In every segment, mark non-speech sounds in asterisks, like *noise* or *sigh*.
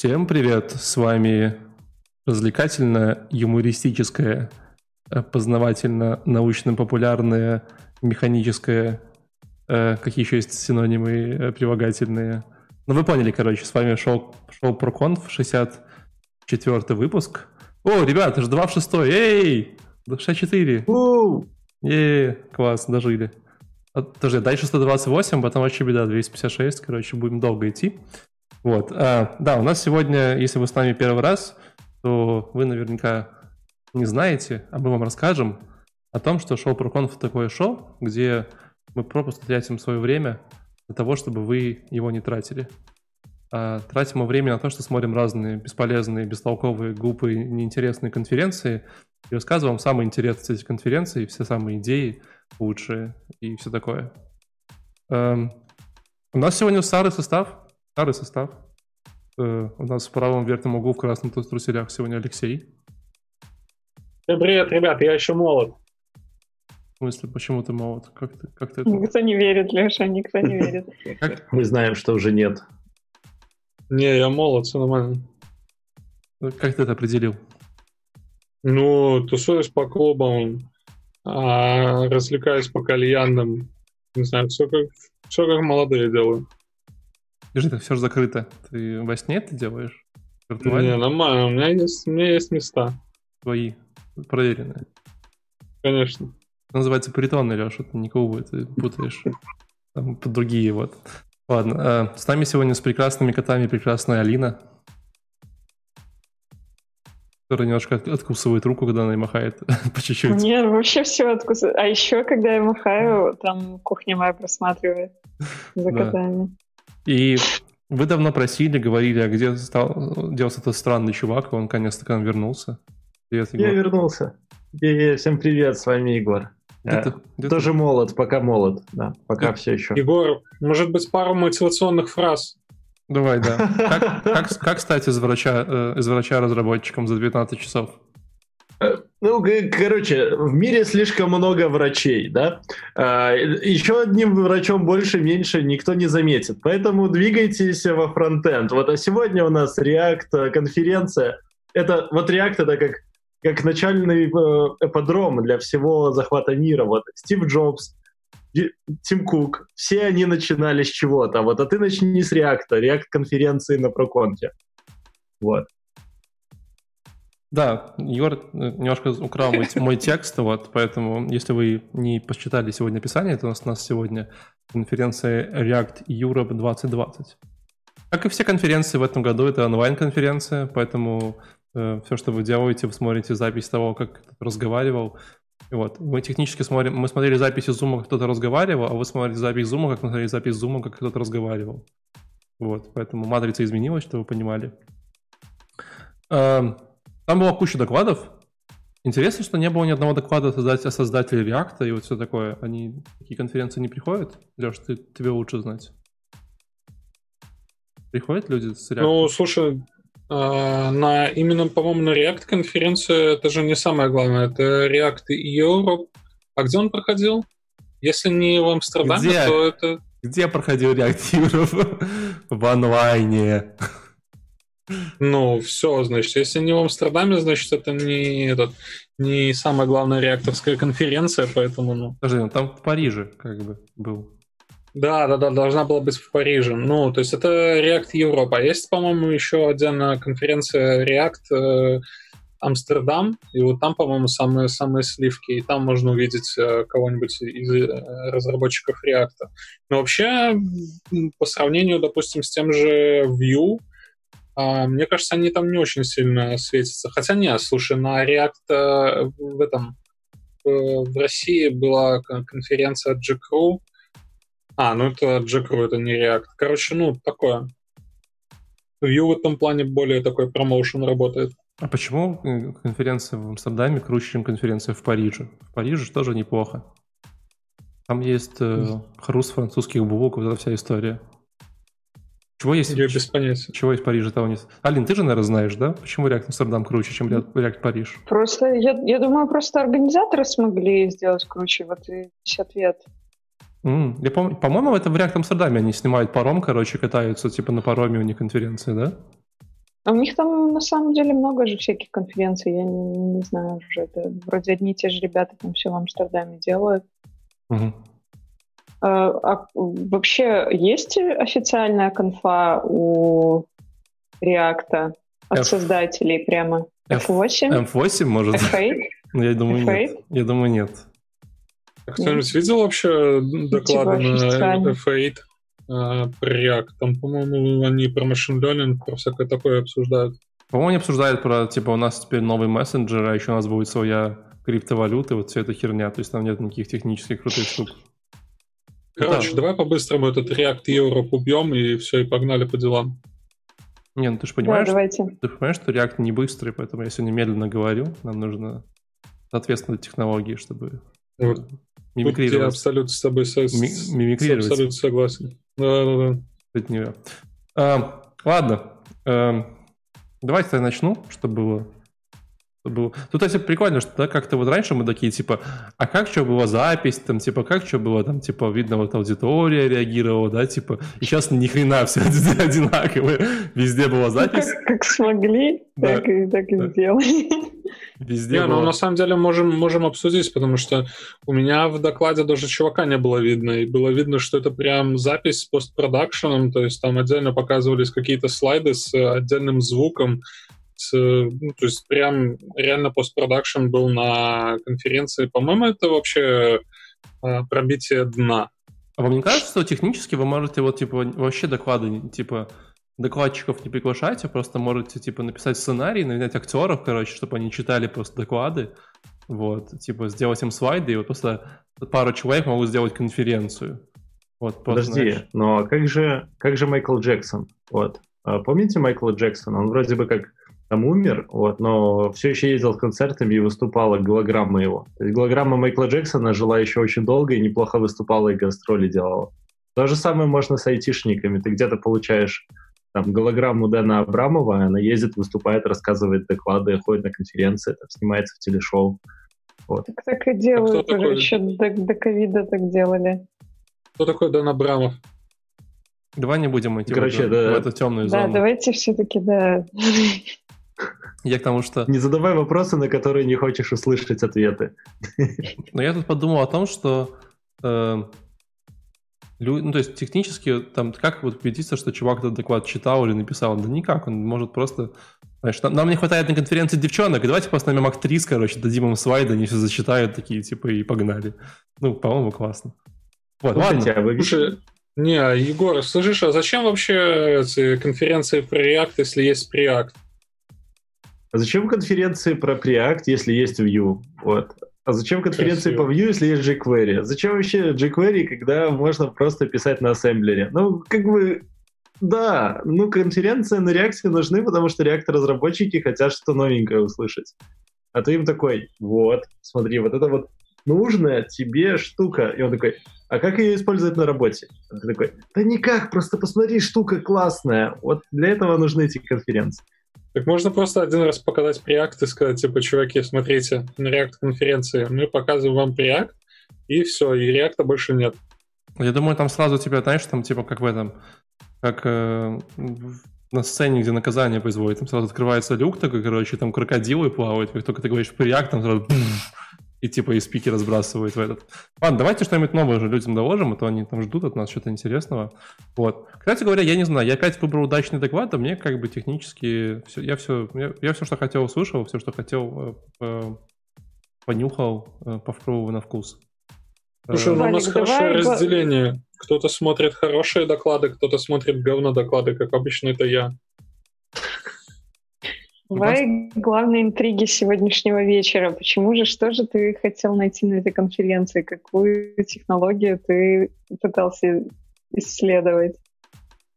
Всем привет! С вами развлекательная, юмористическая, э, познавательно-научно-популярная, механическая, э, какие еще есть синонимы э, прилагательные. Ну, вы поняли, короче, с вами шоу, шоу ProConf, 64 выпуск. О, ребят, аж 2 в 6, эй! 64. Ей, класс, дожили. Подожди, дальше 128, потом вообще беда, 256, короче, будем долго идти. Вот, а, да, у нас сегодня, если вы с нами первый раз, то вы наверняка не знаете, а мы вам расскажем о том, что шоу ProConf такое шоу, где мы просто тратим свое время для того, чтобы вы его не тратили. А тратим мы время на то, что смотрим разные бесполезные, бестолковые, глупые, неинтересные конференции и рассказываем самые интересные эти конференции, все самые идеи лучшие и все такое. Эм, у нас сегодня старый состав, старый состав. Э, у нас в правом верхнем углу в красном труселях сегодня Алексей. Всем привет, ребят, я еще молод. В смысле, почему ты молод? Как ты, как ты это... Никто не верит, Леша, никто не верит. Мы знаем, что уже нет. Не, я молод, все нормально. Как ты это определил? Ну, тусуюсь по клубам, а, развлекаюсь по кальянным. Не знаю, все как, все как молодые делаю. Подожди, это все же закрыто. Ты во сне это делаешь? Виртуально? Не, нормально. У меня есть, у меня есть места. Твои, проверенные. Конечно. Это называется Леша, ты никого ты путаешь. Там под другие вот. Ладно, э, с нами сегодня с прекрасными котами прекрасная Алина. Которая немножко откусывает руку, когда она махает *laughs* по чуть-чуть. Нет, вообще все откусывает. А еще, когда я махаю, там кухня моя просматривает за котами. И вы давно просили, говорили, а где стал делался этот странный чувак, и он наконец-то к нам вернулся. Привет, Егор. Я вернулся. И, всем привет, с вами Егор. Где-то, где-то... Тоже молод, пока молод, да, пока да. все еще. Егор, может быть, пару мотивационных фраз? Давай, да. *laughs* Как, как, как стать из врача, э, из врача разработчиком за 19 часов? Э, ну, короче, в мире слишком много врачей, да? А, еще одним врачом больше, меньше никто не заметит. Поэтому двигайтесь во фронтенд. Вот, а сегодня у нас React э, конференция. Это, вот React это как, как начальный эподром для всего захвата мира. Вот Стив Джобс, Тим Кук, все они начинали с чего-то. Вот, а ты начни с реакта, реакт конференции на Проконте. Вот. Да, Егор э, немножко украл мой, мой текст, вот, поэтому, если вы не посчитали сегодня описание, то у нас, у нас сегодня конференция React Europe 2020. Как и все конференции в этом году, это онлайн-конференция, поэтому э, все, что вы делаете, вы смотрите запись того, как кто-то разговаривал, вот. Мы технически смотрим, мы смотрели записи зума, как кто-то разговаривал, а вы смотрите запись зума, как смотрели запись зума, как кто-то разговаривал. Вот, поэтому матрица изменилась, чтобы вы понимали. Там была куча докладов. Интересно, что не было ни одного доклада о создателе React и вот все такое. Они такие конференции не приходят? Леш, ты, тебе лучше знать. Приходят люди с React? Ну, слушай, а, на именно, по-моему, на React конференцию это же не самое главное, это React Europe. А где он проходил? Если не в Амстердаме, где? то это... Где проходил React Europe? *laughs* в онлайне. Ну, все, значит, если не в Амстердаме, значит, это не, этот, не самая главная реакторская конференция, поэтому, ну... Подожди, ну там в Париже как бы был. Да, да, да, должна была быть в Париже. Ну, то есть это React Европа. Есть, по-моему, еще отдельная конференция React э, Амстердам, и вот там, по-моему, самые, самые сливки, и там можно увидеть э, кого-нибудь из э, разработчиков React. Но вообще, по сравнению, допустим, с тем же Vue, мне кажется, они там не очень сильно светятся. Хотя нет, слушай, на React э, в этом в России была конференция JCrew, а, ну это jQuery, это не React. Короче, ну, такое. Vue в этом плане более такой промоушен работает. А почему э, конференция в Амстердаме круче, чем конференция в Париже? В Париже тоже неплохо. Там есть э, хруст французских букв, вот эта вся история. Чего есть? Я без понятия. Чего есть в Париже, того нет. Алин, ты же, наверное, знаешь, да? Почему React Амстердам круче, чем React Париж? Просто, я, я думаю, просто организаторы смогли сделать круче. Вот и весь ответ. Mm. Я пом- по-моему, это в React Амстердаме они снимают паром, короче, катаются, типа на пароме у них конференции, да? А у них там на самом деле много же всяких конференций, я не, не знаю уже, это вроде одни и те же ребята там все в Амстердаме делают. Мгм. А, а вообще есть официальная конфа у Реакта от F- создателей прямо? F- F8? F8, может? F8? Ну, *laughs* Я думаю, нет. F8? Я думаю, нет. А Кто-нибудь видел вообще доклады на официально. F8 э, про React? Там, по-моему, они про машин learning, про всякое такое обсуждают. По-моему, они обсуждают про, типа, у нас теперь новый мессенджер, а еще у нас будет своя криптовалюта, вот вся эта херня. То есть там нет никаких технических крутых штук. Короче, Да. давай по-быстрому этот React Europe убьем, и все, и погнали по делам. Не, ну ты же Да, понимаешь, давайте. ты понимаешь, что React не быстрый, поэтому я сегодня медленно говорю. Нам нужно соответственно технологии, чтобы э, Вот. Тут я мимикрировать. абсолютно с тобой со- Ми- мимикрировать. абсолютно согласен. Да-да-да. от нее. А, ладно. Эм, давайте я начну, чтобы было. Было. Тут, кстати, прикольно, что да, как-то вот раньше мы такие, типа, а как что была запись, там, типа, как что было, там, типа, видно, вот аудитория реагировала, да, типа, и сейчас ни хрена *laughs* все одинаково, везде была Ну, запись, как, как смогли, Да. так и, так и Да. сделали. везде Не, ну было. на самом деле можем, можем обсудить, потому что у меня в докладе даже чувака не было видно, и было видно, что это прям запись с постпродакшеном, то есть там отдельно показывались какие-то слайды с э, отдельным звуком, ну, то есть прям реально постпродакшн был на конференции. По-моему, это вообще э, пробитие дна. А вам не кажется, что технически вы можете вот, типа, вообще доклады, типа, докладчиков не приглашать, а просто можете, типа, написать сценарий, нанять актеров, короче, чтобы они читали просто доклады, вот, типа, сделать им слайды, и вот просто пару человек могут сделать конференцию. Вот, просто, Подожди, знаешь. но как же, как же Майкл Джексон? Вот. А Помните Майкла Джексона? Он вроде бы как там умер, вот, но все еще ездил с концертами и выступала голограмма его. То есть голограмма Майкла Джексона жила еще очень долго и неплохо выступала и гастроли делала. То же самое можно с айтишниками. Ты где-то получаешь там голограмму Дэна Абрамова, она ездит, выступает, рассказывает доклады, ходит на конференции, там, снимается в телешоу. Так, так и делают кто уже, такой? еще до, до ковида так делали. Кто такой Дэн Абрамов? Давай не будем идти Короче, в, эту, да. в эту темную Да, зону. давайте все-таки, да. *laughs* Я к тому, что... Не задавай вопросы, на которые не хочешь услышать ответы. *laughs* Но я тут подумал о том, что... э, лю- ну, то есть технически, там, как вот убедиться, что чувак этот доклад читал или написал? Да никак, он может просто... Знаешь, нам, нам не хватает на конференции девчонок, давайте просто наймем актрис, короче, дадим им слайды, они все зачитают такие, типа, и погнали. Ну, по-моему, классно. Вот, ладно. Слушайте, а вы Слушай, не, Егор, слышишь, а зачем вообще эти конференции про React, если есть Preact? А зачем конференции про Preact, если есть Vue? Вот. А зачем конференции Красиво. по Vue, если есть jQuery? Зачем вообще jQuery, когда можно просто писать на ассемблере? Ну, как бы, да, ну, конференции на React нужны, потому что React-разработчики хотят что-то новенькое услышать. А ты им такой, вот, смотри, вот это вот нужная тебе штука. И он такой, а как ее использовать на работе? А ты такой, да никак, просто посмотри, штука классная. Вот для этого нужны эти конференции. Так можно просто один раз показать Preact и сказать, типа, чуваки, смотрите, на React конференции мы показываем вам Preact, и все, и React больше нет. Я думаю, там сразу тебя, знаешь, там типа как в этом, как э, на сцене, где наказание производит, там сразу открывается люк такой, короче, там крокодилы плавают, как только ты говоришь «Preact», там сразу и типа и спикер разбрасывает в этот. Ладно, давайте что-нибудь новое уже людям доложим, а то они там ждут от нас что-то интересного. Вот. Кстати говоря, я не знаю, я опять выбрал удачный доклад, а мне как бы технически все, я все, я, я все, что хотел, услышал, все, что хотел, э, понюхал, э, попробовал на вкус. Слушай, Э, ну у нас Валик, хорошее давай разделение. Кто-то смотрит хорошие доклады, кто-то смотрит говно доклады, как обычно это я. Давай главные интриги сегодняшнего вечера. Почему же, что же ты хотел найти на этой конференции? Какую технологию ты пытался исследовать?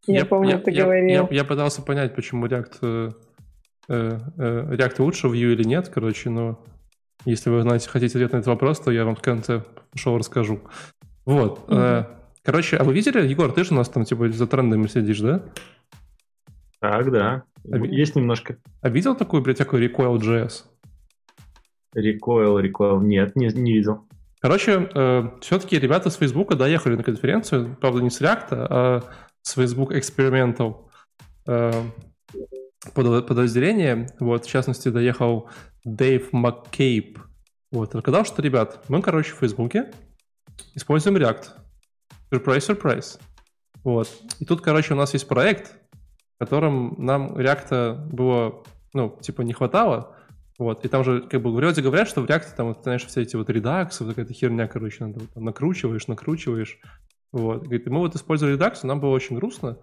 Я, помню, ты я, говорил. Я, я пытался понять, почему React, э, э, э, React лучше в Vue или нет, короче, но если вы знаете, хотите ответ на этот вопрос, то я вам в конце шоу расскажу. Вот. Э, короче, а вы видели, Егор, ты же у нас там типа за трендами следишь, да? Так, да. А Есть немножко А видел такую библиотеку Recoil.js? Recoil, Recoil. Нет, не, не видел. Короче, все-таки ребята с Фейсбука доехали на конференцию, правда, не с React, а с Facebook Experimental. Э, подразделение. Вот, в частности, доехал Дэйв Маккейп. Вот, рассказал, что, ребят, мы, короче, в Фейсбуке используем React. Сюрприз, сюрприз. Вот. И тут, короче, у нас есть проект, котором нам React было, ну, типа, не хватало. Вот. И там же, как бы, вроде говорят, что в React там, вот, знаешь, все эти вот редаксы, вот какая-то херня, короче, надо, там, накручиваешь, накручиваешь. Вот. Говорит, мы вот использовали редакцию, нам было очень грустно.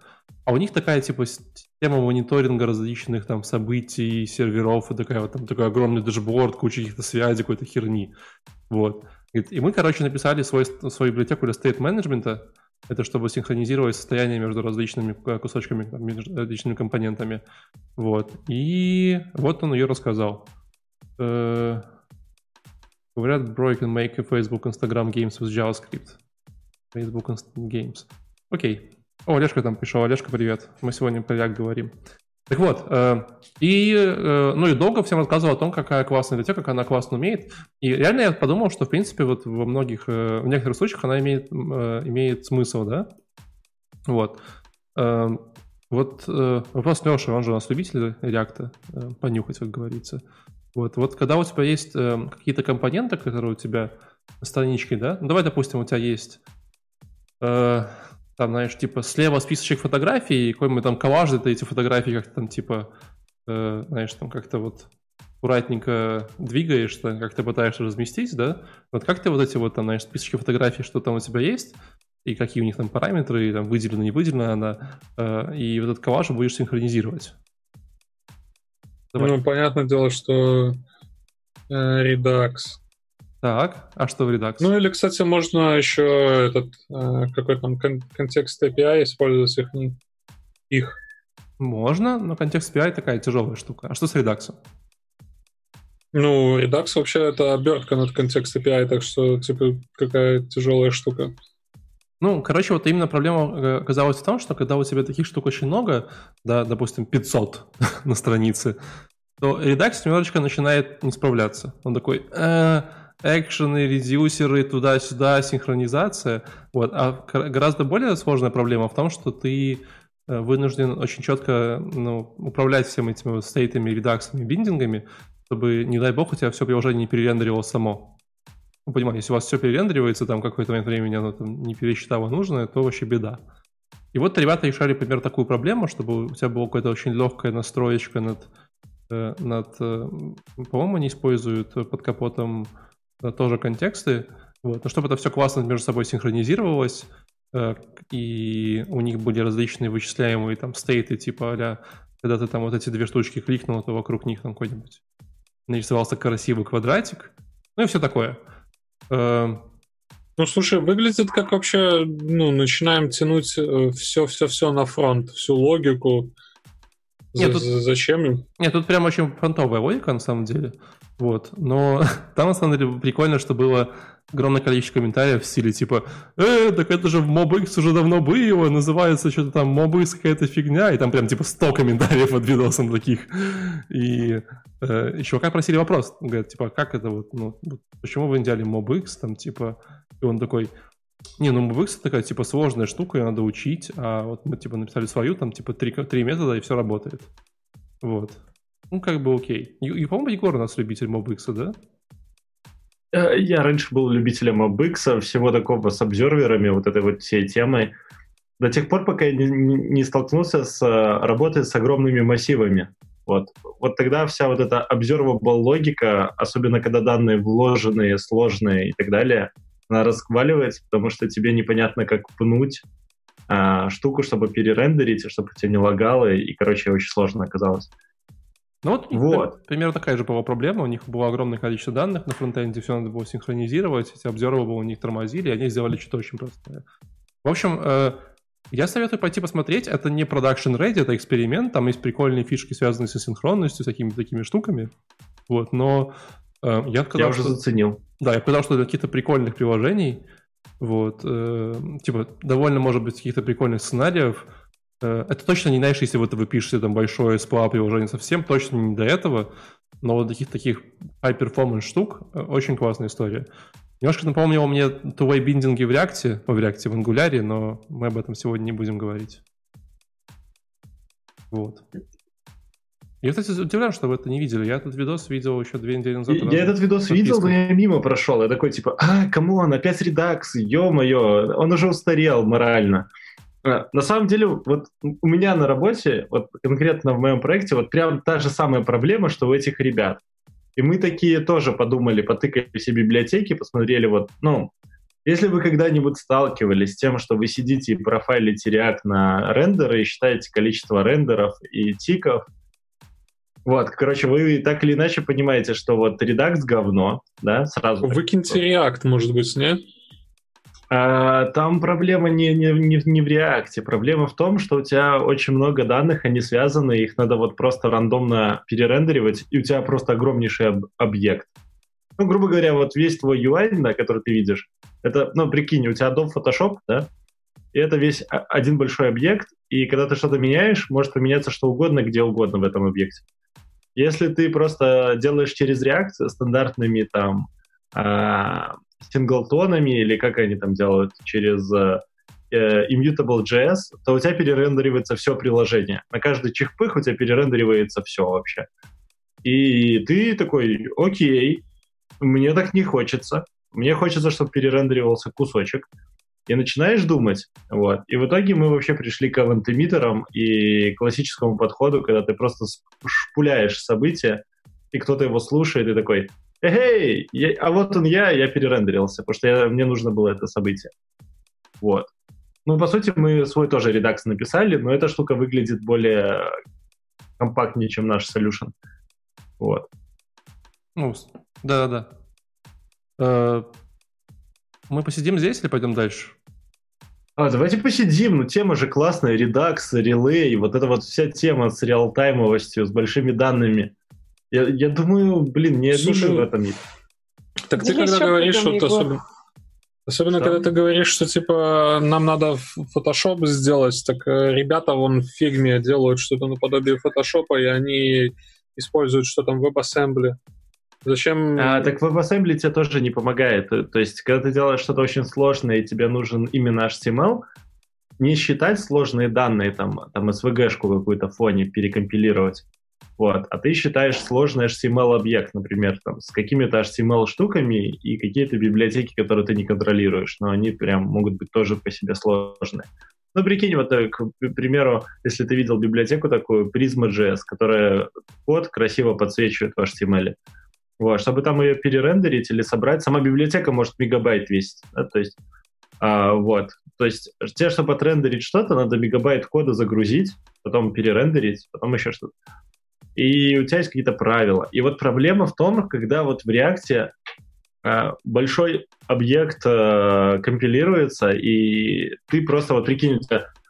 А у них такая, типа, система мониторинга различных там событий, серверов, и такая вот там такой огромный дашборд, куча каких-то связей, какой-то херни. Вот. Говорит, и мы, короче, написали свой, свою библиотеку для state менеджмента это чтобы синхронизировать состояние между различными кусочками, между различными компонентами. Вот. И вот он ее рассказал. Э, говорят, bro, you can make Facebook, Instagram games with JavaScript. Facebook Games. Окей. О, Олежка там пришел. Олежка, привет. Мы сегодня про React говорим. Так вот, э, и, э, ну и долго всем рассказывал о том, какая классная библиотека, как она классно умеет. И реально я подумал, что, в принципе, вот во многих, э, в некоторых случаях она имеет, имеет смысл, да? Вот. Вот вопрос Леши, он же у нас любитель реакта, понюхать, как говорится. Вот, вот когда у тебя есть какие-то компоненты, которые у тебя на страничке, да? Ну, давай, допустим, у тебя есть там, знаешь, типа слева списочек фотографий, и какой-нибудь там коллаж, ты эти фотографии как-то там, типа, э, знаешь, там как-то вот аккуратненько двигаешь, как ты пытаешься разместить, да? Вот как ты вот эти вот, там, знаешь, списочки фотографий, что там у тебя есть, и какие у них там параметры, и, там выделена, не выделена она, э, и вот этот коллаж будешь синхронизировать. Давай. Ну, понятное дело, что э, Redux так, а что в Redux? Ну или, кстати, можно еще этот э, какой там кон- контекст API использовать их, их. Можно, но контекст API такая тяжелая штука. А что с Redux? Ну, Redux вообще это обертка над контекст API, так что, типа, какая тяжелая штука. Ну, короче, вот именно проблема э, оказалась в том, что когда у тебя таких штук очень много, да, допустим, 500 *laughs* на странице, то Redux немножечко начинает не справляться. Он такой, э, экшены, редюсеры, туда-сюда, синхронизация. Вот. А гораздо более сложная проблема в том, что ты э, вынужден очень четко ну, управлять всем этими вот стейтами, редаксами, биндингами, чтобы, не дай бог, у тебя все приложение не перерендерило само. Ну, понимаете, если у вас все перерендеривается, там какой-то момент времени оно там не пересчитало нужное, то вообще беда. И вот ребята решали, например, такую проблему, чтобы у тебя была какая-то очень легкая настроечка над, э, над э, по-моему, они используют под капотом тоже контексты, вот, но чтобы это все классно между собой синхронизировалось, э, и у них были различные вычисляемые там стейты, типа а когда ты там вот эти две штучки кликнул, то вокруг них там какой-нибудь нарисовался красивый квадратик, ну и все такое. Э, ну, слушай, выглядит как вообще, ну, начинаем тянуть все-все-все э, на фронт, всю логику. Нет, тут, зачем им? Нет, тут прям очень фронтовая логика, на самом деле. Вот. Но *laughs* там, на самом деле, прикольно, что было огромное количество комментариев в стиле типа «Э, так это же в MobX уже давно было, называется что-то там MobX какая-то фигня», и там прям типа 100 комментариев под видосом таких. И э, еще как просили вопрос, говорят, типа, как это вот, ну, почему вы не делали MobX, там, типа, и он такой, не, ну MobX такая, типа, сложная штука, ее надо учить, а вот мы, типа, написали свою, там, типа, три, три метода, и все работает. Вот. Ну, как бы окей. И, по-моему, Егор у нас любитель MobX, да? Э, я раньше был любителем MobX, всего такого с обзерверами, вот этой вот всей темой. До тех пор, пока я не, не столкнулся с э, работой с огромными массивами. Вот. вот тогда вся вот эта observable логика, особенно когда данные вложенные, сложные и так далее, она раскваливается, потому что тебе непонятно, как пнуть а, штуку, чтобы перерендерить, чтобы тебя не лагало, и, короче, очень сложно оказалось. Ну вот, вот. примерно такая же была проблема. У них было огромное количество данных на фронтенде, все надо было синхронизировать, эти обзоры у них тормозили, и они сделали что-то очень простое. В общем, э, я советую пойти посмотреть. Это не production ready, это эксперимент. Там есть прикольные фишки, связанные со синхронностью, с такими такими штуками. Вот, но э, я сказал, Я уже что, заценил. Да, я сказал, что для каких-то прикольных приложений, вот, э, типа, довольно, может быть, каких-то прикольных сценариев, это точно не, знаешь, если вот вы пишете там большое SPA приложение совсем, точно не до этого, но вот таких таких high-performance штук э, очень классная история. Немножко напомнило мне two-way binding и в React, в React, в Angular, но мы об этом сегодня не будем говорить. Вот. Я, кстати, удивлен, что вы это не видели. Я этот видос видел еще две недели назад. Я, я этот видос видел, но я мимо прошел. Я такой, типа, а, come on, опять Redux, ё-моё, он уже устарел морально. А, на самом деле, вот у меня на работе, вот конкретно в моем проекте, вот прям та же самая проблема, что у этих ребят. И мы такие тоже подумали, потыкали все библиотеки, посмотрели вот, ну, если вы когда-нибудь сталкивались с тем, что вы сидите и профайлите React на рендеры и считаете количество рендеров и тиков, вот, короче, вы так или иначе понимаете, что вот Redux говно, да, сразу. Выкиньте React, может быть, нет? А, там проблема не, не, не, не в React. Проблема в том, что у тебя очень много данных, они связаны, их надо вот просто рандомно перерендеривать, и у тебя просто огромнейший об- объект. Ну, грубо говоря, вот весь твой UI, да, который ты видишь, это, ну, прикинь, у тебя Adobe Photoshop, да, и это весь один большой объект, и когда ты что-то меняешь, может поменяться что угодно, где угодно в этом объекте. Если ты просто делаешь через React стандартными там э, синглтонами или как они там делают через э, Immutable.js, то у тебя перерендеривается все приложение. На каждый чихпых у тебя перерендеривается все вообще. И ты такой, окей, мне так не хочется. Мне хочется, чтобы перерендеривался кусочек и начинаешь думать, вот. И в итоге мы вообще пришли к авантемитерам и классическому подходу, когда ты просто шпуляешь события, и кто-то его слушает и такой, эй, я, а вот он я, я перерендерился, потому что я, мне нужно было это событие. Вот. Ну, по сути, мы свой тоже редакс написали, но эта штука выглядит более компактнее, чем наш solution. Вот. Ну, да-да-да. Э, мы посидим здесь или пойдем дальше? А, давайте посидим, ну тема же классная, редакс, релей, вот эта вот вся тема с реалтаймовостью, с большими данными. Я, я думаю, блин, не одни в этом есть. Так ты когда говоришь, что особенно, особенно когда ты говоришь, что типа нам надо Photoshop сделать, так э, ребята вон в фигме делают что-то наподобие Photoshop, и они используют что там WebAssembly. Зачем? А, так WebAssembly тебе тоже не помогает. То есть, когда ты делаешь что-то очень сложное, и тебе нужен именно HTML, не считать сложные данные, там, там SVG-шку какую-то в фоне перекомпилировать, вот, а ты считаешь сложный HTML-объект, например, там, с какими-то HTML-штуками и какие-то библиотеки, которые ты не контролируешь, но они прям могут быть тоже по себе сложные. Ну, прикинь, вот, э, к примеру, если ты видел библиотеку такую, Prisma.js, которая код красиво подсвечивает в HTML, вот, чтобы там ее перерендерить или собрать, сама библиотека может мегабайт весить. Да, то есть, а, вот. То есть, тебе, чтобы отрендерить что-то, надо мегабайт кода загрузить, потом перерендерить, потом еще что-то. И у тебя есть какие-то правила. И вот проблема в том, когда вот в React а, большой объект а, компилируется, и ты просто вот прикинь,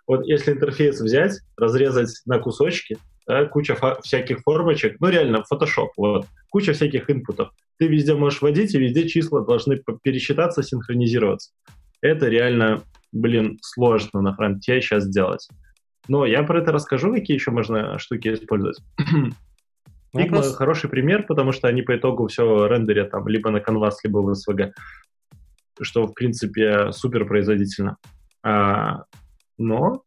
вот если интерфейс взять, разрезать на кусочки, да, куча всяких формочек, ну реально, Photoshop, вот, куча всяких инпутов. Ты везде можешь вводить, и везде числа должны пересчитаться, синхронизироваться. Это реально, блин, сложно на фронте сейчас сделать. Но я про это расскажу, какие еще можно штуки использовать. *clears throat* Figma просто... хороший пример, потому что они по итогу все рендерят там либо на Canvas, либо в SVG, что, в принципе, супер производительно. А, но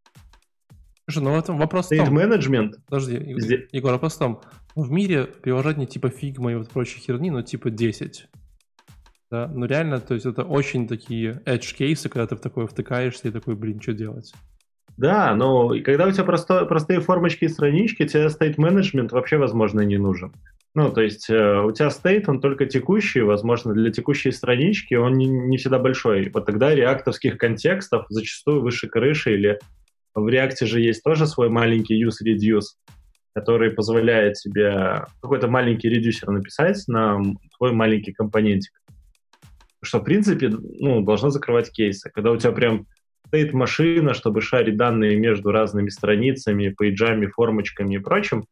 Слушай, ну это вопрос State management. Подожди, Здесь... Егор, вопрос в том, в мире приложений типа Figma и вот прочей херни, ну типа 10. Да, ну реально, то есть это очень такие edge кейсы, когда ты в такое втыкаешься и такой, блин, что делать? Да, но когда у тебя просто, простые формочки и странички, тебе state management вообще, возможно, не нужен. Ну, то есть э, у тебя стейт, он только текущий, возможно, для текущей странички он не, не всегда большой. Вот тогда реактовских контекстов зачастую выше крыши или в React же есть тоже свой маленький use-reduce, который позволяет тебе какой-то маленький редюсер написать на твой маленький компонентик. Что, в принципе, ну, должно закрывать кейсы. Когда у тебя прям стоит машина, чтобы шарить данные между разными страницами, пейджами, формочками и прочим,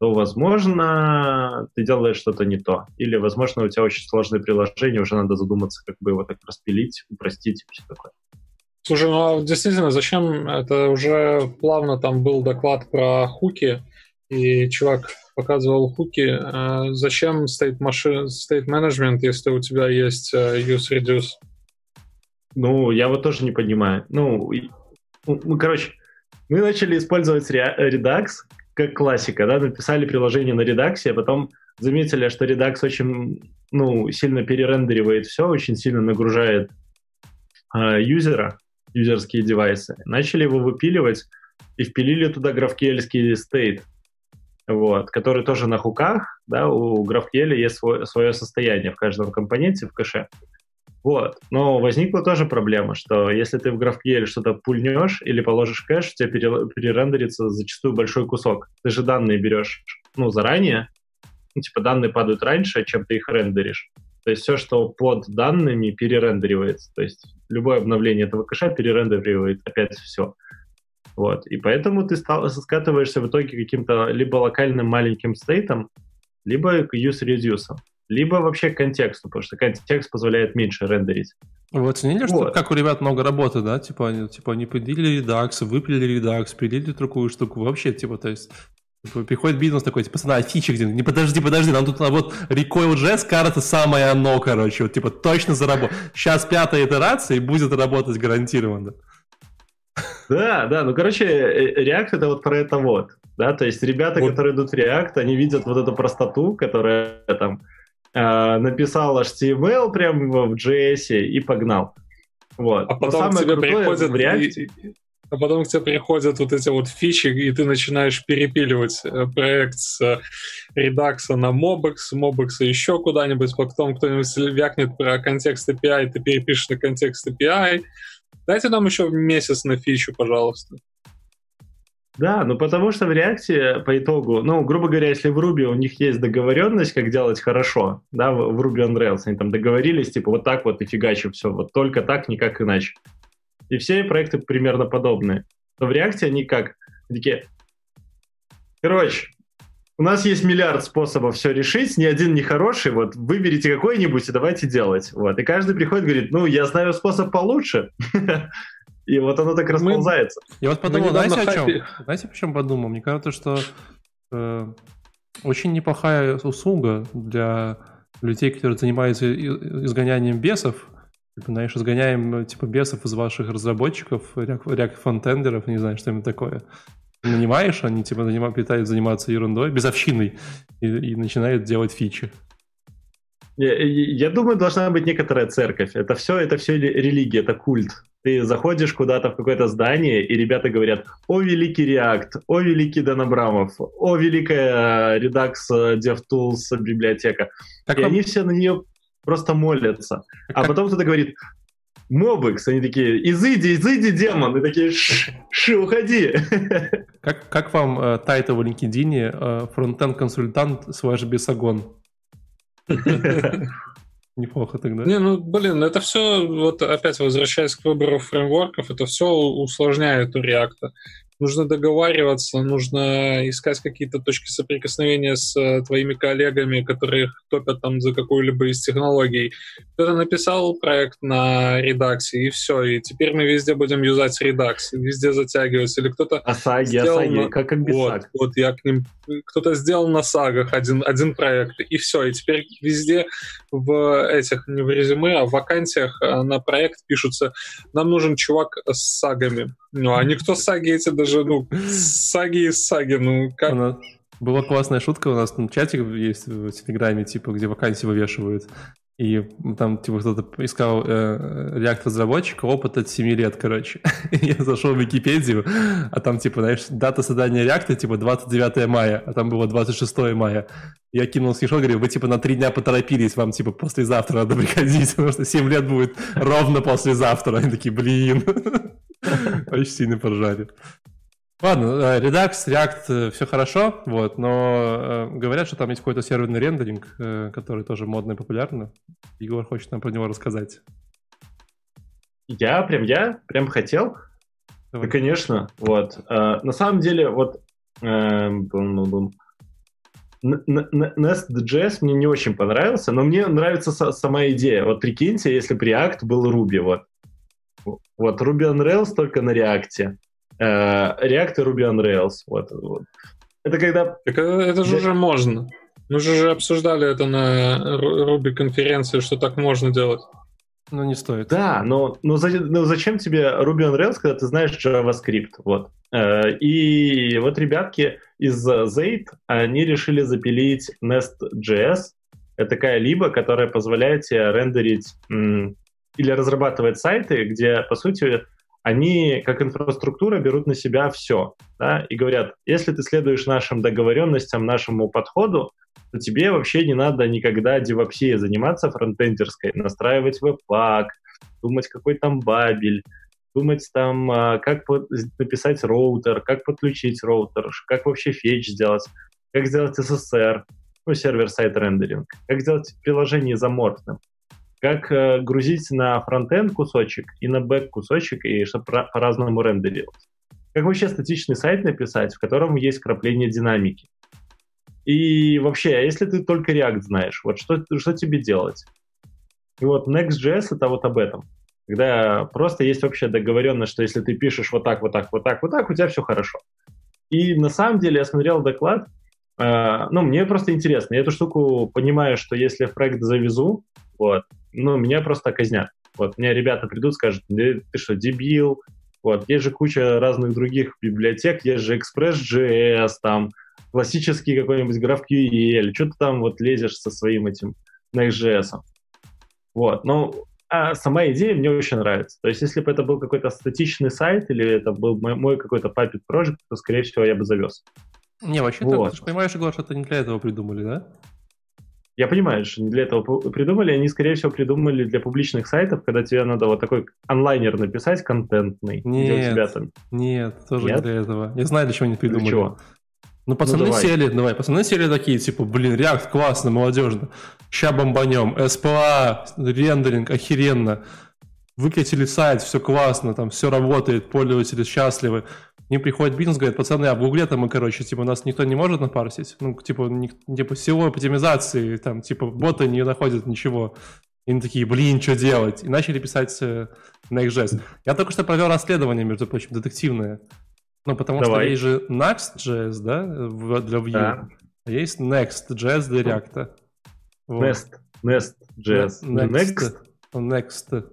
то, возможно, ты делаешь что-то не то. Или, возможно, у тебя очень сложное приложение, уже надо задуматься, как бы его так распилить, упростить и все такое. Слушай, ну а действительно, зачем это уже плавно там был доклад про хуки, и чувак показывал хуки. А зачем state, машин, state management, если у тебя есть э, use reduce? Ну, я вот тоже не понимаю. Ну, ну, короче, мы начали использовать Redux, как классика, да, написали приложение на редаксе, а потом заметили, что Redux очень, ну, сильно перерендеривает все, очень сильно нагружает э, юзера, юзерские девайсы. Начали его выпиливать и впилили туда GraphQL state, вот, который тоже на хуках, да, у GraphQL есть свой, свое состояние в каждом компоненте в кэше. Вот. Но возникла тоже проблема, что если ты в GraphQL что-то пульнешь или положишь кэш, у тебя перерендерится зачастую большой кусок. Ты же данные берешь ну, заранее, ну, типа данные падают раньше, чем ты их рендеришь. То есть все, что под данными, перерендеривается. То есть любое обновление этого кэша перерендеривает опять все. Вот. И поэтому ты стал, скатываешься в итоге каким-то либо локальным маленьким стейтом, либо к use-reduce либо вообще к контексту, потому что контекст позволяет меньше рендерить. Вы оценили, вот. что как у ребят много работы, да? Типа они, типа, они пилили редакс, выпилили редакс, пилили другую штуку. Вообще, типа, то есть типа, Приходит бизнес такой, типа, пацаны, а фичи где? Не подожди, подожди, нам тут а вот Recoil.js, кажется, самое оно, короче, вот, типа, точно заработает. Сейчас пятая итерация и будет работать гарантированно. Да, да, ну, короче, э, React это вот про это вот, да, то есть ребята, вот. которые идут в React, они видят вот эту простоту, которая там э, написал HTML прямо в JS и погнал. Вот. А потом к тебе приходят в React... а потом к тебе приходят вот эти вот фичи, и ты начинаешь перепиливать э, проект с э, Redux на Mobex, Mobex еще куда-нибудь, потом кто-нибудь вякнет про контекст API, ты перепишешь на контекст API. Дайте нам еще месяц на фичу, пожалуйста. Да, ну потому что в реакции по итогу, ну, грубо говоря, если в Ruby у них есть договоренность, как делать хорошо, да, в Ruby on Rails, они там договорились, типа, вот так вот и фигачим все, вот только так, никак иначе. И все проекты примерно подобные. Но в реакции они как? Такие, короче, у нас есть миллиард способов все решить, ни один не хороший, вот выберите какой-нибудь и давайте делать. Вот. И каждый приходит и говорит, ну, я знаю способ получше. *laughs* И вот оно так расползается. Я вот подумал, знаете о чем? Знаете, почему подумал? Мне кажется, что э, очень неплохая услуга для людей, которые занимаются изгонянием бесов. Типа, знаешь, изгоняем типа бесов из ваших разработчиков, фронтендеров, не знаю, что-нибудь такое. Нанимаешь, они типа занимают, пытаются заниматься ерундой, безовщиной, и, и начинают делать фичи. Я, я думаю, должна быть некоторая церковь. Это все, это все религия, это культ. Ты заходишь куда-то в какое-то здание, и ребята говорят, о, великий React, о, великий Дэн Абрамов, о, великая Redux DevTools библиотека. Как и вам... они все на нее просто молятся. А потом кто-то говорит, MobX, они такие, изыди, изыди, демон, и такие, ши, уходи. *laughs* Как, как вам э, title в LinkedIn э, фронтенд-консультант slash бесогон? *laughs* Неплохо тогда. Не, ну, блин, это все, вот опять возвращаясь к выбору фреймворков, это все усложняет у React нужно договариваться, нужно искать какие-то точки соприкосновения с э, твоими коллегами, которые топят там за какую-либо из технологий. Кто-то написал проект на Redux, и все, и теперь мы везде будем юзать Redux, везде затягивается. Или кто-то Асаги, сделал Асаги, на... как, как без вот, саг. вот я к ним... Кто-то сделал на сагах один, один проект, и все, и теперь везде в этих, не в резюме, а в вакансиях э, на проект пишутся «Нам нужен чувак с сагами». Ну, а никто саги эти даже, ну, саги из саги, ну, как... Она... Была классная шутка, у нас там чатик есть в Телеграме, типа, где вакансии вывешивают. И там, типа, кто-то искал э, React-разработчика, опыт от 7 лет, короче. *laughs* я зашел в Википедию, а там, типа, знаешь, дата создания React, типа, 29 мая, а там было 26 мая. Я кинул скриншот, говорю, вы, типа, на 3 дня поторопились, вам, типа, послезавтра надо *laughs* приходить, потому что 7 лет будет ровно послезавтра. Они такие, блин. *laughs* Очень сильно поржали. Ладно, э, Redux, React, э, все хорошо, вот, но э, говорят, что там есть какой-то серверный рендеринг, э, который тоже модный и популярный. Егор хочет нам про него рассказать. Я прям, я прям хотел. Давай. Да, конечно, вот. Э, на самом деле, вот э, Nest.js мне не очень понравился, но мне нравится сама идея. Вот прикиньте, если бы React был Ruby, вот. Вот Ruby on Rails только на React. Э, React и Ruby on Rails. Вот, вот. Это когда... Так это же уже можно. Мы же уже обсуждали это на Ruby конференции, что так можно делать. Ну, не стоит. Да, но, но, за- но зачем тебе Ruby on Rails, когда ты знаешь JavaScript? Вот. Э, И вот ребятки из Zate, они решили запилить Nest.js. Это такая либо, которая позволяет тебе рендерить м, или разрабатывать сайты, где, по сути, они как инфраструктура берут на себя все. Да, и говорят, если ты следуешь нашим договоренностям, нашему подходу, то тебе вообще не надо никогда девопсией заниматься фронтендерской, настраивать webpack, думать, какой там Babel, думать там, а, как написать роутер, как подключить роутер, как вообще fetch сделать, как сделать SSR, ну, server-side рендеринг, как сделать приложение изоморфным, как э, грузить на фронтенд кусочек и на бэк кусочек, и чтобы по- по-разному рендерилось. Как вообще статичный сайт написать, в котором есть вкрапление динамики. И вообще, а если ты только React знаешь, вот что, что тебе делать? И вот Next.js это вот об этом. Когда просто есть вообще договоренность, что если ты пишешь вот так, вот так, вот так, вот так, у тебя все хорошо. И на самом деле я смотрел доклад, ну, мне просто интересно. Я эту штуку понимаю, что если в проект завезу, вот, ну, меня просто казнят. Вот, мне ребята придут, скажут, «Да ты что, дебил? Вот, есть же куча разных других библиотек, есть же Express.js, там, классический какой-нибудь GraphQL, что ты там вот лезешь со своим этим Next.js. Вот, ну, а сама идея мне очень нравится. То есть, если бы это был какой-то статичный сайт или это был мой, мой какой-то puppet project, то, скорее всего, я бы завез. Не, вообще, Вот. ты, же понимаешь, что это не для этого придумали, да? Я понимаю, что не для этого придумали, они, скорее всего, придумали для публичных сайтов, когда тебе надо вот такой онлайнер написать, контентный, где у Нет. тебя там... Нет, тоже Нет? не для этого. Я знаю, для чего они придумали. чего? Ну, пацаны давай. сели, давай, пацаны сели такие, типа, блин, React классно, молодежно. Ща бомбанем, SPA, рендеринг, охеренно. Выкатили сайт, все классно, там все работает, пользователи счастливы. К ним приходит бизнес, говорит, пацаны, а в Гугле-то мы, короче, типа, нас никто не может напарсить. Ну, типа, ник- типа, силой оптимизации, там, типа, боты не находят ничего. И они такие, блин, что делать? И начали писать э, Next.js. Я только что провел расследование, между прочим, детективное. Ну, потому Давай. что есть же Next.js, да, для Vue. Да. А есть Next.js для React. Вот. Nest, Nest.js. Ne- Next. Next.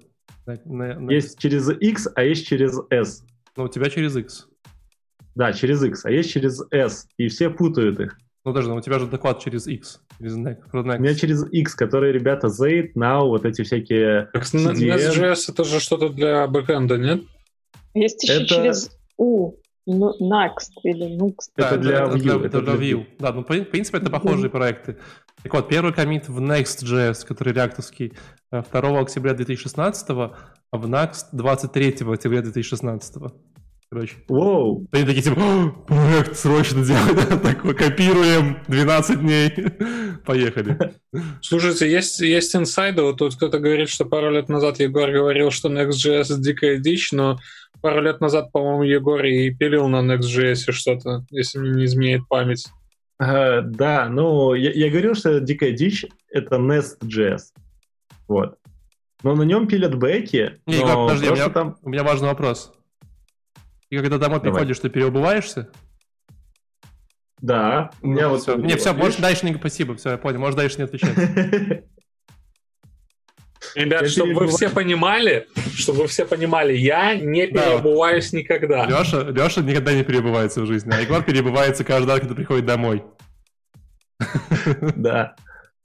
Ne- ne- next. Есть через X, а есть через S. Ну, у тебя через X. Да, через X, а есть через S. И все путают их. Ну, даже, ну, у тебя же доклад через X. Через Next. У Next. меня через X, которые ребята Zate, Now, вот эти всякие... Так. Nest.js это же что-то для бэкэнда, нет? Есть еще Это- через U. Ну, Next или Nuxt. Это для это, Vue, это это для для Vue. Да, ну, в принципе, это похожие проекты. Так вот, первый комит в Next.js, который реактовский, э, 2 октября 2016, а в Next 23 октября 2016. Короче. Воу! Они такие типа, «О, проект срочно делать, *laughs* такой, копируем, 12 дней, *laughs* поехали. Слушайте, есть, есть инсайды. Вот тут кто-то говорит, что пару лет назад Егор говорил, что Next.js дикая дичь, но пару лет назад, по-моему, Егор и пилил на Next.js что-то, если мне не изменяет память. Э, да, ну, я, я говорил, что дикая дичь — это Nest.js. Вот. Но на нем пилят бэки, Не, но Егор, подожди, у меня, там... у меня важный вопрос. И когда домой Давай. приходишь, ты переобуваешься? Да, у меня вот... все. Не, все, можешь дальше не... Спасибо, все, я понял, можешь дальше не отвечать. *laughs* Ребят, Я чтобы вы все понимали, чтобы вы все понимали, я не Да. переобуваюсь никогда. Леша, Леша никогда не переобувается в жизни, а Егор переобувается каждый раз, когда приходит домой. Да.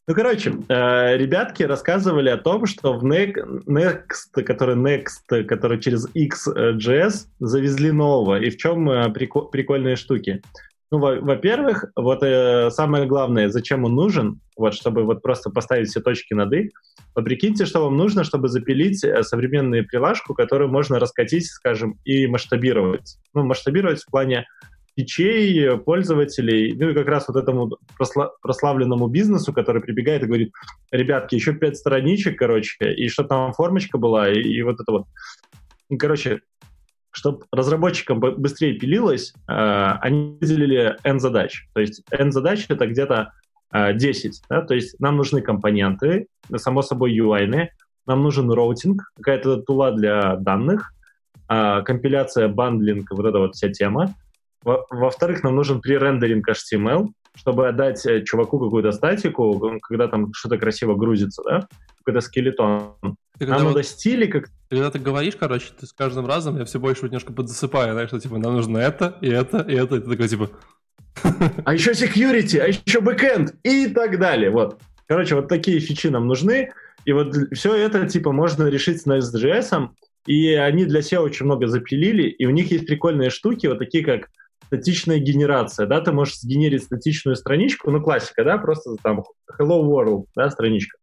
Ну, короче, э, ребятки рассказывали о том, что в Ne- Next, который Next, который через X.js, завезли нового. И в чем э, прико- прикольные штуки? Ну, во- во-первых, вот э, самое главное, зачем он нужен, вот, чтобы вот просто поставить все точки над «и». Вот прикиньте, что вам нужно, чтобы запилить э, современную прилажку, которую можно раскатить, скажем, и масштабировать. Ну, масштабировать в плане фичей, пользователей, ну и как раз вот этому просла- прославленному бизнесу, который прибегает и говорит, ребятки, еще пять страничек, короче, и что там формочка была, и, и вот это вот. Ну, Короче, чтобы разработчикам бы- быстрее пилилось, э, они выделили N-задач. То есть N-задач — это где-то э, 10. Да? То есть нам нужны компоненты, само собой UI, нам нужен роутинг, какая-то тула для данных, а, компиляция, бандлинг, вот эта вот вся тема. Во- Во-вторых, нам нужен пререндеринг HTML, чтобы отдать э, чуваку какую-то статику, когда там что-то красиво грузится, да, какой-то скелетон. Когда Нам вот- надо стили как Когда ты говоришь, короче, ты с каждым разом я все больше вот немножко подзасыпаю, знаешь, что типа нам нужно это, и это, и это, и ты такой типа. а еще security, а еще бэкэнд и так далее. Вот. Короче, вот такие фичи нам нужны. И вот все это, типа, можно решить с Nest.js. И они для SEO очень много запилили. И у них есть прикольные штуки, вот такие как статичная генерация, да, ты можешь сгенерить статичную страничку, ну, классика, да, просто там hello world, да, страничка.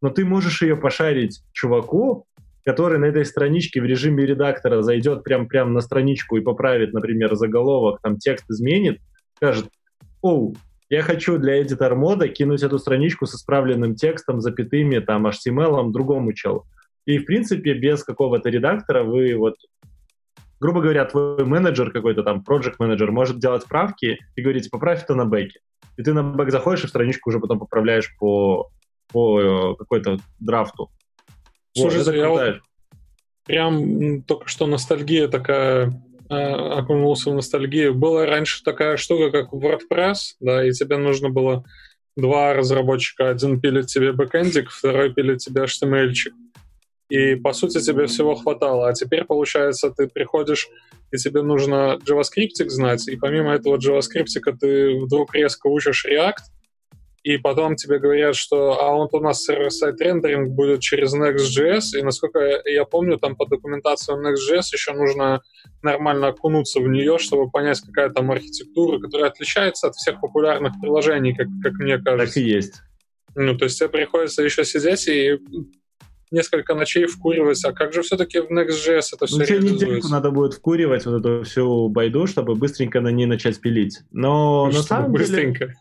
Но ты можешь ее пошарить чуваку, который на этой страничке в режиме редактора зайдет прям, прям на страничку и поправит, например, заголовок, там текст изменит, скажет, оу, я хочу для editor мода кинуть эту страничку с исправленным текстом, запятыми, там, HTML другому челу. И, в принципе, без какого-то редактора вы вот грубо говоря, твой менеджер какой-то там, project менеджер может делать правки и говорить, поправь это на бэке. И ты на бэк заходишь и в страничку уже потом поправляешь по, по э, какой-то драфту. Слушай, вот, я вот прям только что ностальгия такая э, окунулся в ностальгию. Была раньше такая штука, как WordPress, да, и тебе нужно было два разработчика. Один пилит тебе бэкэндик, второй пилит тебе HTML-чик. И, по сути, тебе всего хватало. А теперь, получается, ты приходишь, и тебе нужно JavaScript знать, и помимо этого JavaScript ты вдруг резко учишь React, и потом тебе говорят, что а вот у нас сервер-сайт рендеринг будет через Next.js, и насколько я помню, там по документации Next.js еще нужно нормально окунуться в нее, чтобы понять, какая там архитектура, которая отличается от всех популярных приложений, как, как мне Так кажется. и есть. Ну, то есть тебе приходится еще сидеть и несколько ночей вкуривать, а как же все-таки в Next.js это все Ну, тебе недельку реализуется? надо будет вкуривать вот эту всю байду, чтобы быстренько на ней начать пилить. Но на Чтобы самом деле... быстренько.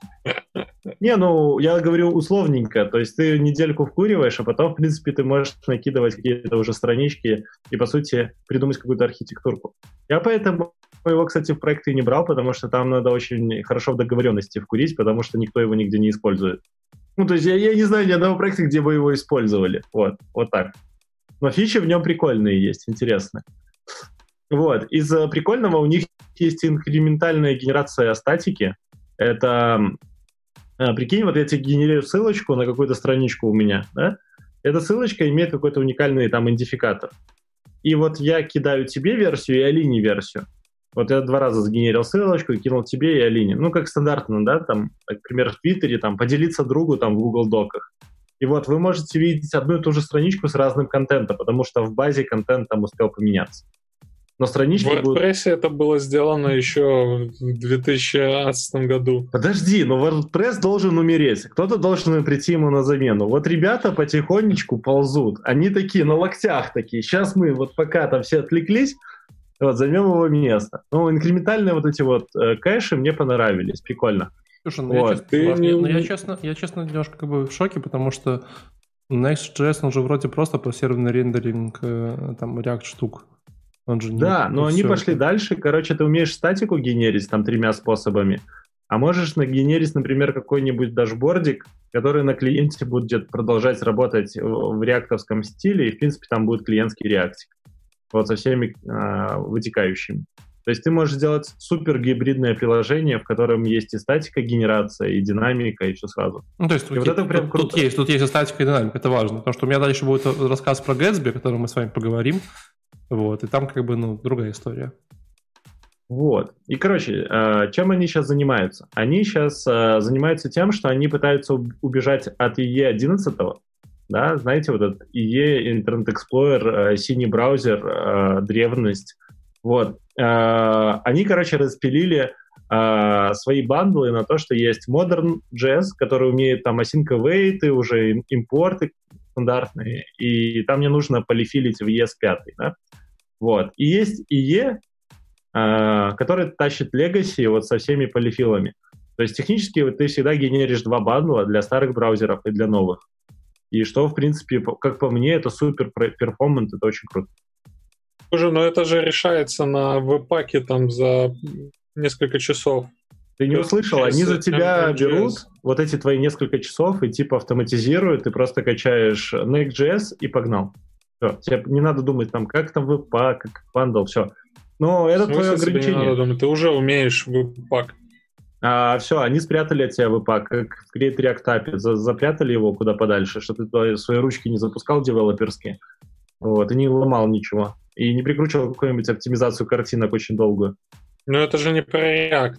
Не, ну, я говорю условненько. То есть ты недельку вкуриваешь, а потом, в принципе, ты можешь накидывать какие-то уже странички и, по сути, придумать какую-то архитектурку. Я поэтому его, кстати, в проект и не брал, потому что там надо очень хорошо в договоренности вкурить, потому что никто его нигде не использует. Ну, то есть я, я не знаю ни одного проекта, где бы его использовали. Вот, вот так. Но фичи в нем прикольные есть, интересные. Вот. Из э, прикольного у них есть инкрементальная генерация статики. Это, э, прикинь, вот я тебе генерирую ссылочку на какую-то страничку у меня, да? Эта ссылочка имеет какой-то уникальный там идентификатор. И вот я кидаю тебе версию и Алине версию. Вот я два раза сгенерил ссылочку и кинул тебе и Алине. Ну, как стандартно, да, там, например, в Твиттере, там, поделиться другу там в Google Доках. И вот вы можете видеть одну и ту же страничку с разным контентом, потому что в базе контент там успел поменяться. Но В странички будут... WordPress это было сделано еще в 2011 году. Подожди, но WordPress должен умереть. Кто-то должен прийти ему на замену. Вот ребята потихонечку ползут. Они такие на локтях такие. Сейчас мы вот пока там все отвлеклись, вот, займем его место. Ну, инкрементальные вот эти вот э, кэши мне понравились. Прикольно. Слушай, ну, Вот, я, честно, ты не- ну, я, честно, я честно немножко как бы в шоке, потому что Next.js, он же вроде просто про серверный рендеринг э, там React штук. Он же не- Да, но они пошли это. дальше. Короче, ты умеешь статику генерить там тремя способами, а можешь нагенерить, например, какой-нибудь дашбордик, который на клиенте будет продолжать работать в в реактовском стиле, и, в принципе, там будет клиентский реактик. Вот со всеми а, вытекающими. То есть ты можешь сделать супер гибридное приложение, в котором есть и статика генерация, и динамика, и все сразу. Ну, то есть тут, И вот это тут- прям тут круто. есть, тут есть и статика и динамика, это важно, потому что у меня дальше будет рассказ про Gatsby, о котором мы с вами поговорим, вот, и там как бы, ну, другая история. Вот. И, короче, э, чем они сейчас занимаются? Они сейчас э, занимаются тем, что они пытаются уб- убежать от IE 11, да, знаете, вот этот IE, Internet Explorer, э, синий браузер, э, древность. Вот. Э, Они, короче, распилили свои бандлы на то, что есть Modern.js, который умеет там async await, уже им- импорты стандартные, и там не нужно полифилить в ES5, да? Вот. И есть IE, который тащит Legacy вот со всеми полифилами. То есть технически вот ты всегда генеришь два бандла для старых браузеров и для новых. И что, в принципе, как по мне, это супер перформанс, это очень круто. Слушай, но это же решается на webpack-е там за несколько часов. Ты не То услышал, через они за тебя Next.js. берут вот эти твои несколько часов и типа автоматизируют, ты просто качаешь Next.js и погнал. Все, тебе не надо думать там, как там webpack, как бандл, все. Но это твое ограничение. Ты уже умеешь webpack. А все, они спрятали от тебя webpack, как в Create React App, за, запрятали его куда подальше, чтобы ты свои ручки не запускал девелоперские, вот, и не ломал ничего, и не прикручивал какую-нибудь оптимизацию картинок очень долгую. Но это же не про React.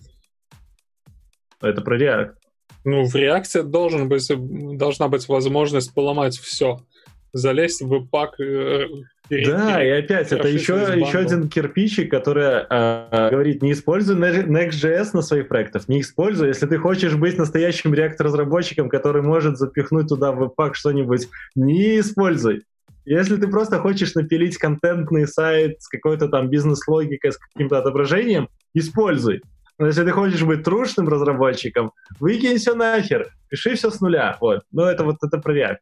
Это про React. Ну, в React должен быть, должна быть возможность поломать все. Залезть в веб-пак. Э, да, *laughs* и опять, это еще, еще один кирпичик, который э, говорит, не используй Next.js на своих проектах, не используй. Если ты хочешь быть настоящим React-разработчиком, который может запихнуть туда в веб-пак что-нибудь, не используй. Если ты просто хочешь напилить контентный сайт с какой-то там бизнес-логикой, с каким-то отображением, используй. Но если ты хочешь быть трушным разработчиком, выкинь все нахер, пиши все с нуля. Вот. Ну, это вот это про React.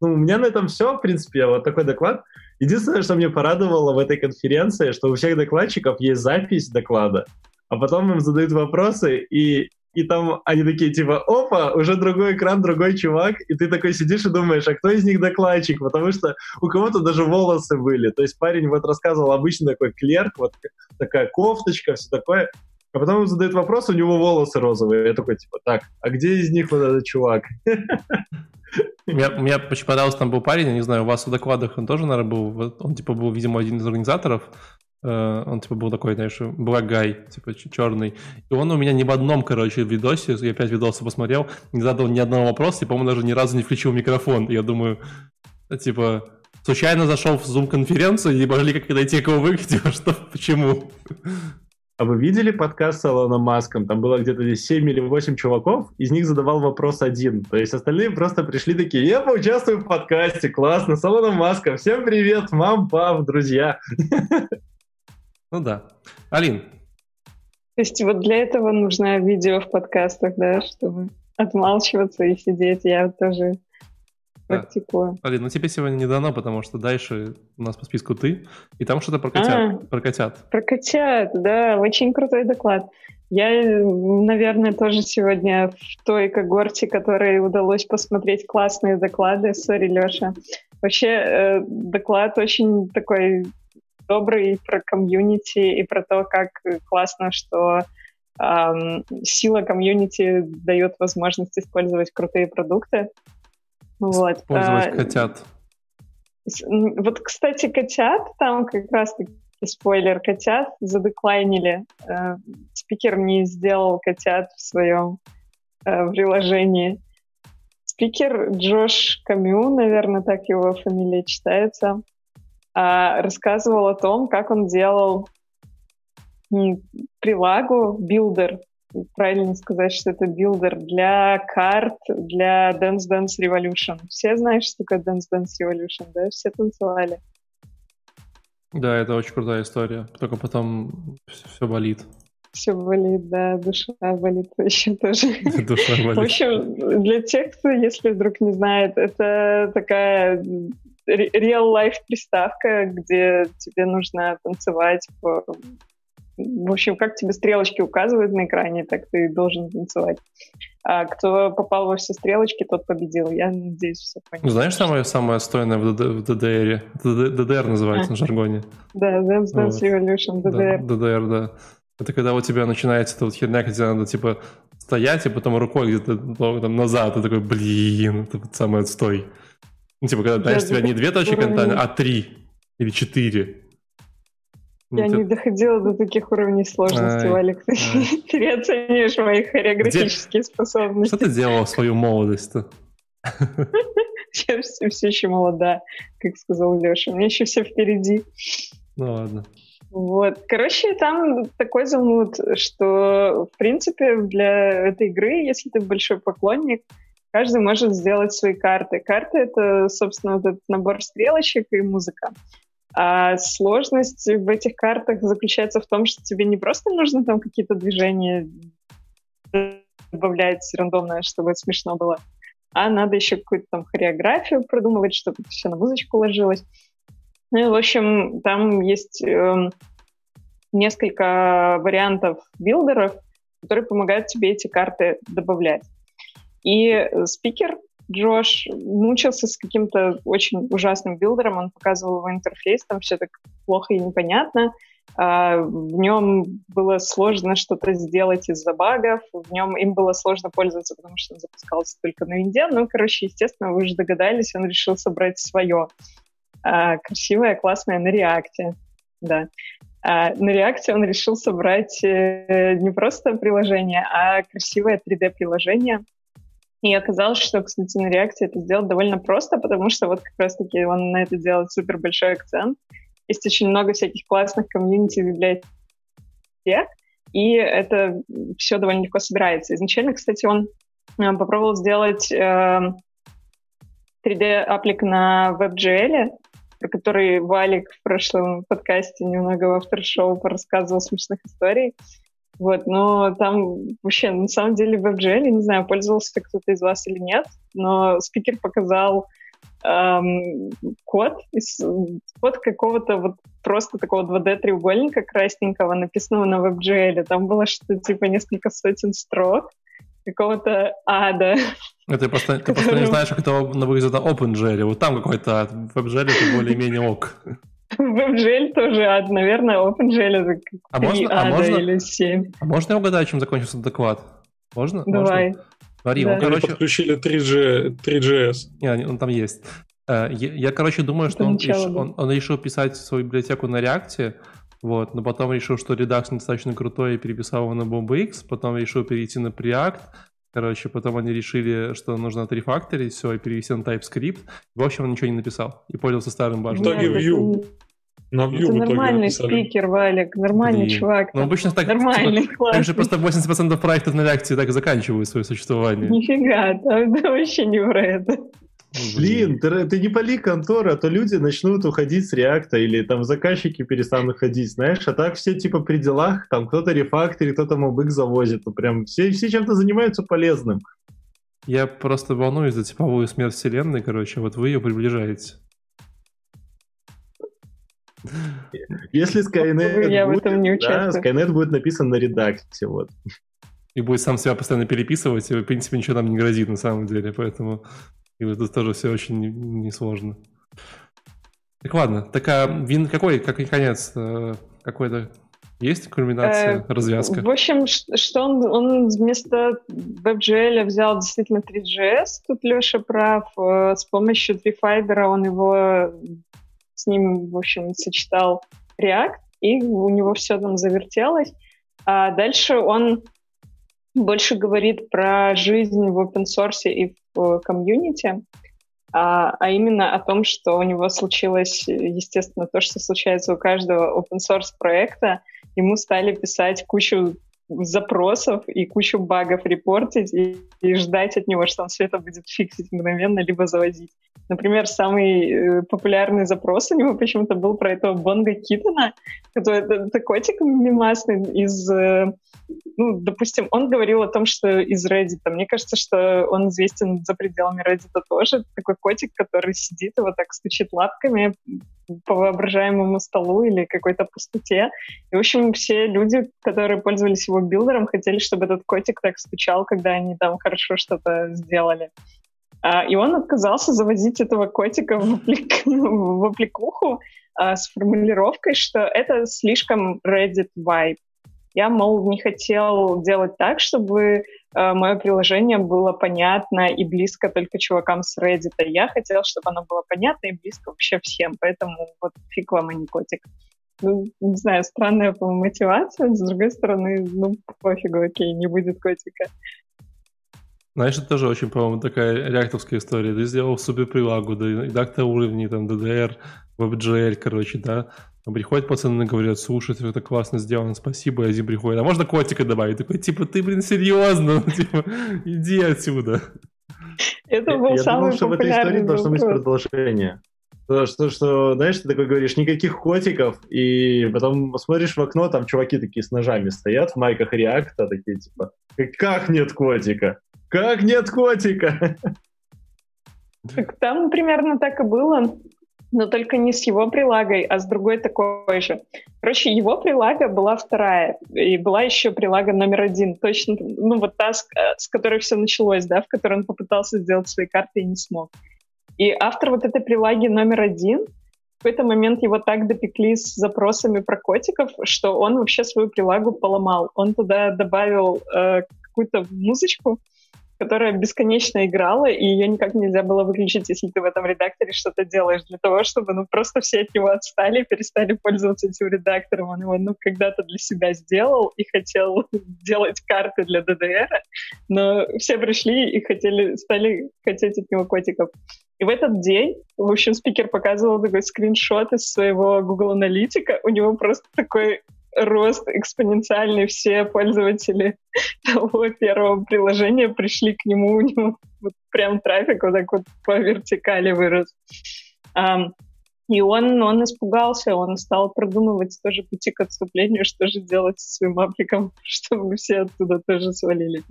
Ну, у меня на этом все, в принципе, вот такой доклад. Единственное, что мне порадовало в этой конференции, что у всех докладчиков есть запись доклада, а потом им задают вопросы, и и там они такие, типа, опа, уже другой экран, другой чувак, и ты такой сидишь и думаешь, а кто из них докладчик, потому что у кого-то даже волосы были, то есть парень вот рассказывал обычный такой клерк, вот такая кофточка, все такое, а потом он задает вопрос, у него волосы розовые, я такой, типа, так, а где из них вот этот чувак? *laughs* Мне, мне очень понравился, там был парень, я не знаю, у вас в докладах он тоже, наверное, был, он, типа, был, видимо, один из организаторов, Э, он, типа, был такой, знаешь, black guy, типа, черный. И он у меня ни в одном, короче, видосе, я опять видосы посмотрел, не задал ни одного вопроса, и, по-моему, даже ни разу не включил микрофон. Я думаю, типа, случайно зашел в Zoom-конференцию, и могли как-то найти, кого выглядел, *laughs* что, почему? А вы видели подкаст с Илоном Маском? Там было где-то здесь 7 или 8 чуваков, из них задавал вопрос один. То есть остальные просто пришли такие, я поучаствую в подкасте, классно, с Илоном Маском, всем привет, мам, пап, друзья. Ну да. Алин. То есть вот для этого нужно видео в подкастах, да, чтобы отмалчиваться и сидеть. Я тоже. Практикую. Алин, ну тебе сегодня не дано, потому что дальше у нас по списку ты, и там что-то про котят. А, про котят. Про котят, да, очень крутой доклад. Я, наверное, тоже сегодня в той когорте, которой удалось посмотреть классные доклады. Сори, Леша. Вообще, э, доклад очень такой добрый про комьюнити и про то, как классно, что эм, сила комьюнити дает возможность использовать крутые продукты. Вот. Использовать а, котят. Вот, кстати, котят, там как раз-таки спойлер, котят задеклайнили. Э, спикер не сделал котят в своем э, приложении. Спикер Джош Камю, наверное, так его фамилия читается, а, рассказывал о том, как он делал прилагу, билдер, правильно сказать, что это билдер для карт, для Dance Dance Revolution. Все знают, что такое Dance Dance Revolution, да? Все танцевали. Да, это очень крутая история. Только потом все болит. Все болит, да, душа болит еще тоже. *laughs* Душа болит. В общем, для тех, кто, если вдруг не знает, это такая real-life приставка, где тебе нужно танцевать по... В общем, как тебе стрелочки указывают на экране, так ты должен танцевать. А кто попал во все стрелочки, тот победил. Я надеюсь, все понял. Знаешь, самое, самое стойное в, в DDR? DDR называется а. на жаргоне. *laughs* Да, Dance Dance вот. Revolution. Да, DDR, да. Это когда у тебя начинается эта вот херня, где надо, типа, стоять, и потом рукой где-то ну, там, назад, ты такой, блин, это самый отстой. Ну, типа, когда, знаешь, у тебя не две точки контакта, а три или четыре. Я ну, не доходила до таких уровней сложности, Валик. Ты, *laughs* ты оцениваешь мои хореографические Где... способности. Что ты делала в свою молодость-то? *laughs* Я все, все еще молода, как сказал Леша. У меня еще все впереди. Ну ладно. Вот. Короче, там такой замут, что, в принципе, для этой игры, если ты большой поклонник, каждый может сделать свои карты. Карты — это, собственно, вот этот набор стрелочек и музыка. А сложность в этих картах заключается в том, что тебе не просто нужно там какие-то движения добавлять рандомное, чтобы смешно было, а надо еще какую-то там хореографию продумывать, чтобы все на музычку ложилось. Ну и, в общем, там есть э, несколько вариантов билдеров, которые помогают тебе эти карты добавлять. И э, спикер Джош мучился с каким-то очень ужасным билдером, он показывал его интерфейс, там все так плохо и непонятно, А, в нем было сложно что-то сделать из-за багов, в нем им было сложно пользоваться, потому что он запускался только на винде. Ну, короче, естественно, вы уже догадались, он решил собрать свое а, красивое, классное на реакте. Да. А на реакте он решил собрать э, не просто приложение, а красивое 3D-приложение. И оказалось, что, кстати, на реакте это сделать довольно просто, потому что вот как раз-таки он на это делает супер большой акцент. Есть очень много всяких классных комьюнити библиотек, и это все довольно легко собирается. Изначально, кстати, он э, попробовал сделать э, 3D-аплик на WebGL, про который Валик в прошлом подкасте немного в автор-шоу порассказывал смешных историй. Вот, но там вообще, на самом деле, WebGL, не знаю, пользовался кто-то из вас или нет, но спикер показал эм, код, из, код какого-то вот просто такого 2D-треугольника красненького, написанного на WebGL. Там было что-то типа несколько сотен строк какого-то ада. Это ты просто, ты просто не знаешь, как это выглядит на OpenGL. Вот там какой-то. В WebGL это более-менее ок. WebGL тоже ад. Наверное, OpenGL это а можно, а ада можно, или 7. А можно я угадаю, чем закончился доклад? Можно? Давай. Можно? Смотри, Да. он, короче... подключили 3G, 3GS. Не, он там есть. Э, Я, я, короче, думаю, что он, реш- он, он решил писать свою библиотеку на реакте, вот, но потом решил, что редакс недостаточно крутой и переписал его на BombX, потом решил перейти на Preact, короче, потом они решили, что нужно отрефакторить все и перевести на TypeScript. В общем, он ничего не написал и пользовался старым В бажным. итоге Нет, Vue. это- На Vue Это в нормальный написали. спикер, Валик, нормальный Блин. чувак. Ну, обычно так, Нормальный, типа, *laughs* так же просто 80% проектов на реакте так и заканчивают свое существование. Нифига, там это вообще не про это. Блин, ты, ты не пали конторы, а то люди начнут уходить с реакта или там заказчики перестанут ходить, знаешь, а так все типа при делах, там кто-то рефакторит, кто-то MobX завозит, ну прям все, все чем-то занимаются полезным. Я просто волнуюсь за типовую смерть вселенной, короче, вот вы ее приближаете. Если Skynet Я в будет, этом не да, участвую. Skynet будет написан на редакте, вот. И будет сам себя постоянно переписывать, и, в принципе, ничего нам не грозит на самом деле, поэтому и вот тут тоже все очень не- несложно. Так ладно, так а вин какой, как конец, э, какой-то есть кульминация, Э, развязка? В общем, что он, он вместо WebGL взял действительно 3GS, тут Леша прав, э, с помощью TreeFiber он его с ним, в общем, сочетал React, и у него все там завертелось. А дальше он больше говорит про жизнь в open source и комьюнити, а, а именно о том, что у него случилось, естественно, то, что случается у каждого open source проекта, ему стали писать кучу запросов и кучу багов репортить и, и ждать от него, что он все это будет фиксить мгновенно, либо завозить. Например, самый э, популярный запрос у него почему-то был про этого Бонга Китона, который это, это котик мимасный из... э, ну, допустим, он говорил о том, что из Reddit. Мне кажется, что он известен за пределами Reddit тоже. Такой котик, который сидит вот так стучит лапками по воображаемому столу или какой-то пустоте. И, в общем, все люди, которые пользовались его билдером, хотели, чтобы этот котик так стучал, когда они там хорошо что-то сделали. А, и он отказался завозить этого котика в, апплик- *laughs* в аппликуху а, с формулировкой, что это слишком Reddit vibe. Я, мол, не хотел делать так, чтобы мое приложение было понятно и близко только чувакам с Reddit. Я хотел, чтобы оно было понятно и близко вообще всем. Поэтому вот фиг вам, а не котик. Ну, не знаю, странная, по-моему, мотивация. С другой стороны, ну, пофигу, окей, не будет котика. Знаешь, это тоже очень, по-моему, такая реактовская история. Ты сделал супер прилагу, да, редактор уровней, там, DDR, WebGL, короче, да. А приходят пацаны и говорят, слушай, это классно сделано, спасибо, и один приходит, а можно котика добавить? Такой, типа, ты, блин, серьезно? *laughs* Типа, иди отсюда. Это Я- был я самый думал, что в этой истории должно быть продолжение. Что, что, что, знаешь, ты такой говоришь, никаких котиков, и потом смотришь в окно, там чуваки такие с ножами стоят в майках реакта, такие типа, «Как- как нет котика? Как нет котика? Так там примерно так и было, но только не с его прилагой, а с другой такой же. Короче, его прилага была вторая, и была еще прилага номер один, точно, ну вот та, с, э, с которой все началось, да, в которой он попытался сделать свои карты и не смог. И автор вот этой прилаги номер один какой-то момент его так допекли с запросами про котиков, что он вообще свою прилагу поломал. Он туда добавил э, какую-то музычку, которая бесконечно играла, и ее никак нельзя было выключить, если ты в этом редакторе что-то делаешь, для того, чтобы ну, просто все от него отстали, перестали пользоваться этим редактором. Он его ну, когда-то для себя сделал и хотел *laughs* делать карты для ДДР, но все пришли и хотели, стали хотеть от него котиков. И в этот день, в общем, спикер показывал такой скриншот из своего Google Аналитика. У него просто такой рост экспоненциальный. Все пользователи *laughs* того первого приложения пришли к нему, у него вот прям трафик вот так вот по вертикали вырос. Um, и он, он испугался, он стал продумывать тоже пути к отступлению, что же делать со своим апликом, *laughs* чтобы все оттуда тоже свалили.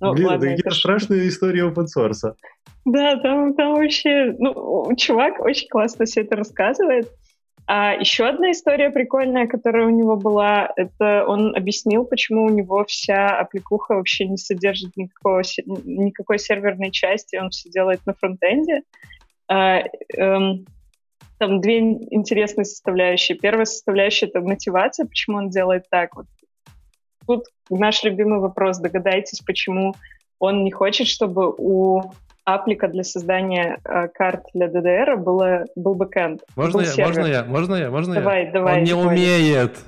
Ну, Блин, ладно, это какие-то страшные истории open source. Да, там, там вообще, ну, чувак очень классно все это рассказывает. А еще одна история прикольная, которая у него была, это он объяснил, почему у него вся аппликуха вообще не содержит никакого, никакой серверной части, он все делает на фронтенде. А, эм, там две интересные составляющие. Первая составляющая — это мотивация, почему он делает так. Вот. Тут наш любимый вопрос. Догадайтесь, почему он не хочет, чтобы у аплика для создания э, карт для DDR было, был бэкэнд. Можно был я, можно я, можно я, можно давай, я? Давай, Он не давай. умеет.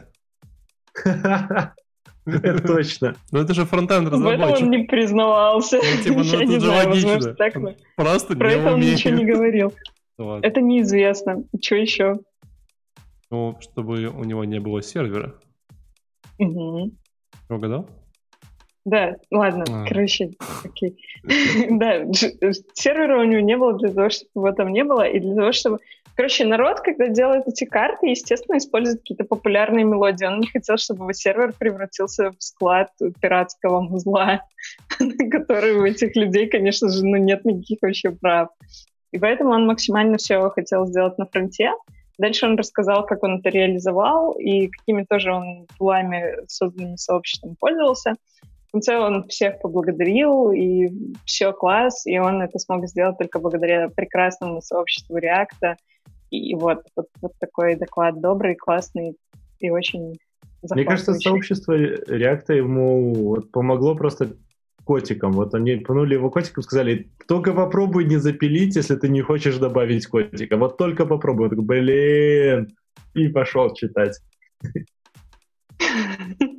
Это точно. Ну это же фронтенд В этом разработчик. он не признавался. Ну, типа, ну *laughs* Я не знаю, логично. возможно, так мы- Просто Про не это он ничего не говорил. Это неизвестно. Что еще? Ну, чтобы у него не было сервера. Мгм. Угадал? Да, ладно, А. короче, окей. *laughs* Да, сервера у него не было для того, чтобы его там не было, и для того, чтобы... Короче, народ, когда делает эти карты, естественно, использует какие-то популярные мелодии. Он не хотел, чтобы его сервер превратился в склад пиратского музла, *laughs* который у этих людей, конечно же, ну, нет никаких вообще прав. И поэтому он максимально все хотел сделать на фронте. Дальше он рассказал, как он это реализовал и какими тоже он тулами, созданными сообществом, пользовался. В конце он всех поблагодарил, и все класс, и он это смог сделать только благодаря прекрасному сообществу Реакта. И вот, вот, вот такой доклад добрый, классный и очень Мне кажется, сообщество Реакта ему вот помогло просто котикам. Вот они пнули его котиком, сказали, только попробуй не запилить, если ты не хочешь добавить котика. Вот только попробуй. Он такой, блин. И пошел читать. *laughs*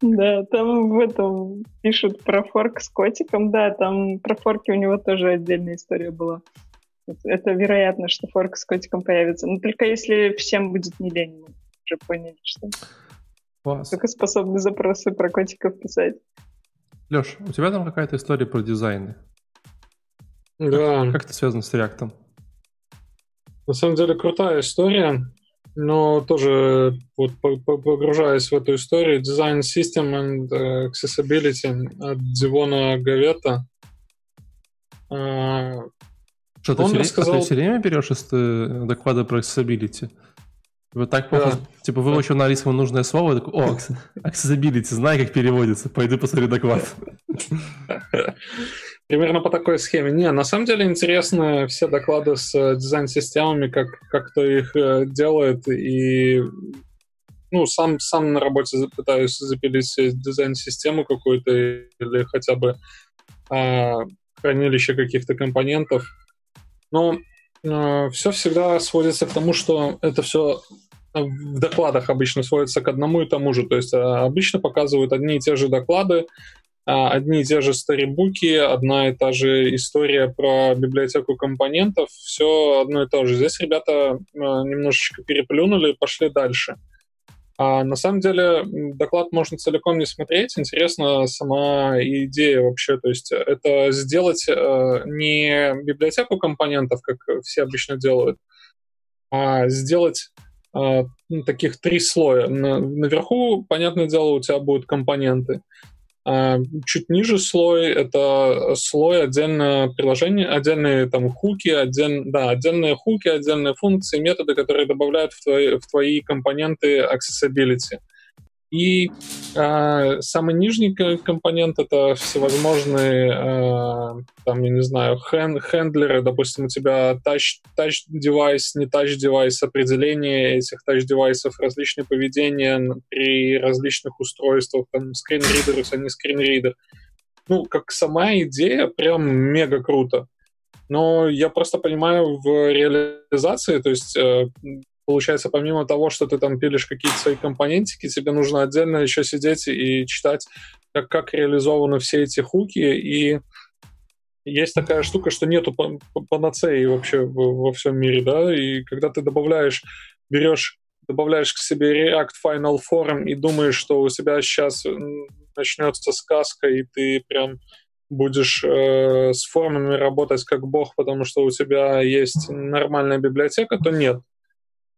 Да, там в этом пишут про форк с котиком, да, там про форки у него тоже отдельная история была. Это- вероятно, что форк с котиком появится. Но только если всем будет не лень, мы уже поняли, что Класс. только способны запросы про котиков писать. Леш, у тебя там какая-то история про дизайны. Да, Как это связано с реактом? на самом деле крутая история, но тоже вот по- по- погружаясь в эту историю, Design System and э, Accessibility от Дивона Гавета. А, Что, ты Он все, время- рассказал- а ты все время берешь из э, доклада про accessibility? Вот так Да. плохо. Типа выучил на английском нужное слово, такой, о, acc- accessibility, знаю, как переводится, пойду посмотрю доклад. *laughs* Примерно по такой схеме. Не, на самом деле интересны все доклады с э, дизайн-системами, как, как кто их э, делает, и ну, сам, сам на работе пытаюсь запилить дизайн-систему какую-то или хотя бы а, хранилище каких-то компонентов. Но все всегда сводится к тому, что это все в докладах обычно сводится к одному и тому же. То есть а, обычно показывают одни и те же доклады, одни и те же старибуки, одна и та же история про библиотеку компонентов, все одно и то же. Здесь ребята а, немножечко переплюнули и пошли дальше. А на самом деле доклад можно целиком не смотреть, интересна сама идея вообще, то есть это сделать э, не библиотеку компонентов, как все обычно делают, а сделать э, ну, таких три слоя. На- наверху, понятное дело, у тебя будут компоненты. А, чуть ниже слой — это слой отдельно приложение, отдельные там хуки, отдель, да, отдельные хуки, отдельные функции, методы, которые добавляют в твои, в твои компоненты accessibility. И э, самый нижний компонент это всевозможные, э, там, я не знаю, хэн, хендлеры, допустим, у тебя touch, touch девайс, не touch девайс, определение этих touch девайсов, различные поведения при различных устройствах, там, скринридер, а не скринридер. Ну, как сама идея, прям мега круто. Но я просто понимаю в реализации, то есть э, получается, помимо того, что ты там пилишь какие-то свои компонентики, тебе нужно отдельно еще сидеть и читать, как, как реализованы все эти хуки, и есть такая штука, что нету панацеи вообще во всем мире, да, и когда ты добавляешь, берешь, добавляешь к себе React Final Form и думаешь, что у тебя сейчас начнется сказка, и ты прям будешь э, с формами работать как бог, потому что у тебя есть нормальная библиотека, то нет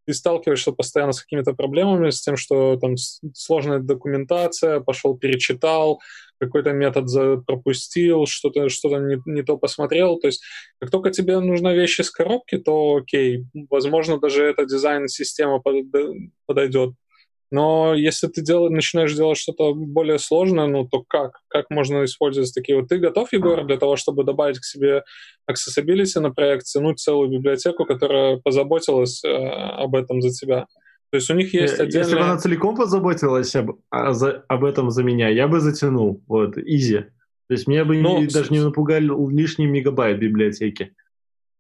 ты сталкиваешься постоянно с какими-то проблемами, с тем, что там сложная документация, пошел перечитал, какой-то метод пропустил, что-то что не, не то посмотрел. То есть как только тебе нужна вещь из коробки, то окей, возможно, даже эта дизайн-система подойдет. Но если ты дел, начинаешь делать что-то более сложное, ну то как? Как можно использовать такие вот? Ты готов, Егор, для того, чтобы добавить к себе accessibility на проект, тянуть целую библиотеку, которая позаботилась э, об этом за тебя? То есть у них есть отдельная... Если бы она целиком позаботилась об, а, об этом за меня, я бы затянул. Вот, easy. То есть меня бы ну, не, даже не напугали лишний мегабайт библиотеки.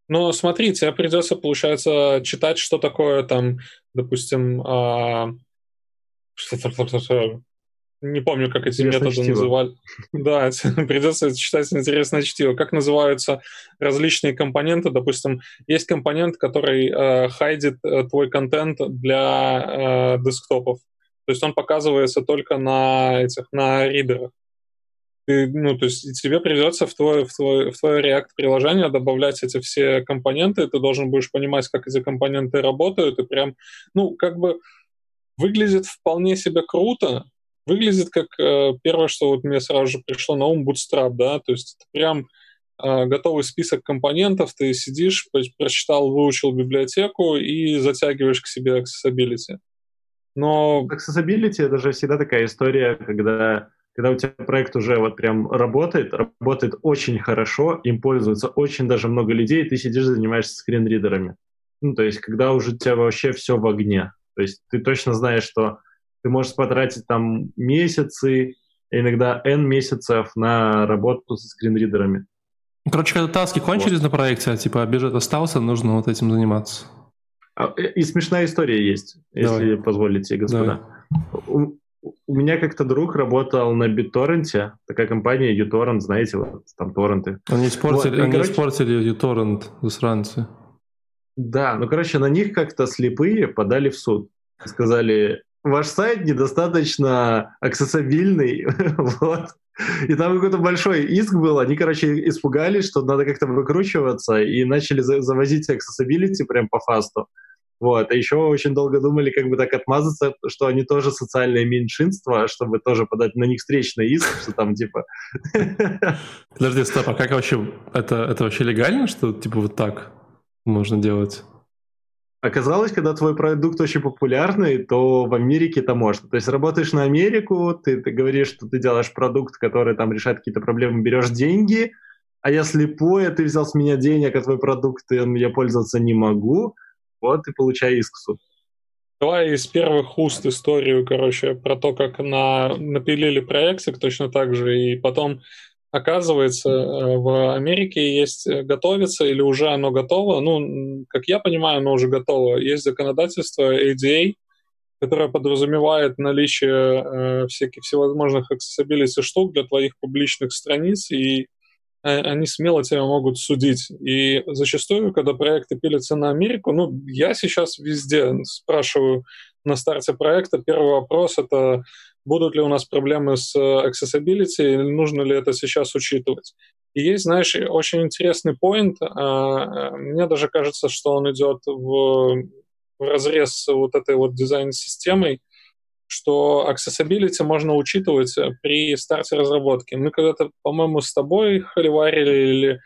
Но смотри, тебе придется, получается, читать, что такое там, допустим, а, не помню, как эти интересное методы чтиво. называли. *laughs* Да, *laughs* придется читать интересное чтиво. Как называются различные компоненты? Допустим, есть компонент, который э, хайдит э, твой контент для э, десктопов. То есть он показывается только на этих, на ридерах. Ты, ну, то есть тебе придется в твое, в твое, в твое React-приложение добавлять эти все компоненты, ты должен будешь понимать, как эти компоненты работают, и прям, ну, как бы Выглядит вполне себе круто. Выглядит как э, первое, что вот мне сразу же пришло на ум, Bootstrap, да, то есть это прям э, готовый список компонентов, ты сидишь, прочитал, выучил библиотеку и затягиваешь к себе accessibility. Но... Accessibility — это же всегда такая история, когда когда у тебя проект уже вот прям работает, работает очень хорошо, им пользуются очень даже много людей, и ты сидишь, занимаешься скринридерами. Ну, то есть, когда уже у тебя вообще все в огне. То есть ты точно знаешь, что ты можешь потратить там месяцы, иногда N месяцев на работу со скринридерами. Короче, когда таски кончились вот. на проекте, а типа бюджет остался, нужно вот этим заниматься. А, и смешная история есть, Давай. если позволите, господа. У, у меня как-то друг работал на BitTorrent, такая компания uTorrent, знаете, вот там торренты. Они испортили, вот, они короче... испортили uTorrent, засранцы. Да, ну, короче, на них как-то слепые подали в суд. Сказали, ваш сайт недостаточно аксессабильный, *laughs* вот. И там какой-то большой иск был, они, короче, испугались, что надо как-то выкручиваться, и начали за- завозить accessibility прям по фасту. Вот. А еще очень долго думали, как бы так отмазаться, что они тоже социальное меньшинство, чтобы тоже подать на них встречный иск, что там типа... *laughs* Подожди, стоп, а как вообще... Это, это вообще легально, что типа вот так? Можно делать? Оказалось, когда твой продукт очень популярный, то в Америке это можно. То есть работаешь на Америку, ты, ты говоришь, что ты делаешь продукт, который там решает какие-то проблемы, берешь деньги, а я слепой, а ты взял с меня денег, а твой продукт я пользоваться не могу, вот и получай иск суд. Давай из первых уст историю, короче, про то, как на, напилили проектик точно так же, и потом оказывается, э, в Америке есть э, готовится или уже оно готово. Ну, как я понимаю, оно уже готово. Есть законодательство ADA, которое подразумевает наличие э, всяких всевозможных accessibility штук для твоих публичных страниц, и э, они смело тебя могут судить. И зачастую, когда проекты пилятся на Америку, ну, я сейчас везде спрашиваю на старте проекта, первый вопрос — это будут ли у нас проблемы с э, accessibility, или нужно ли это сейчас учитывать. И есть, знаешь, очень интересный поинт. А, мне даже кажется, что он идет в, в разрез с вот этой вот дизайн-системой, что accessibility можно учитывать при старте разработки. Мы когда-то, по-моему, с тобой холиварили или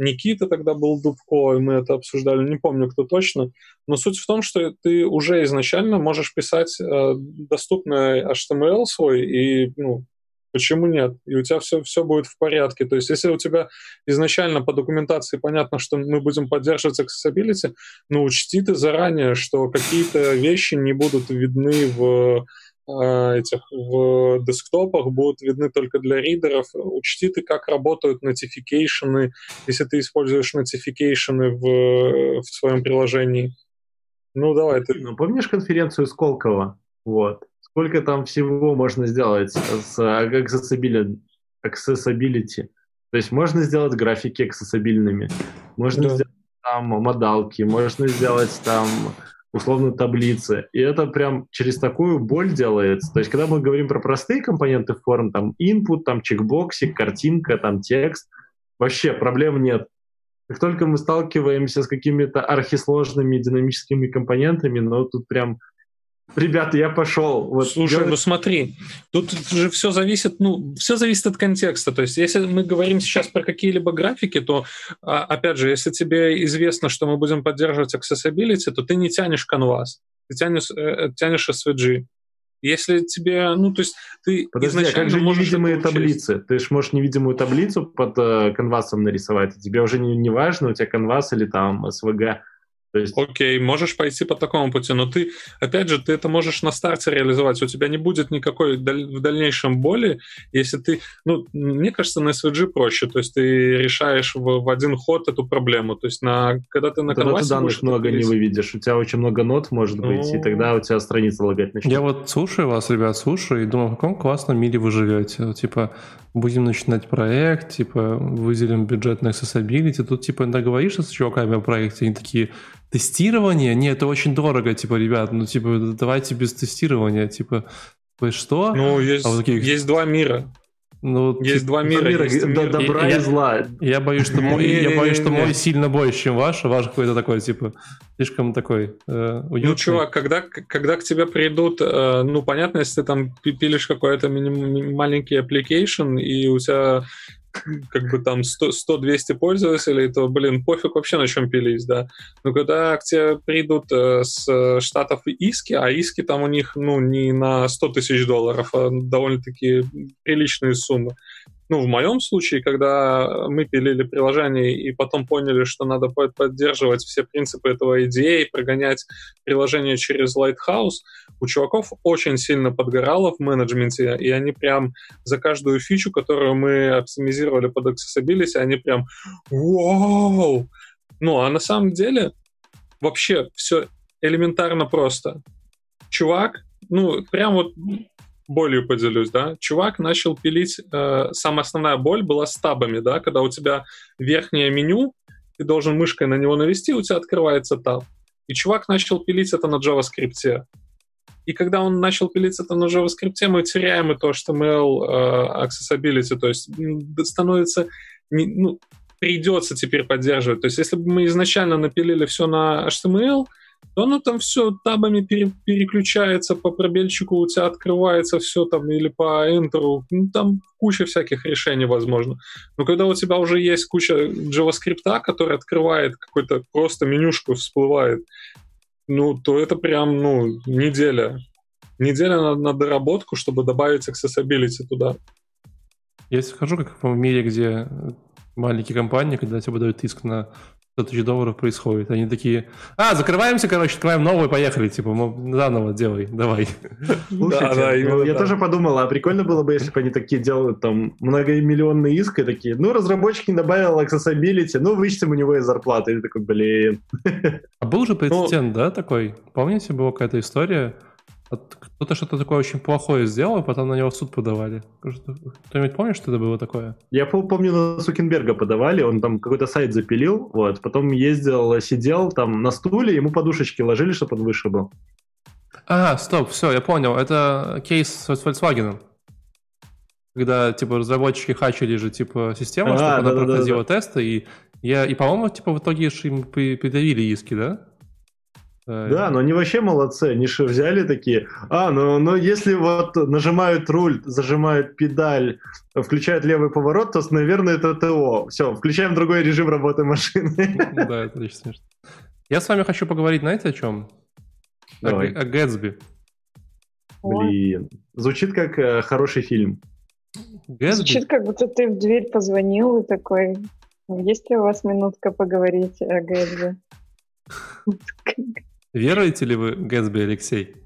Никита тогда был Дубко, и мы это обсуждали, не помню, кто точно. Но суть в том, что ты уже изначально можешь писать э, доступный HTML свой, и ну, Почему нет? И у тебя все, все будет в порядке. То есть, если у тебя изначально по документации понятно, что мы будем поддерживать accessibility, ну, учти ты заранее, что какие-то вещи не будут видны в этих в десктопах будут видны только для ридеров. Учти ты, как работают нотификейшены, если ты используешь нотификейшены в, в своем приложении. Ну, давай ты. Ну, помнишь конференцию Сколково? Вот сколько там всего можно сделать с accessibility. accessibility. То есть можно сделать графики аксессабильными, можно да. сделать там модалки, можно сделать там условно таблицы. И это прям через такую боль делается. То есть, когда мы говорим про простые компоненты форм, там input, там чекбоксик, картинка, там текст, вообще проблем нет. Как только мы сталкиваемся с какими-то архисложными динамическими компонентами, ну, тут прям Ребята, я пошел. Вот Слушай, делать... ну смотри, тут же все зависит, ну, все зависит от контекста. То есть, если мы говорим сейчас про какие-либо графики, то, а, опять же, если тебе известно, что мы будем поддерживать accessibility, то ты не тянешь canvas, ты тянешь, э, тянешь SVG. Если тебе, ну, то есть ты Подожди, а как же невидимые таблицы? Ты же можешь невидимую таблицу под э, канвасом нарисовать, и тебе уже не, не важно, у тебя канвас или там SVG. То есть... Окей, можешь пойти по такому пути, но ты, опять же, ты это можешь на старте реализовать. У тебя не будет никакой в дальнейшем боли, если ты, ну, мне кажется, на SVG проще, то есть ты решаешь в, в один ход эту проблему. То есть на, когда ты на Тогда ты данных много не выведешь, у тебя очень много нот может быть, ну... и тогда у тебя страница лагать начнет. Я вот слушаю вас, ребят, слушаю, и думаю, в каком классном мире вы живете. Типа, будем начинать проект, типа, выделим бюджет на accessibility, тут, типа, договоришься с чуваками о проекте, они такие, Тестирование? Нет, это очень дорого, типа, ребят, ну, типа, давайте без тестирования, типа, вы что? Ну, есть, а вот такие... есть два мира. Ну, есть два мира. мира есть мир. Добра и, и зла. Я боюсь, что мой, я боюсь, что мой сильно больше, чем ваш. Ваш какой-то такой, типа, слишком такой э, уютный. Ну, чувак, когда, когда к тебе придут, э, ну, понятно, если ты там пилишь какой-то маленький application, и у тебя как бы там 100-200 пользователей, то, блин, пофиг вообще на чем пились, да. Но когда к тебе придут э, с штатов иски, а иски там у них, ну, не на 100 тысяч долларов, а довольно-таки приличные суммы, ну, в моем случае, когда мы пилили приложение и потом поняли, что надо поддерживать все принципы этого IDA, прогонять приложение через Lighthouse, у чуваков очень сильно подгорало в менеджменте, и они прям за каждую фичу, которую мы оптимизировали под accessibility, они прям «Вау!» Ну, а на самом деле вообще все элементарно просто. Чувак, ну, прям вот болью поделюсь, да. Чувак начал пилить, э, самая основная боль была с табами, да, когда у тебя верхнее меню, ты должен мышкой на него навести, у тебя открывается таб. И чувак начал пилить это на JavaScript. И когда он начал пилить это на JavaScript, мы теряем это HTML э, accessibility, то есть становится, не, ну, придется теперь поддерживать. То есть если бы мы изначально напилили все на HTML, то оно там все табами пере, переключается, по пробельчику у тебя открывается все там, или по Enter, ну, там куча всяких решений возможно. Но когда у тебя уже есть куча JavaScript, который открывает какой-то просто менюшку, всплывает, ну, то это прям, ну, неделя. Неделя на, на доработку, чтобы добавить accessibility туда. Я скажу, как в мире, где маленькие компании, когда тебе дают иск на 100 тысяч долларов происходит. Они такие, а, закрываемся, короче, открываем новый, поехали, типа, заново делай, давай. Слушайте, да, да, ну, я тоже подумал, а прикольно было бы, если бы они такие делают там многомиллионные иски, такие, ну, разработчик не добавил accessibility, ну, вычтем у него из зарплаты. И такой, блин. А был же прецедент, ну, да, такой? Помните, была какая-то история, кто-то что-то такое очень плохое сделал, потом на него в суд подавали. Кто-нибудь помнит, что это было такое? Я помню, на Сукенберга подавали, он там какой-то сайт запилил, вот, потом ездил, сидел там на стуле, ему подушечки ложили, чтобы он выше был. А, стоп, все, я понял. Это кейс с Volkswagen. Когда, типа, разработчики хачили же, типа, систему, а, чтобы да, она да, проходила да, да. тесты, и, я, и по-моему, типа, в итоге им придавили иски, да? Э, да, но они вообще молодцы. Они же взяли такие, а, ну, ну если вот нажимают руль, зажимают педаль, включают левый поворот, то, наверное, это ТО. Все, включаем другой режим работы машины. *laughs* Да, это очень смешно. Я с вами хочу поговорить, знаете, о чем? Давай. О, о Гэтсби. Блин, звучит как э, хороший фильм. Гэтсби? Звучит, как будто ты в дверь позвонил и такой, есть ли у вас минутка поговорить о Гэтсби? *laughs* Веруете ли вы Гэтсби, Алексей?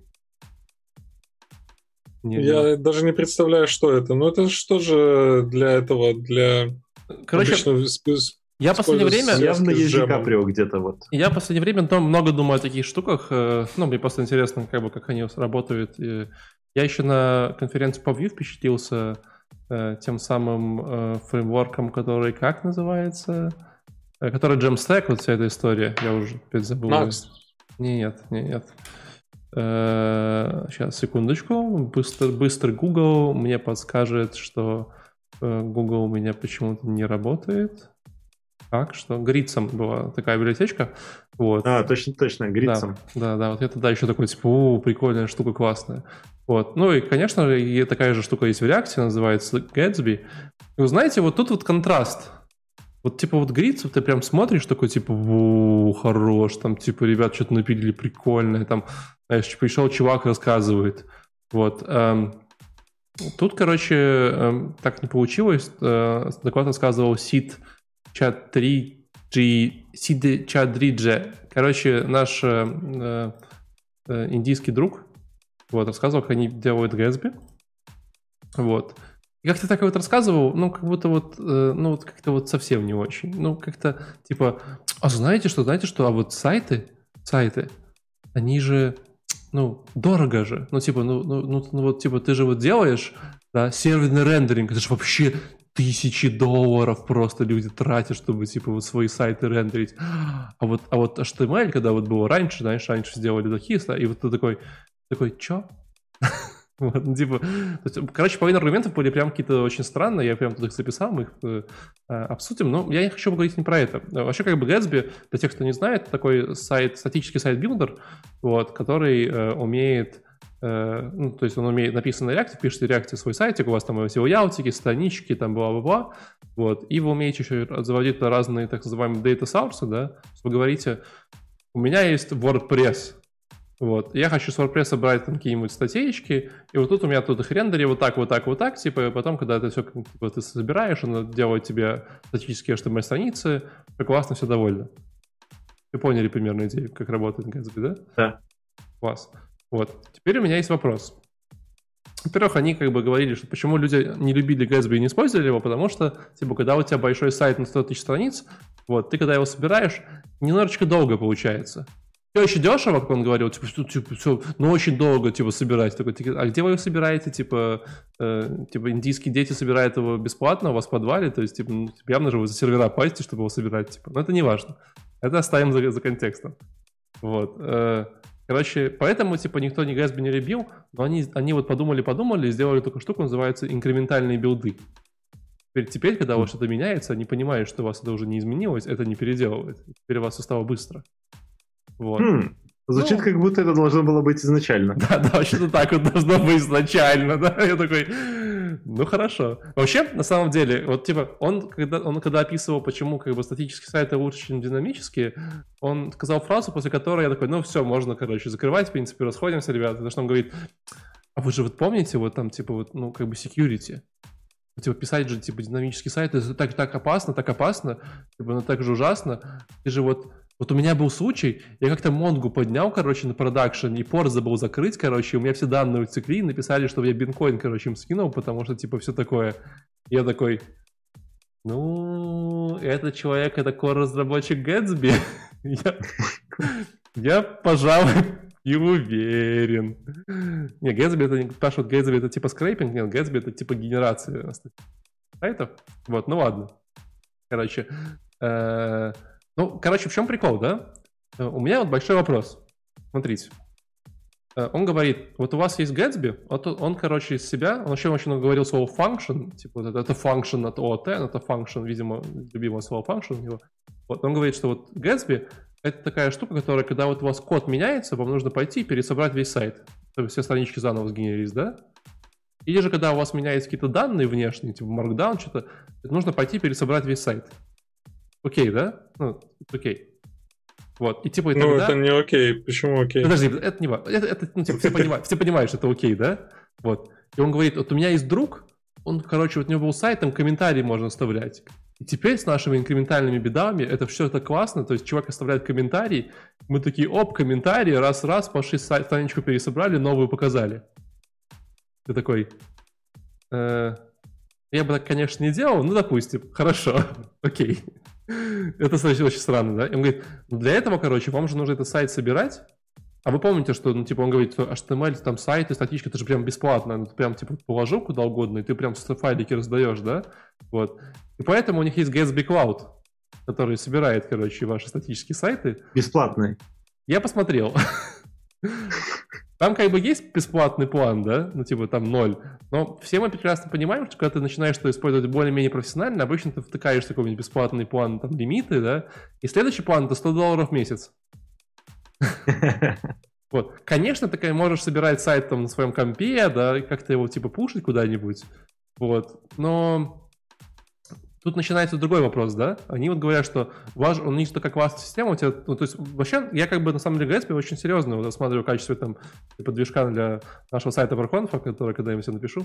Не, Я не. даже не представляю, что это. Ну, это что же для этого, для Короче, я в последнее время... Явно есть Ди Каприо где-то вот. Я в последнее время ну, много думаю о таких штуках. Э, ну, мне просто интересно, как бы, как они работают. И я еще на конференции по Vue впечатлился э, тем самым э, фреймворком, который как называется? Который Jamstack, вот вся эта история. Я уже опять забыл. Max. Нет, нет. Сейчас, э, секундочку. Быстро, быстро Google мне подскажет, что э, Google у меня почему-то не работает. Как? Что? Грицем была такая библиотечка. Вот. А, точно, точно, Грицем. Да, да, да. Вот я тогда еще такой, типа, о, прикольная штука, классная. Вот. Ну и, конечно же, такая же штука есть в React, называется Gatsby. И вы знаете, вот тут вот контраст вот типа вот Грицев ты прям смотришь такой типа, о, хорош, там типа ребят что-то напилили прикольное, там, знаешь, пришел чувак рассказывает. Вот. Эм, тут, короче, эм, так не получилось. Э, доклад рассказывал Сид чат 3 G, Сид чат 3 G. Короче, наш э, э, индийский друг вот, рассказывал, как они делают Гэтсби. Вот. И как ты так вот рассказывал, ну, как будто вот, э, ну, вот как-то вот совсем не очень. Ну, как-то, типа, а знаете что, знаете что, а вот сайты, сайты, они же, ну, дорого же. Ну, типа, ну, ну, ну, ну вот, типа, ты же вот делаешь, да, серверный рендеринг, это же вообще тысячи долларов просто люди тратят, чтобы, типа, вот свои сайты рендерить. А вот, а вот HTML, когда вот было раньше, знаешь, раньше сделали такие, и вот ты такой, такой, чё? *laughs* *laughs* Вот, ну, типа, есть, короче, половина аргументов были прям какие-то очень странные, я прям тут их записал, мы их э, а, обсудим, но я не хочу поговорить не про это. Вообще, как бы Gatsby, для тех, кто не знает, такой сайт, статический сайт-билдер, вот, который э, умеет э, ну, то есть он умеет написано на React, пишете реакции свой сайтик, у вас там все яутики, странички, там бла-бла-бла, вот, и вы умеете еще заводить разные так называемые data sources, да, вы говорите, у меня есть WordPress, вот. Я хочу с WordPress брать там какие-нибудь статейки, и вот тут у меня тут их рендери вот так, вот так, вот так, типа, и потом, когда это все типа, ты собираешь, оно делает тебе статические HTML-страницы, классно, все довольно. Вы поняли примерно идею, как работает Gatsby, да? Да. Класс. Вот. Теперь у меня есть вопрос. Во-первых, они как бы говорили, что почему люди не любили Gatsby и не использовали его, потому что, типа, когда у тебя большой сайт на 100 тысяч страниц, вот, ты когда его собираешь, немножечко долго получается все еще дешево, как он говорил, типа, что, типа, все, ну, очень долго, типа, собирать. Такой, а где вы его собираете, типа, э, типа, индийские дети собирают его бесплатно у вас в подвале, то есть, типа, ну, типа, явно же вы за сервера платите, чтобы его собирать, типа, но это не важно. Это оставим за, за контекстом. Вот. Э, короче, поэтому, типа, никто ни Gatsby не любил, но они, они вот подумали-подумали и сделали такую штуку, называется инкрементальные билды. Теперь, теперь, когда у вас что-то меняется, они понимают, что у вас это уже не изменилось, это не переделывает. Теперь у вас все стало быстро. Вот. Хм, звучит, ну, как будто это должно было быть изначально. *laughs* Да, да, что-то так вот должно быть изначально, да. Я такой, ну хорошо. Вообще, на самом деле, вот типа, он когда, он когда описывал, почему как бы статические сайты лучше, чем динамические, он сказал фразу, после которой я такой, ну все, можно, короче, закрывать, в принципе, расходимся, ребята. Потому что он говорит, а вы же вот помните, вот там, типа, вот, ну, как бы security. Типа, писать же, типа, динамический сайт, это так, так опасно, так опасно, типа, ну, так же ужасно. Ты же вот вот у меня был случай, я как-то Монгу поднял, короче, на продакшн, и пор забыл закрыть, короче, у меня все данные утекли, и написали, что я бинкоин, короче, им скинул, потому что, типа, все такое. Я такой, ну, этот человек, это core-разработчик Гэтсби? *laughs* я, я, пожалуй, *laughs* и уверен. Не, Гэтсби это не... Спрашивают, Гэтсби это типа скрейпинг? Нет, Гэтсби это типа генерация сайтов. Вот, ну ладно. Короче, э, ну, короче, в чем прикол, да? Э, у меня вот большой вопрос. Смотрите. Э, он говорит, вот у вас есть Gatsby, вот он, короче, из себя, он еще очень много говорил слово function, типа вот это, function от OOT, это function, видимо, любимое слово function у него. Вот он говорит, что вот Gatsby, это такая штука, которая, когда вот у вас код меняется, вам нужно пойти и пересобрать весь сайт, чтобы все странички заново сгенерились, да? Или же, когда у вас меняются какие-то данные внешние, типа Markdown, что-то, нужно пойти пересобрать весь сайт. Окей, да? Ну, окей. Вот, и типа и Ну, тогда... это не окей. Почему окей? Подожди, это не важно. Это, это, ну, типа, все, *laughs* понимают, все понимают, что это окей, да? Вот. И он говорит, вот у меня есть друг, он, короче, вот у него был сайт, там комментарии можно оставлять. И теперь с нашими инкрементальными бедами это все это классно, то есть чувак оставляет комментарий, мы такие, оп, комментарии, раз-раз, пошли сайт, страничку пересобрали, новую показали. Ты такой, «Э, я бы так, конечно, не делал, ну, допустим, хорошо, *laughs* окей. Это значит очень странно, да? И он говорит, «Ну, для этого, короче, вам же нужно этот сайт собирать, а вы помните, что, ну, типа, он говорит, что HTML, там, сайты, статичка, это же прям бесплатно, ну, ты прям, типа, положил куда угодно, и ты прям файлики раздаешь, да? Вот. И поэтому у них есть Gatsby Cloud, который собирает, короче, ваши статические сайты. Бесплатный. Я посмотрел. Там как бы есть бесплатный план, да, ну типа там ноль, но все мы прекрасно понимаем, что когда ты начинаешь что использовать более-менее профессионально, обычно ты втыкаешь такой бесплатный план, там лимиты, да, и следующий план это 100 долларов в месяц. *laughs* Вот. Конечно, ты можешь собирать сайт там на своем компе, да, и как-то его типа пушить куда-нибудь, вот, но Тут начинается другой вопрос, да? Они вот говорят, что ваш, у них такая классная система, у тебя, ну, то есть вообще, я как бы на самом деле Gatsby очень серьезно вот, рассматриваю качество там типа, движка для нашего сайта Warconf, который когда-нибудь я напишу.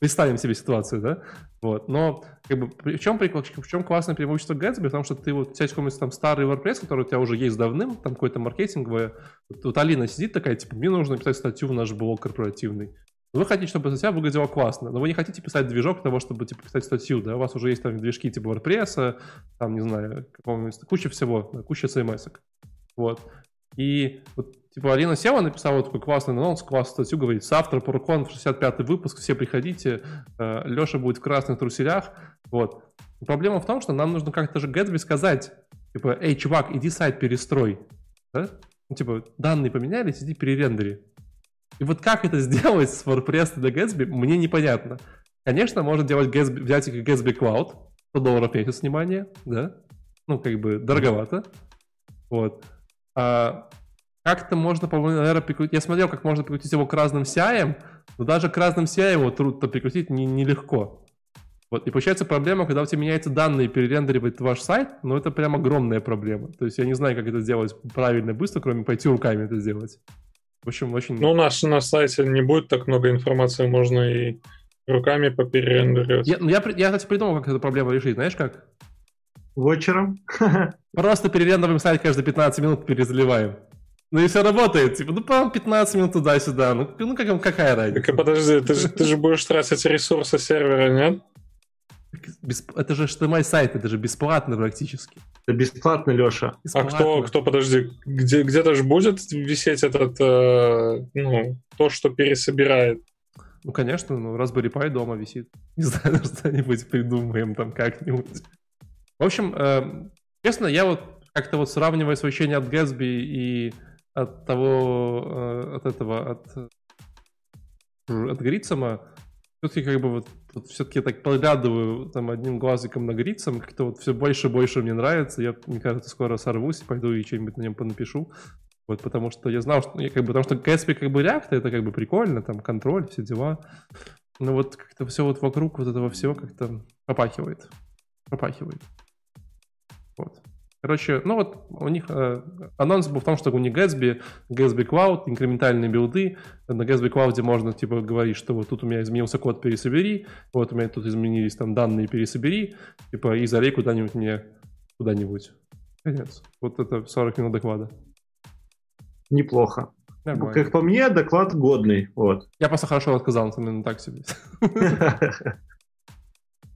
Представим себе ситуацию, да? Вот. Но как бы, в, чем, в чем классное преимущество Gatsby? Потому что ты вот у тебя есть какой-нибудь там старый WordPress, который у тебя уже есть давным, там какой-то маркетинговый. Вот, вот Алина сидит такая, типа, мне нужно написать статью в наш блог корпоративный. Вы хотите, чтобы статья выглядела классно, но вы не хотите писать движок того, чтобы типа, писать статью, да, у вас уже есть там движки типа WordPress, там, не знаю, куча всего, куча CMS. -ок. Вот. И вот, типа, Алина села, написала такой классный анонс, классную статью, говорит, завтра ProCon 65-й выпуск, все приходите, э, Леша будет в красных труселях, вот. Проблема в том, что нам нужно как-то же Gatsby сказать, типа, эй, чувак, иди сайт перестрой, да? Ну, типа, данные поменялись, иди перерендери. И вот как это сделать с WordPress до Gatsby, мне непонятно. Конечно, можно делать Gatsby, взять Gatsby Cloud, 100 долларов в месяц, внимание, да? Ну, как бы дороговато. Вот. А как-то можно, по-моему, наверное, прикрутить... Я смотрел, как можно прикрутить его к разным CI, но даже к разным CI его трудно прикрутить не, нелегко. Вот. И получается проблема, когда у тебя меняются данные, перерендеривает ваш сайт, но это прям огромная проблема. То есть я не знаю, как это сделать правильно и быстро, кроме пойти руками это сделать. В общем, очень... Ну, у нас на сайте не будет так много информации, можно и руками поперерендерировать. Я, ну, я, я, кстати, придумал, как эту проблему решить. Знаешь как? Вочером? *laughs* Просто перерендериваем сайт каждые 15 минут, перезаливаем. Ну и все работает. Типа, ну, по 15 минут туда-сюда. Ну, ну как, какая разница? Так, подожди, ты же, ты же будешь тратить ресурсы сервера, нет? Это же HTML сайт, это же бесплатно практически. Это бесплатно, Леша. Бесплатно. А кто, кто, подожди, где, где-то же будет висеть этот, э, ну, то, что пересобирает? Ну, конечно, ну, Raspberry Pi дома висит. *laughs* Не знаю, что-нибудь придумаем там как-нибудь. В общем, э, честно, я вот как-то вот сравнивая освещение от Gatsby и от того, э, от этого, от, от Грицема, все-таки как бы вот, вот все-таки так поглядываю там одним глазиком на Грицем, как-то вот все больше и больше мне нравится. Я, мне кажется, скоро сорвусь и пойду и что-нибудь на нем понапишу. Вот, потому что я знал, что я как бы, потому что Gatsby как бы React, это как бы прикольно, там контроль, все дела. Но вот как-то все вот вокруг вот этого всего как-то попахивает. Попахивает. Вот. Короче, ну вот у них э, анонс был в том, что у них Gatsby, Gatsby Cloud, инкрементальные билды. На Gatsby Cloud можно типа говорить, что вот тут у меня изменился код, пересобери, вот у меня тут изменились там данные, пересобери, типа и залей куда-нибудь мне, куда-нибудь. Конец. Вот это 40 минут доклада. Неплохо. Нормально. Как по мне, доклад годный. Вот. Я просто хорошо отказал, именно так себе. *laughs*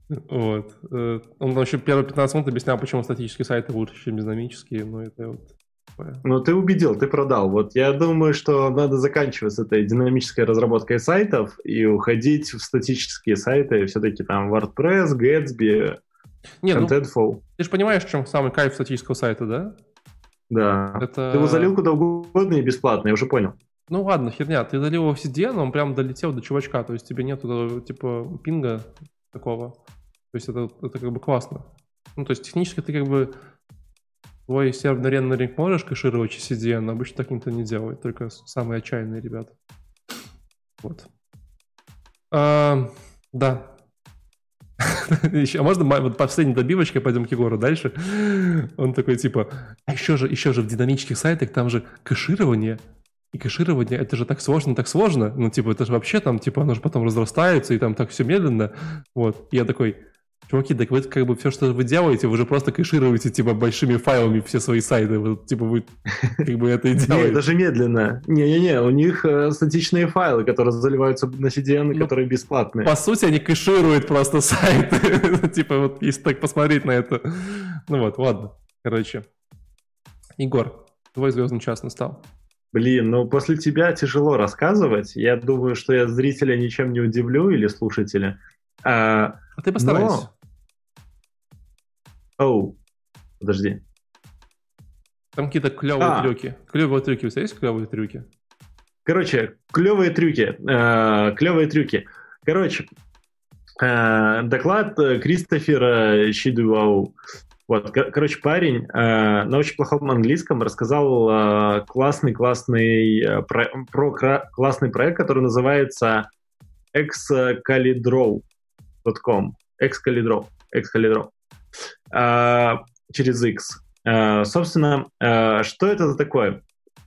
Вот. Э, он вообще первые 15 минут объяснял, почему статические сайты лучше, чем динамические, но это вот ну, ты убедил, ты продал. Вот я думаю, что надо заканчивать с этой динамической разработкой сайтов и уходить в статические сайты, все-таки там WordPress, Gatsby, Не, Contentful. Ну, ты же понимаешь, в чем самый кайф статического сайта, да? Да. Это... Ты его залил куда угодно и бесплатно, я уже понял. Ну ладно, херня, ты залил его в CDN, он прям долетел до чувачка, то есть тебе нету типа пинга такого. То есть это, это как бы классно. Ну, то есть технически ты как бы твой серверный рендеринг можешь кэшировать через CDN, но обычно так никто не делает, только самые отчаянные ребята. Вот. А, да. *laughs* а можно вот последней добивочкой пойдем к Егору дальше? Он такой типа, а еще же, еще же в динамических сайтах там же кэширование, и кэширование, это же так сложно, так сложно. Ну, типа, это же вообще там, типа, оно же потом разрастается, и там так все медленно. Вот. И я такой, Чуваки, так вы как бы все, что вы делаете, вы же просто кэшируете, типа, большими файлами все свои сайты. Вот, типа, вы как бы это и делаете. Нет, даже медленно. Не-не-не, у них э, статичные файлы, которые заливаются на CDN, ну, которые бесплатные. По сути, они кэшируют просто сайты. *laughs* типа, вот если так посмотреть на это. Ну вот, ладно. Короче. Егор, твой звездный час настал. Блин, ну после тебя тяжело рассказывать. Я думаю, что я зрителя ничем не удивлю или слушателя. А, а ты постарайся. Оу, подожди. Там какие-то клевые а. трюки. Клевые трюки. У тебя есть клевые трюки? Короче, клевые трюки. Э, клевые трюки. Короче, э, доклад Кристофера Щидуау. Вот, короче, парень э, на очень плохом английском рассказал э, классный, классный э, про, про классный проект, который называется excalidrow.com. Excalidrow. Excalidrow. А, через X. А, собственно, а, что это за такое?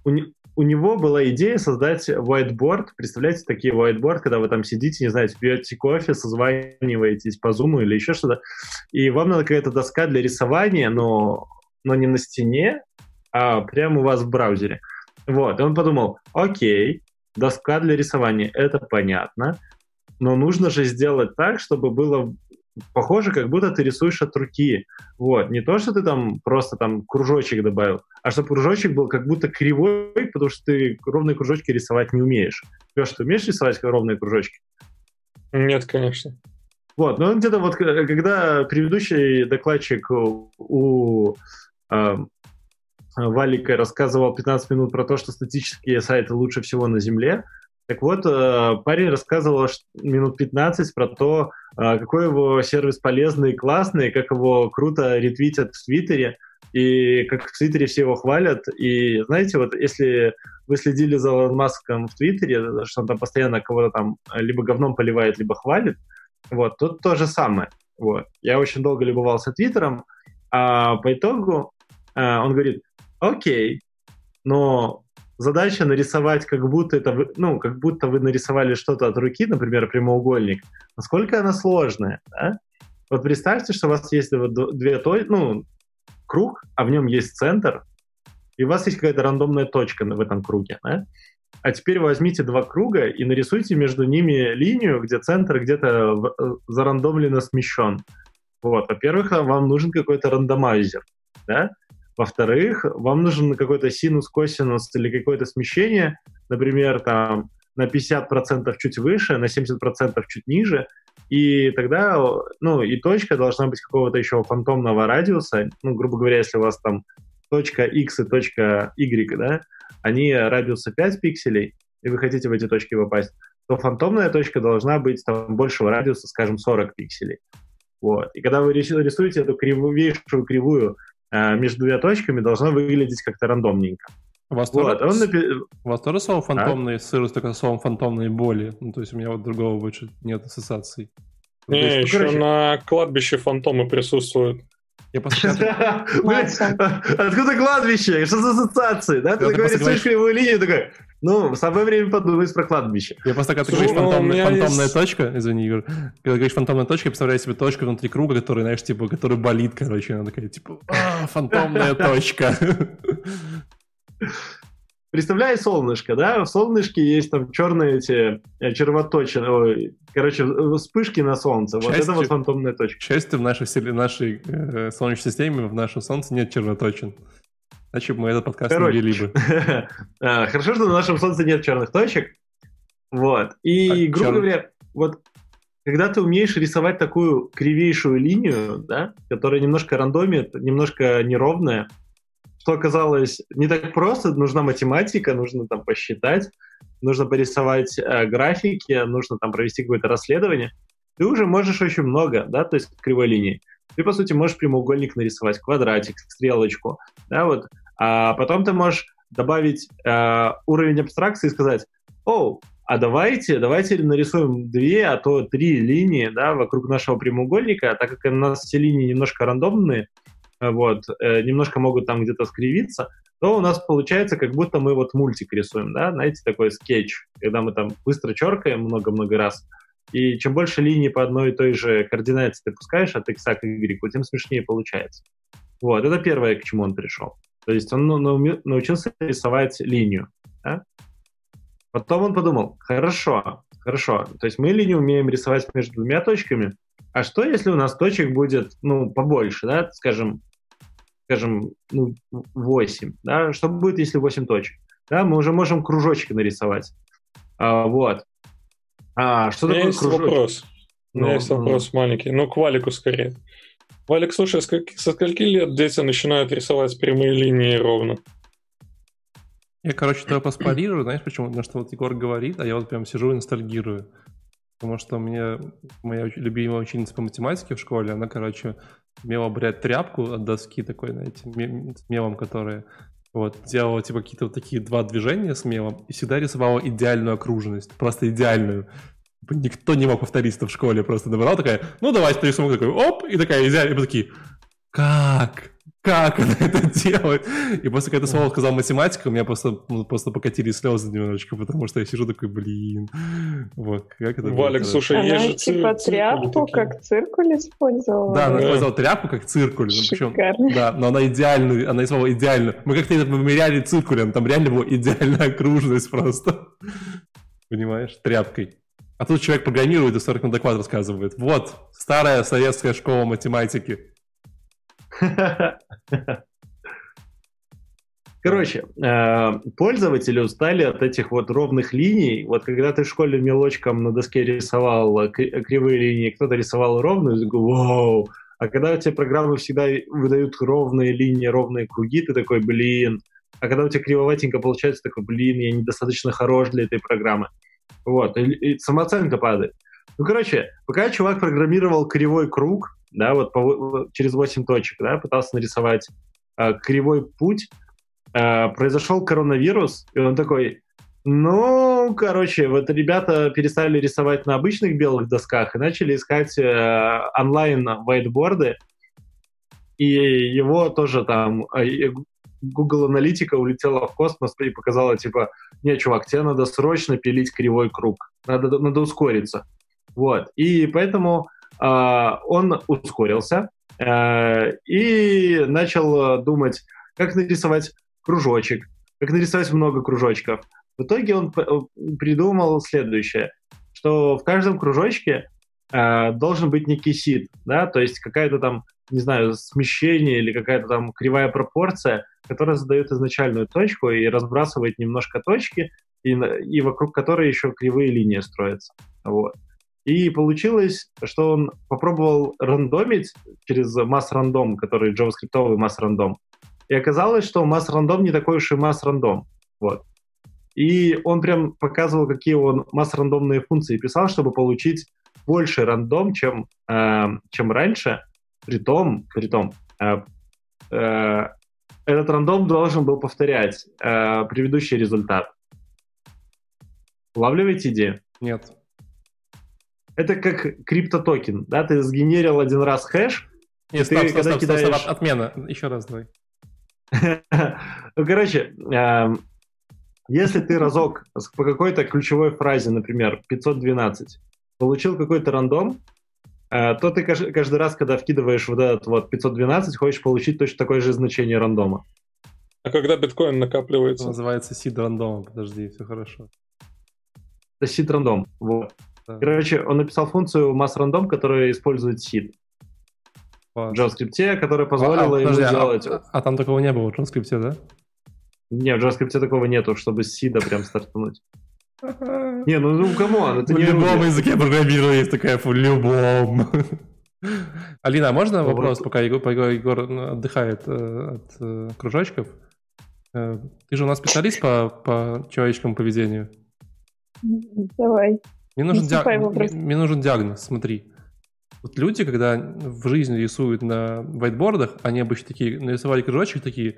У, него была идея создать whiteboard. Представляете, такие whiteboard, когда вы там сидите, не знаю, пьете кофе, созваниваетесь по Zoom или еще что-то, и вам надо какая-то доска для рисования, но, но не на стене, а прямо у вас в браузере. Вот, и он подумал, окей, доска для рисования, это понятно, но нужно же сделать так, чтобы было похоже, как будто ты рисуешь от руки. Вот. Не то, что ты там просто там кружочек добавил, а чтобы кружочек был как будто кривой, потому что ты ровные кружочки рисовать не умеешь. Леша, ты умеешь рисовать ровные кружочки? Нет, конечно. Вот, но где-то вот, когда предыдущий докладчик у э, Валика рассказывал 15 минут про то, что статические сайты лучше всего на Земле, так вот, э, парень рассказывал минут 15 про то, э, какой его сервис полезный и классный, как его круто ретвитят в Твиттере, и как в Твиттере все его хвалят. И знаете, вот если вы следили за Илон Маском в Твиттере, что он там постоянно кого-то там либо говном поливает, либо хвалит, вот, тут то же самое. Вот. Я очень долго любовался Твиттером, а по итогу а, он говорит, окей, но задача нарисовать, как будто это вы, ну, как будто вы нарисовали что-то от руки, например, прямоугольник, насколько она сложная, да? Вот представьте, что у вас есть две точки, ну, круг, а в нем есть центр, и у вас есть какая-то рандомная точка в этом круге, да? А теперь возьмите два круга и нарисуйте между ними линию, где центр где-то э, зарандомленно смещен. Вот, во-первых, вам нужен какой-то рандомайзер, да? Во-вторых, вам нужен какой-то синус, косинус или какое-то смещение, например, там на 50% чуть выше, на 70% чуть ниже, и тогда, ну, и точка должна быть какого-то еще фантомного радиуса, ну, грубо говоря, если у вас там точка x и точка y, да, они радиуса 5 пикселей, и вы хотите в эти точки попасть, то фантомная точка должна быть там большего радиуса, скажем, 40 пикселей. Вот. И когда вы рисуете эту кривейшую кривую между двумя точками должно выглядеть как-то рандомненько. У вас, вот, тоже, он напи... у вас тоже слово фантомные, а? сыр только словом фантомные боли? Ну, то есть у меня вот другого больше нет ассоциаций. Не, есть, ну, еще короче... на кладбище фантомы присутствуют. Я *laughs* Откуда кладбище? Что за ассоциации? Да? Ты такой рисуешь кривую линию, такой, ну, самое время подумать про кладбище. Я просто, когда ты говоришь ну, фантомная, фантомная есть... точка, извини, Игорь, когда говоришь фантомная точка, я представляю себе точку внутри круга, которая, знаешь, типа, которая болит, короче, она такая, типа, а, фантомная точка. Представляй солнышко, да? В солнышке есть там черные эти э, червоточины, короче, вспышки на солнце. Вот это вот фантомная точка. К счастью, в нашей, нашей э, Солнечной системе, в нашем Солнце нет червоточин. Бы мы этот подкаст Короче, не вели бы. *laughs* А, хорошо, что на нашем Солнце нет черных точек. Вот. И, а грубо говоря, вот когда ты умеешь рисовать такую кривейшую линию, да, которая немножко рандомит, немножко неровная, что оказалось не так просто, нужна математика, нужно там посчитать, нужно порисовать э, графики, нужно там провести какое-то расследование, ты уже можешь очень много, да, то есть кривой линии. Ты, по сути, можешь прямоугольник нарисовать, квадратик, стрелочку, да, вот. А потом ты можешь добавить э, уровень абстракции и сказать, о, а давайте, давайте нарисуем две, а то три линии, да, вокруг нашего прямоугольника, так как у нас все линии немножко рандомные, вот, э, немножко могут там где-то скривиться, то у нас получается, как будто мы вот мультик рисуем, да, знаете, такой скетч, когда мы там быстро черкаем много-много раз, и чем больше линий по одной и той же координате ты пускаешь от x к y, тем смешнее получается. Вот, это первое, к чему он пришел. То есть он научился рисовать линию. Да? Потом он подумал, хорошо, хорошо, то есть мы линию умеем рисовать между двумя точками, а что, если у нас точек будет, ну, побольше, да, скажем, скажем, ну, 8, да, что будет, если 8 точек? Да, мы уже можем кружочки нарисовать. А, вот. А, что такое есть кружочек? вопрос. У меня ну, есть вопрос ну. маленький, ну, к Валику скорее. Валик, слушай, со скольки лет дети начинают рисовать прямые линии ровно? Я, короче, твой вопрос парирую, знаешь почему? Потому что вот Егор говорит, а я вот прям сижу и ностальгирую. Потому что у меня моя любимая ученица по математике в школе, она, короче, умела брать тряпку от доски такой, знаете, с мелом, которая вот, делала типа какие-то вот такие два движения с мелом и всегда рисовала идеальную окружность, просто идеальную. Никто не мог повторить это в школе, просто набирал такая, ну давайте нарисуем такой, оп, и такая идеальная, и мы такие, как? Как она это делает? И после когда слово сказал математика, у меня просто, ну, просто покатились слезы немножечко, потому что я сижу такой, блин, вот, как это Валик, слушай, она есть же типа тряпку как циркуль использовала? Да, она использовала тряпку как циркуль. Причем, да, но она идеальную, она использовала идеальную. Мы как-то это вымеряли циркулем, там реально была идеальная окружность просто. Понимаешь? Тряпкой. А тут человек программирует и 40 на доклад рассказывает. Вот, старая советская школа математики. Короче, э, пользователи устали от этих вот ровных линий. Вот когда ты в школе мелочком на доске рисовал кривые линии, кто-то рисовал ровную, ты такой, вау. А когда у тебя программы всегда выдают ровные линии, ровные круги, ты такой, блин. А когда у тебя кривоватенько получается, такой, блин, я недостаточно хорош для этой программы. Вот, и, и самооценка падает. Ну, короче, пока чувак программировал кривой круг, да, вот по, через 8 точек, да, пытался нарисовать э, кривой путь, э, произошел коронавирус, и он такой, ну, короче, вот ребята перестали рисовать на обычных белых досках и начали искать э, онлайн вайтборды, и его тоже там э, Google аналитика улетела в космос и показала, типа, не, чувак, тебе надо срочно пилить кривой круг, надо, надо ускориться. Вот. И поэтому э, он ускорился э, и начал думать, как нарисовать кружочек, как нарисовать много кружочков. В итоге он придумал следующее, что в каждом кружочке э, должен быть некий сид, да, то есть какая-то там, не знаю, смещение или какая-то там кривая пропорция, которая задает изначальную точку и разбрасывает немножко точки, и, и вокруг которой еще кривые линии строятся. Вот. И получилось, что он попробовал рандомить через масс-рандом, который JavaScript масс-рандом. И оказалось, что масс-рандом не такой уж и масс-рандом. Вот. И он прям показывал, какие он масс-рандомные функции писал, чтобы получить больше рандом, чем, э, чем раньше. Притом, притом э, э, этот рандом должен был повторять э, предыдущий результат. Улавливаете идею? Нет. Это как криптотокен, да, ты сгенерил один раз хэш, Нет, стоп, ты, стоп, когда стоп, кидаешь... стоп, стоп, отмена, еще раз давай. *laughs* ну, короче, эм, если ты разок по какой-то ключевой фразе, например, 512, получил какой-то рандом, то ты каждый раз, когда вкидываешь вот этот вот 512, хочешь получить точно такое же значение рандома. А когда биткоин накапливается? Это называется сид рандома, подожди, все хорошо. Это сид рандом, вот. Да. Короче, он написал функцию mass-random, которая использует seed. В JavaScript, которая позволила а, ему подожди, сделать... А, а там такого не было в JavaScript, да? Не, в JavaScript такого нету, чтобы с сида прям стартануть. *laughs* Не, ну, ну, come on, это не В любом языке программирования есть такая, в любом. Алина, а можно вопрос, пока Егор, Егор ну, отдыхает э, от э, кружочков? Э, ты же у нас специалист по, по человеческому поведению. Давай. Мне нужен, диаг... мне, мне нужен диагноз, смотри. Вот люди, когда в жизни рисуют на вайтбордах, они обычно такие, нарисовали кружочек, такие,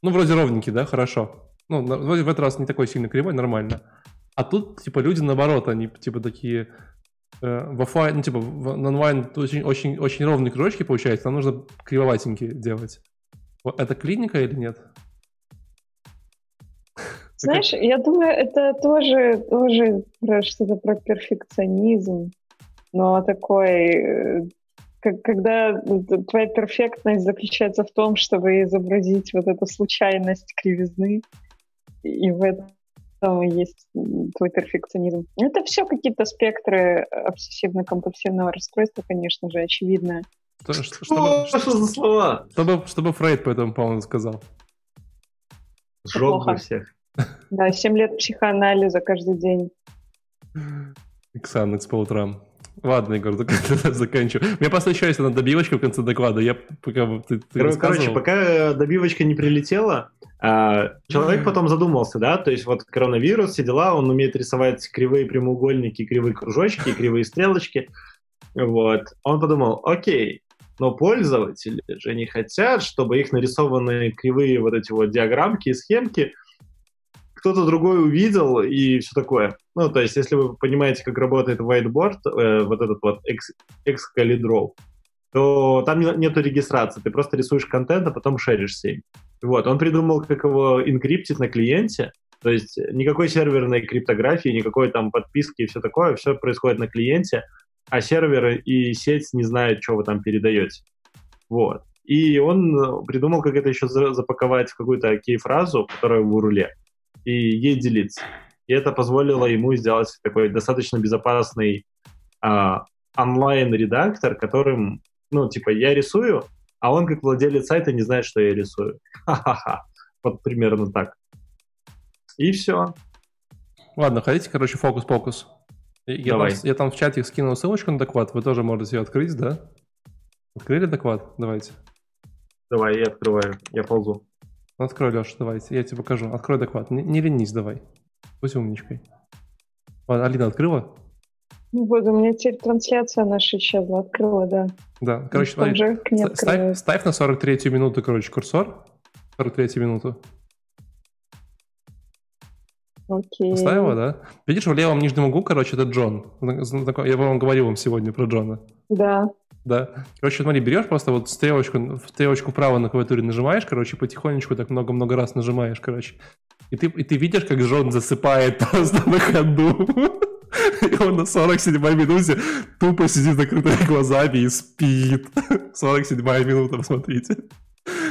ну, вроде ровненький, да, хорошо. Ну, вроде в этот раз не такой сильно кривой, нормально. А тут, типа, люди наоборот, они, типа, такие, э, в офлайн, ну, типа, в онлайн очень, очень, очень ровные кружочки получаются, нам нужно кривоватенькие делать. Это клиника или нет? *laughs* Знаешь, я думаю, это тоже, тоже что-то про перфекционизм, но такой, э, как, когда твоя перфектность заключается в том, чтобы изобразить вот эту случайность кривизны, и в этом есть твой перфекционизм. Это все какие-то спектры обсессивно-компульсивного расстройства, конечно же, очевидно. Что, что, чтобы, что, что за слова? Чтобы, чтобы Фрейд по этому поводу сказал. Бы всех. *laughs* Да, 7 лет психоанализа каждый день. Иксанекс по утрам. Ладно, Егор, *laughs* заканчиваю. У меня просто еще есть одна добивочка в конце доклада. Я пока ты, ты Короче, пока э, добивочка не прилетела, а, человек потом задумался, да, то есть вот коронавирус, все дела, он умеет рисовать кривые прямоугольники, кривые кружочки, *laughs* кривые стрелочки. Вот. Он подумал, окей, но пользователи же не хотят, чтобы их нарисованные кривые вот эти вот диаграммки и схемки кто-то другой увидел и все такое. Ну, то есть, если вы понимаете, как работает whiteboard, э, вот этот вот Excalibur, то там не, нету регистрации, ты просто рисуешь контент, а потом шеришься им. Вот, он придумал, как его инкриптить на клиенте, то есть никакой серверной криптографии, никакой там подписки и все такое, все происходит на клиенте, а сервер и сеть не знают, что вы там передаете. Вот. И он придумал, как это еще запаковать в какую-то кей-фразу, которая в руле и ей делиться. И это позволило ему сделать такой достаточно безопасный а, онлайн-редактор, которым, ну, типа, я рисую, а он, как владелец сайта, не знает, что я рисую. *laughs* Ха-ха-ха. Вот примерно так. И все. Ладно, хотите, короче, фокус-покус? Я, Давай. Там, я там в чате скинул ссылочку на доклад, вы тоже можете ее открыть, да? Открыли доклад? Давайте. Давай, я открываю, я ползу. Открой, Леша, давайте, я тебе покажу. Открой доклад. Не, не ленись, давай. Будь умничкой. Ладно, Алина открыла? Ну вот, у меня теперь трансляция наша исчезла. Открыла, да. Да, короче, смотри, ставь, ставь на 43-ю минуту, короче, курсор. 43-ю минуту. Окей. Поставила, да? Видишь, в левом нижнем углу, короче, это Джон. Я вам говорил вам сегодня про Джона. Да. Да. Короче, смотри, берешь просто вот стрелочку, стрелочку вправо на клавиатуре нажимаешь, короче, потихонечку так много-много раз нажимаешь, короче. И ты, и ты видишь, как Джон засыпает *laughs* просто на ходу. И он на 47-й минуте тупо сидит закрытыми глазами и спит. 47-я минута, посмотрите.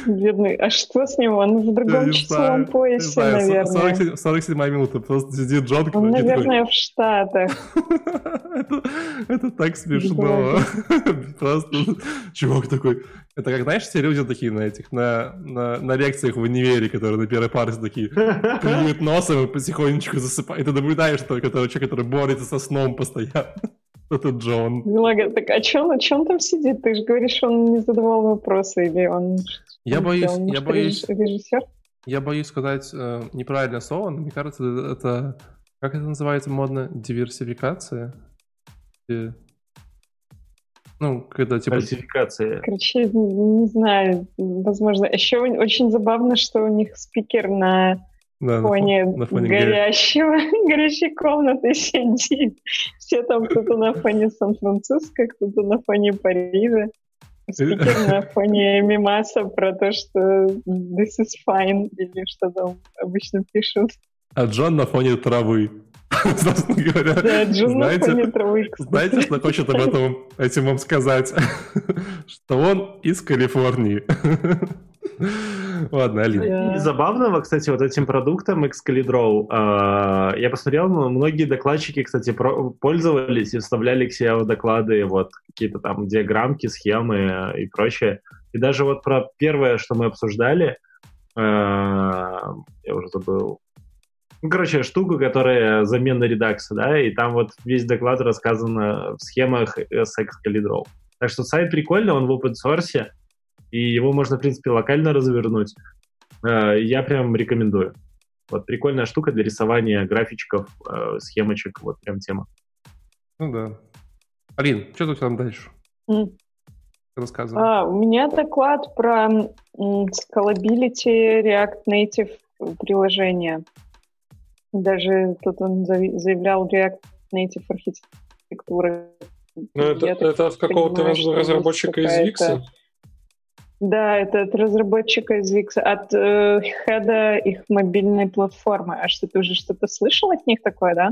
Бедный. А что с ним? Он в другом часовом поясе, наверное. 47 минута. Просто сидит Джон. Он, наверное, в Штатах. *laughs* это, так смешно. *laughs* Просто чувак такой... Это как, знаешь, все люди такие на этих, на, на, на лекциях в универе, которые на первой паре такие *laughs* клюют носом и потихонечку засыпают. И ты наблюдаешь только того человека, который борется со сном постоянно. Это Джон. Милага, так а что он, он там сидит? Ты же говоришь, он не задавал вопросы, или он... Я боюсь, я боюсь... Режиссер? Я боюсь сказать э, неправильное слово, но мне кажется, это... Как это называется модно? Диверсификация? И, ну, когда типа... Диверсификация. Короче, не знаю, возможно. Еще очень забавно, что у них спикер на да, фоне, на фоне горящего, *laughs* горящей комнаты сидит. Все там кто-то на фоне Сан-Франциско, кто-то на фоне Парижа. Спикер на *laughs* фоне мимаса про то, что this is fine, или что там обычно пишут. А Джон на фоне травы. *laughs* говоря. Да, Джон знаете. Знаете, что хочет об этом этим вам сказать? *laughs* Что он из Калифорнии. *laughs* Ладно, Алина. И забавного, кстати, вот этим продуктом Excalibur, э, я посмотрел, ну, многие докладчики, кстати, про- пользовались и вставляли к себе в доклады вот какие-то там диаграммки, схемы и прочее. И даже вот про первое, что мы обсуждали, э, я уже забыл, ну, короче, штуку, которая замена редакса, да, и там вот весь доклад рассказан в схемах с Excalibur. Так что сайт прикольный, он в open source, и его можно, в принципе, локально развернуть. Э, я прям рекомендую. Вот прикольная штука для рисования графичков, э, схемочек, вот прям тема. Ну да. Алин, что тут там дальше? Mm. Рассказывай. А, у меня доклад про scalability React Native приложения. Даже тут он заявлял React Native архитектуры. Ну, это, это от какого-то разработчика из Wix? Да, это от разработчика из Wix, от э, хеда их мобильной платформы. А что, ты уже что-то слышал от них такое, да?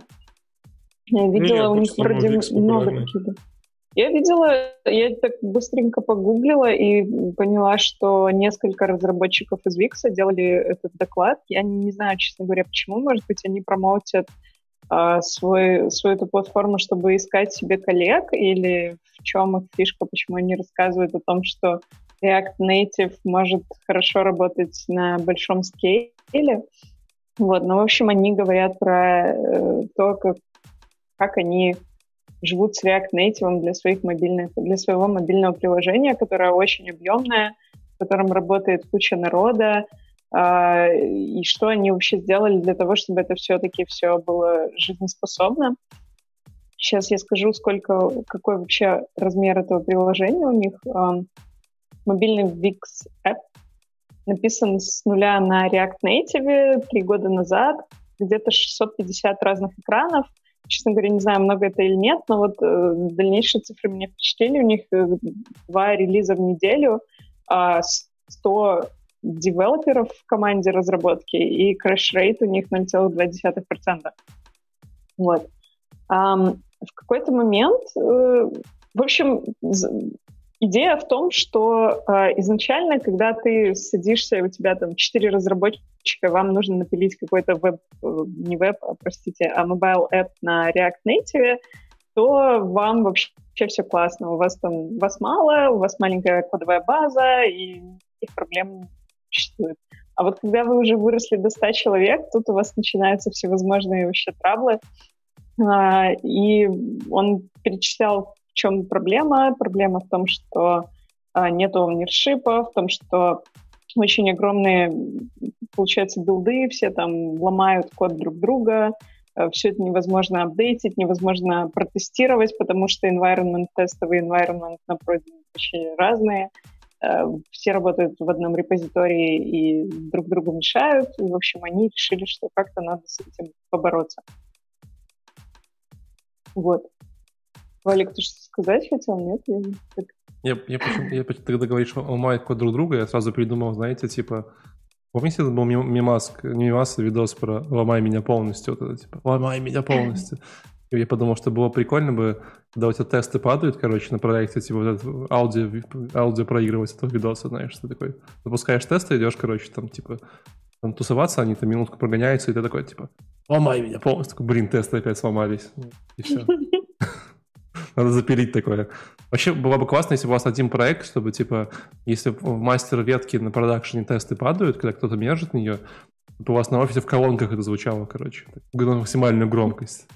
Я видела, Нет, у них вроде много каких-то... Я видела, я так быстренько погуглила и поняла, что несколько разработчиков из Wix делали этот доклад. Я не знаю, честно говоря, почему. Может быть, они промоутят а, свой, свою эту платформу, чтобы искать себе коллег, или в чем их фишка, почему они рассказывают о том, что React Native может хорошо работать на большом скейле. Вот, но, в общем, они говорят про э, то, как, как они живут с React Native для, своих мобильных, для своего мобильного приложения, которое очень объемное, в котором работает куча народа, э, и что они вообще сделали для того, чтобы это все-таки все было жизнеспособно. Сейчас я скажу, сколько, какой вообще размер этого приложения у них мобильный Wix App, написан с нуля на React Native три года назад, где-то 650 разных экранов. Честно говоря, не знаю, много это или нет, но вот э, дальнейшие цифры меня впечатлили. У них э, два релиза в неделю, э, 100 девелоперов в команде разработки, и краш-рейт у них 0,2%. Вот. Um, в какой-то момент, э, в общем, Идея в том, что э, изначально, когда ты садишься, у тебя там четыре разработчика, вам нужно напилить какой-то веб, э, не веб, а, простите, а mobile app на React Native, то вам вообще все классно. У вас там вас мало, у вас маленькая кодовая база, и их проблем существует. А вот когда вы уже выросли до 100 человек, тут у вас начинаются всевозможные вообще траблы. А, и он перечислял чем проблема? Проблема в том, что а, нет ownership, в том, что очень огромные, получается, билды, все там ломают код друг друга, а, все это невозможно апдейтить, невозможно протестировать, потому что environment тестовый environment на проде очень разные. А, все работают в одном репозитории и друг другу мешают. И, в общем, они решили, что как-то надо с этим побороться. Вот. Валик, ты что сказать хотел? Нет? Я, я, почему, я когда говоришь, ломают код друг друга, я сразу придумал, знаете, типа, помните, это был мимас, не мимас, а видос про «ломай меня полностью», вот это, типа, «ломай меня полностью». И я подумал, что было прикольно бы, когда у тебя тесты падают, короче, на проекте, типа, вот это аудио, аудио проигрывать этого видоса, знаешь, ты такой, запускаешь тесты, идешь, короче, там, типа, там тусоваться, они там минутку прогоняются, и ты такой, типа, ломай меня полностью. Такой, блин, тесты опять сломались. И все. Надо запилить такое. Вообще было бы классно, если бы у вас один проект, чтобы, типа, если в мастер ветки на продакшене тесты падают, когда кто-то мержит нее, то у вас на офисе в колонках это звучало, короче. На максимальную громкость.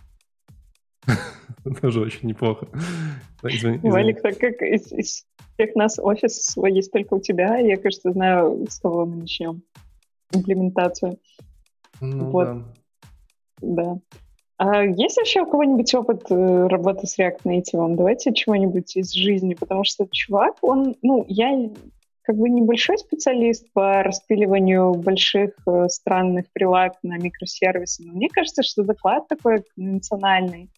*laughs* Тоже очень неплохо. Валик, так как из, из всех нас офис свой есть только у тебя, я, кажется, знаю, с кого мы начнем имплементацию. Ну, вот. да. А есть вообще у кого-нибудь опыт э, работы с React Native? Давайте чего-нибудь из жизни, потому что чувак, он, ну, я как бы небольшой специалист по распиливанию больших э, странных прилаг на микросервисы, но мне кажется, что доклад такой конвенциональный.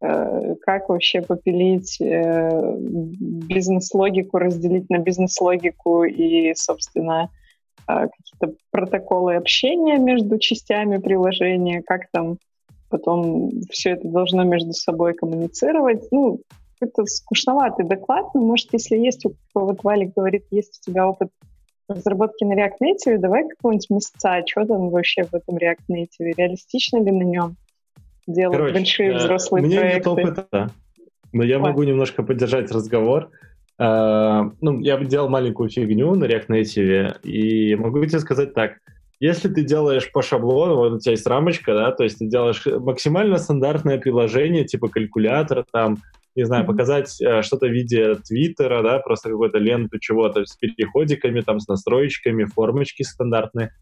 Э, как вообще попилить бизнес-логику, разделить на бизнес-логику и, собственно, какие-то протоколы общения между частями приложения, как там потом все это должно между собой коммуницировать. Ну, это скучноватый доклад, но, может, если есть вот Валик говорит, есть у тебя опыт разработки на React Native, давай какого-нибудь места, что там вообще в этом React Native, реалистично ли на нем делать Короче, большие взрослые у меня проекты? нет опыта, но я Ой. могу немножко поддержать разговор. Uh, ну, я делал маленькую фигню на React Native, и могу тебе сказать так — если ты делаешь по шаблону, вот у тебя есть рамочка, да, то есть ты делаешь максимально стандартное приложение, типа калькулятор, там, не знаю, показать э, что-то в виде твиттера, да, просто какую-то ленту чего-то с переходиками, там, с настроечками, формочки стандартные.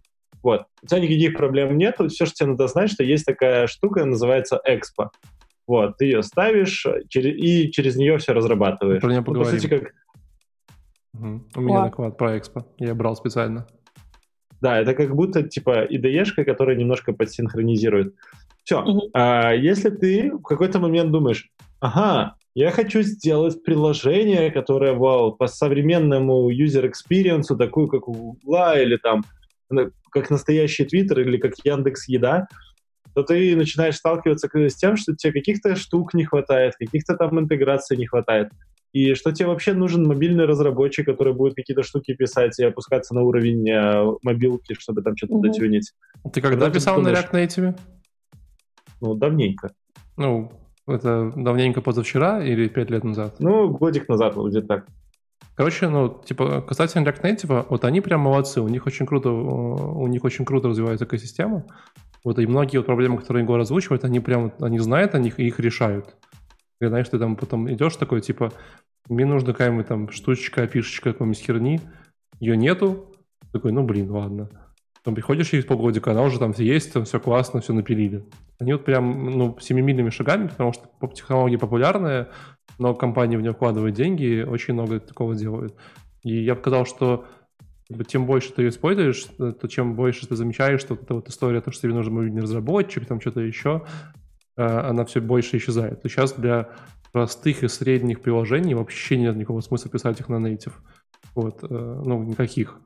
Вот. У тебя никаких проблем нет. Все, что тебе надо знать, что есть такая штука, называется Expo. Вот, ты ее ставишь и через нее все разрабатываешь. Про нее Ну, по сути, как Угу. У меня наклад про экспо. Я брал специально. Да, это как будто типа IDE-шка, которая немножко подсинхронизирует. Все. Мгм. если ты в какой-то момент думаешь, ага, я хочу сделать приложение, которое вау, по современному user experience, такую, как у Гугла, или там, как настоящий Твиттер, или как Яндекс Еда, то ты начинаешь сталкиваться с тем, что тебе каких-то штук не хватает, каких-то там интеграций не хватает. И что тебе вообще нужен мобильный разработчик, который будет какие-то штуки писать и опускаться на уровень э, мобилки, чтобы там что-то Мгм. дотюнить. Ты когда Когда ты писал на думаешь? React Native? Ну, давненько. Ну, это давненько позавчера или пять лет назад? Ну, годик назад, вот где-то так. Короче, ну, типа, касательно React Native, вот они прям молодцы, у них очень круто, э, у них очень круто развивается экосистема. Вот и многие вот проблемы, которые Егор озвучивает, они прям, они знают о них и их решают. И знаешь, ты там потом идешь такой, типа, мне нужна какая-нибудь там штучка, фишечка какой-нибудь херни, ее нету, такой, ну, блин, ладно. Потом приходишь через полгодика, она уже там все есть, там все классно, все напилили. Они вот прям, ну, семимильными шагами, потому что технология популярная, но компании в нее вкладывают деньги, очень много такого делают. И я бы сказал, что тем больше ты ее используешь, э, то чем больше ты замечаешь, что вот эта вот история, то, что тебе нужен мобильный разработчик, там что-то еще, она все больше исчезает. И сейчас для простых и средних приложений вообще нет никакого смысла писать их на native. Вот, э, ну, никаких.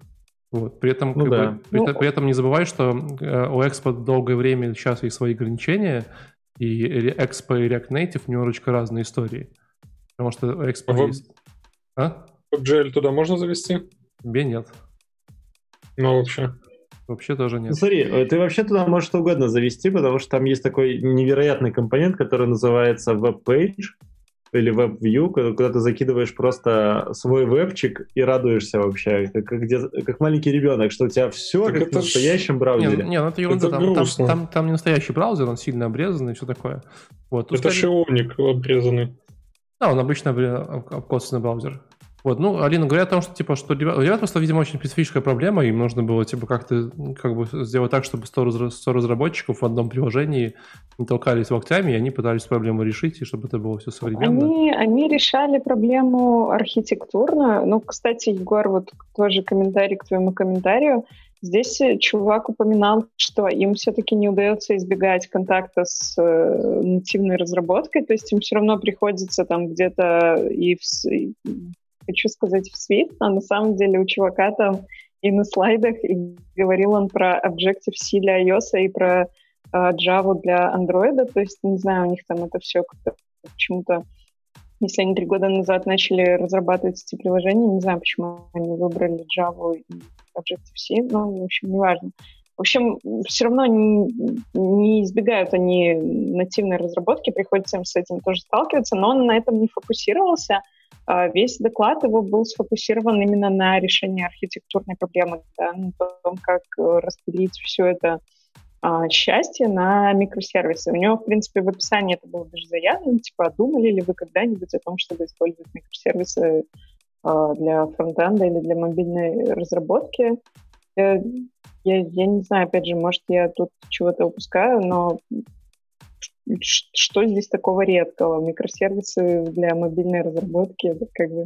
Вот. При этом, Ну да. бы, при, Ну, при этом не забывай, что э, у Expo долгое время сейчас есть свои ограничения, и Expo и React Native немножечко разные истории. Потому что Expo А есть... А? WebGL туда можно завести? Тебе нет. Ну, вообще. Вообще тоже Ну, нет. смотри, э, ты вообще туда можешь что угодно завести, потому что там есть такой невероятный компонент, который называется WebPage или когда куда ты закидываешь просто свой вебчик и радуешься вообще, как, где- как маленький ребенок, что у тебя все Так как это в настоящем Не, браузере. ну- не, ну это ерунда. Это там, там, грустно. там- там не настоящий браузер, он сильно обрезанный и все такое. Вот. Тут Это скорее- шионик обрезанный. Да, он обычно обре- об- обкосанный браузер. Вот, ну, Алина, говорят о том, что, типа, что у ребят просто, видимо, очень специфическая проблема, им нужно было, типа, как-то, как бы, сделать так, чтобы 100, разра- 100 разработчиков в одном приложении не толкались локтями, и они пытались проблему решить, и чтобы это было все современно. Они, они решали проблему архитектурную. Ну, кстати, Егор, вот тоже комментарий к твоему комментарию. Здесь э, чувак упоминал, что им все-таки не удается избегать контакта с э, нативной разработкой, то есть им все равно приходится там где-то и, в, хочу сказать, в свет, а на самом деле у чувака там и на слайдах, и говорил он про Objective-C для iOS и про э, Java для Android, то есть, не знаю, у них там это все почему-то, если они три года назад начали разрабатывать эти приложения, не знаю, почему они выбрали Java и Objective-C, но, в общем, неважно. В общем, все равно не, не избегают они нативной разработки, приходится им с этим тоже сталкиваться, но он на этом не фокусировался. А Весь доклад его был сфокусирован именно на решении архитектурной проблемы, да, на том, как э, распилить все это а, счастье на микросервисы. У него, в принципе, в описании это было даже заявлено, типа, думали ли вы когда-нибудь о том, чтобы использовать микросервисы а, для фронтенда или для мобильной разработки? Э, Я, я не знаю, опять же, может, я тут чего-то упускаю, но что здесь такого редкого? Микросервисы для мобильной разработки, это как бы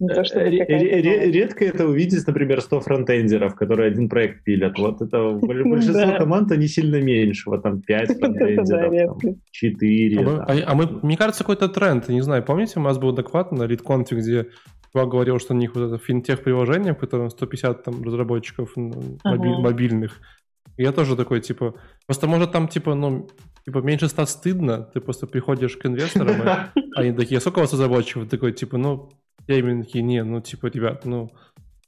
не то, чтобы Э, новость. Редко это увидеть, например, 100 фронтендеров, которые один проект пилят. Вот это *laughs* большинство команд, они сильно меньше. *laughs* Вот там 5 Это да, фронтендеров, там редко. 4. А мы, а- а мне кажется, какой-то тренд, не знаю, помните, у нас был доклад на ReadConf, где чувак говорил, что у них вот это финтех-приложение, в котором 150 там разработчиков Ага. мобильных. И я тоже такой, типа, просто может там, типа, ну, типа, меньше ста стыдно, ты просто приходишь к инвесторам, и *laughs* они такие, сколько у вас разработчиков? Такой, типа, ну, 7, такие, не, ну, типа, ребят, ну,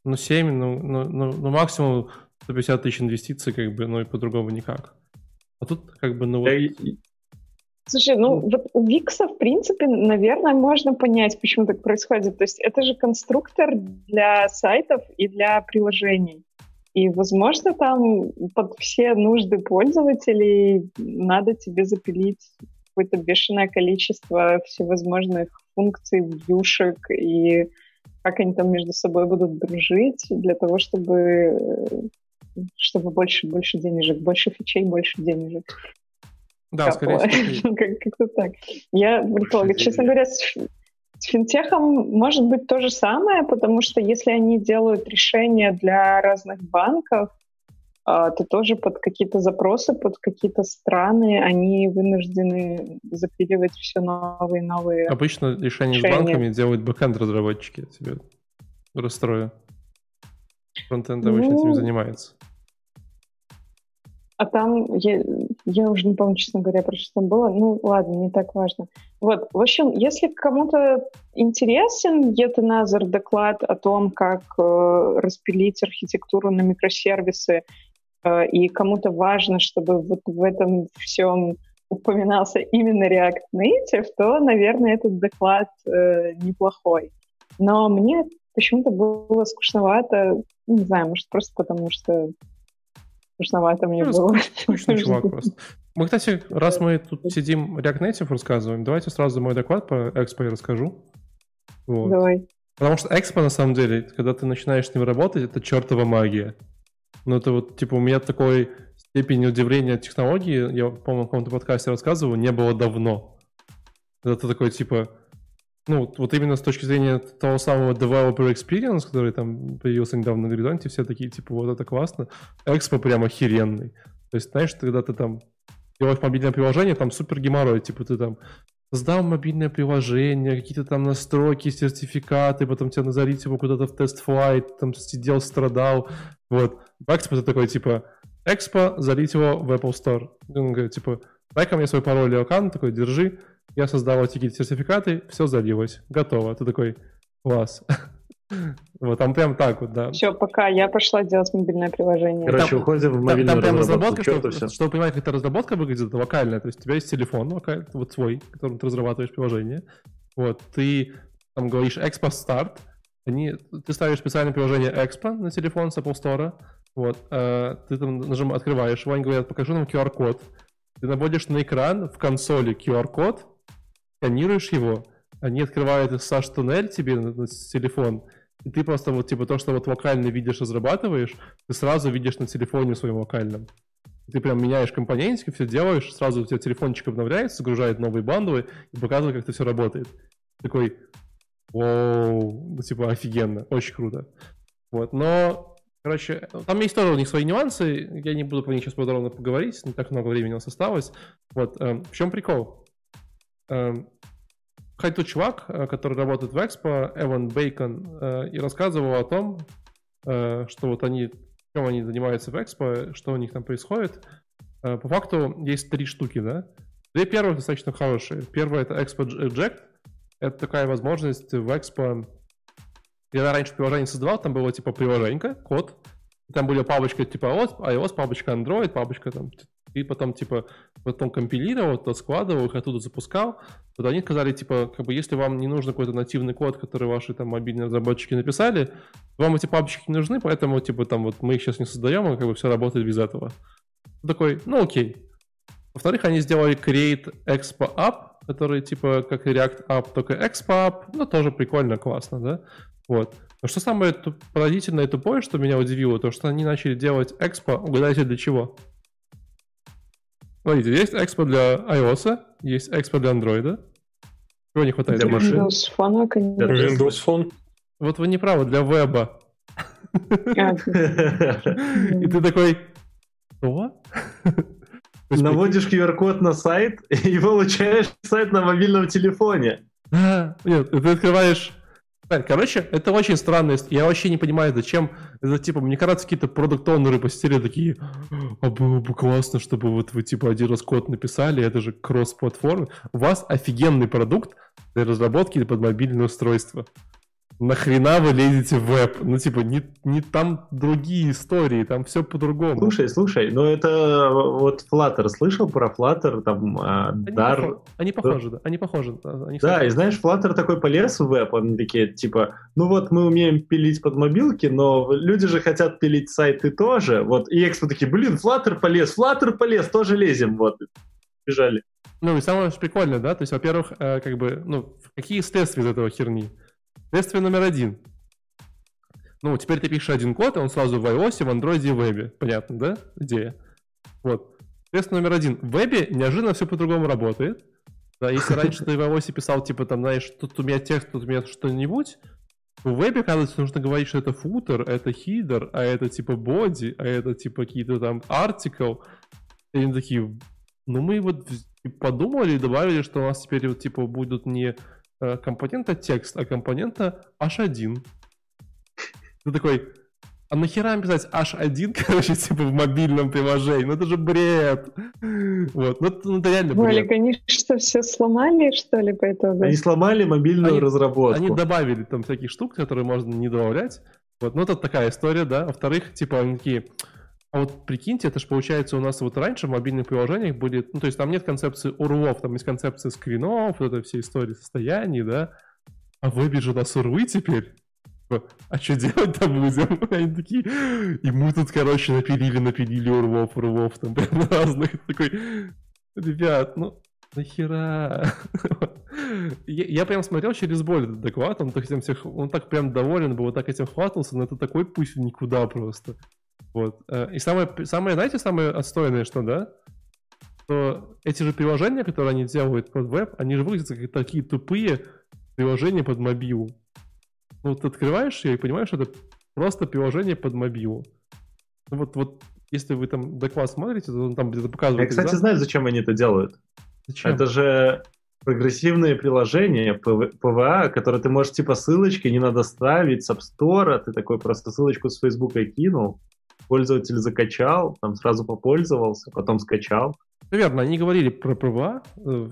ну 7, ну, ну, ну, ну, максимум 150 тысяч инвестиций, как бы, ну, и по-другому никак. А тут, как бы, ну, вот, Слушай, ну вот у Викса, в принципе, наверное, можно понять, почему так происходит. То есть это же конструктор для сайтов и для приложений. И, возможно, там под все нужды пользователей надо тебе запилить какое-то бешеное количество всевозможных функций, вьюшек и как они там между собой будут дружить для того, чтобы, э, чтобы больше, больше денежек, больше фичей, больше денежек. Да, скорее всего. *laughs* Как-то так. Я предполагаю, честно говоря, с финтехом может быть то же самое, потому что если они делают решения для разных банков, а, то тоже под какие-то запросы, под какие-то страны они вынуждены запиливать все новые и новые Обычно решения, решения. с банками делают бэкэнд разработчики, я тебе расстрою. Фронтенд ну, обычно этим занимается. А там, я, уже не помню, честно говоря, про что там было. Ну, ладно, не так важно. Вот, в общем, если кому-то интересен Етеназер доклад о том, как э, распилить архитектуру на микросервисы, э, и кому-то важно, чтобы вот в этом всем упоминался именно React Native, то, наверное, этот доклад э, неплохой. Но мне почему-то было скучновато, не знаю, может, просто потому что Скучновато мне ну, было. Скучный *laughs* чувак просто. Мы, кстати, раз мы тут сидим React Native рассказываем, давайте сразу мой доклад по Expo я расскажу. Вот. Давай. Потому что Expo, на самом деле, когда ты начинаешь с ним работать, это чертова магия. Ну, это вот, типа, у меня такой степени удивления от технологии, я, по-моему, в каком-то подкасте рассказывал, не было давно. Это такой, типа, ну, вот именно с точки зрения того самого developer experience, который там появился недавно на горизонте, все такие, типа, вот это классно. Экспо прям охеренный. То есть, знаешь, когда ты там делаешь мобильное приложение, там супер геморрой, типа ты там создал мобильное приложение, какие-то там настройки, сертификаты, потом тебя назарить его куда-то в тест-флайт, там сидел, страдал. Вот. В Экспо ты такой, типа, Экспо, залить его в Apple Store. Он говорит, типа, дай-ка мне свой пароль или аккаунт, такой, держи, я создал эти сертификаты, все залилось, готово. Ты такой, класс. *laughs* Вот там прям так вот, да. Все, пока я пошла делать мобильное приложение. Короче, там, уходим в мобильную там, там прям разработка, чтобы, чтобы, чтобы понимать, как эта разработка выглядит, это локальная. То есть у тебя есть телефон, локаль, вот свой, которым ты разрабатываешь приложение. Вот, ты там говоришь Expo Start, они, ты ставишь специальное приложение Expo на телефон с Apple Store, вот, э, ты там нажим, открываешь его, они говорят, покажи нам QR-код. Ты наводишь на экран в консоли QR-код, сканируешь его, они открывают SAS туннель тебе на, на телефон, и ты просто вот типа то, что вот локально видишь, разрабатываешь, ты сразу видишь на телефоне своем локальном. Ты прям меняешь компонентики, все делаешь, сразу у тебя телефончик обновляется, загружает новые бандлы и показывает, как это все работает. Такой, вау, ну типа офигенно, очень круто. Вот, но, короче, там есть тоже у них свои нюансы, я не буду про них сейчас подробно поговорить, не так много времени у нас осталось. Вот, э, в чем прикол? Эм, ходил чувак, э, который работает в Экспо, Эван Бейкон, э, и рассказывал о том, э, что вот они, чем они занимаются в Экспо, что у них там происходит. По факту есть три штуки, да? Две первых достаточно хорошие. Первая это Expo Eject. Это такая возможность в Экспо. Я раньше приложение создавал, там было типа приложение, код, там были папочка типа iOS, папочка Android, папочка там и потом, типа, потом компилировал, то складывал их, оттуда запускал, вот они сказали, типа, как бы, если вам не нужен какой-то нативный код, который ваши там мобильные разработчики написали, вам эти папочки не нужны, поэтому, типа, там, вот мы их сейчас не создаем, и как бы все работает без этого. Такой, ну окей. Во-вторых, они сделали Create Expo App, который, типа, как и React App, только Expo App, ну, тоже прикольно, классно, да? Вот. Но что самое поразительное и тупое, что меня удивило, то, что они начали делать Expo, угадайте для чего? Смотрите, есть Expo для iOS, есть Expo для Android. Чего не хватает для машин? Windows Phone, конечно. Для Windows Phone. Вот вы не правы, для веба. А, *laughs* и ты такой, что? *laughs* Наводишь QR-код на сайт *laughs* и получаешь сайт на мобильном телефоне. Нет, ты открываешь Короче, это очень странно. Я вообще не понимаю, зачем. Это типа, мне кажется, какие-то продукт-оунеры посетили такие, а было бы классно, чтобы вот вы типа один раз код написали, это же кросс-платформа. У вас офигенный продукт для разработки под мобильное устройство нахрена вы лезете в веб? Ну, типа, не, не там другие истории, там все по-другому. Слушай, слушай, ну это вот Flutter, слышал про Flutter, там, а, они Dar... Похожи, они похожи, да, они похожи. Они да, и знаешь, Flutter такой полез в веб, они такие, типа, ну вот мы умеем пилить под мобилки, но люди же хотят пилить сайты тоже, вот, и Экспо такие, блин, Flutter полез, Flutter полез, тоже лезем, вот, бежали. Ну и самое прикольное, да, то есть, во-первых, э, как бы, ну, какие следствия из этого херни? Следствие номер один. Ну, теперь ты пишешь один код, и он сразу в iOS, в Android и в вебе. Понятно, да? Идея. Вот. Тест номер один. В вебе неожиданно все по-другому работает. Да, если раньше ты в iOS писал, типа, там, знаешь, тут у меня текст, тут у меня что-нибудь, в вебе, оказывается, нужно говорить, что это футер, это хидер, а это типа боди, а это типа какие-то там артикл. И они такие, ну мы вот подумали и добавили, что у нас теперь вот типа будут не компонента текст, а компонента h1. Ты такой, а нахера писать H1, *laughs* короче, типа в мобильном приложении? Ну это же бред. Вот, ну, ну это реально бред. Валик, они что, все сломали, что ли, по итогу? Они сломали мобильную Они- разработку. Они добавили там всяких штук, которые можно не добавлять. Вот, ну это такая история, да. Во-вторых, типа они такие, а вот прикиньте, это же получается у нас вот раньше в мобильных приложениях были, ну то есть там нет концепции урлов, там есть концепция скринов, вот это все истории состояний, да. А в вебе же у нас урлы теперь. Типа, А что делать-то будем? *laughs* Они такие, и мы тут, короче, напилили, напилили урлов, урлов, там прям *laughs* разных. Такой, ребят, ну нахера? *laughs* Я, я прям смотрел через боль этот доклад, он так, этим всех, он так прям доволен был, так этим хватался, но это такой пусть никуда просто. Вот. Э, И самое, самое, знаете, самое отстойное, что, да? Что эти же приложения, которые они делают под веб, они же выглядят как такие тупые приложения под мобилу. Ну, вот открываешь ее и понимаешь, что это просто приложение под мобилу. Ну, вот, вот если вы там доклад смотрите, то он там где-то показывает... Я, кстати, экзамен. знаю, зачем они это делают. Зачем? Это же прогрессивные приложения PW- PWA, которые ты можешь типа ссылочки не надо ставить с App Store, ты такой просто ссылочку с Фейсбука кинул, пользователь закачал, там сразу попользовался, потом скачал. Ну, Верно, они говорили про PWA э,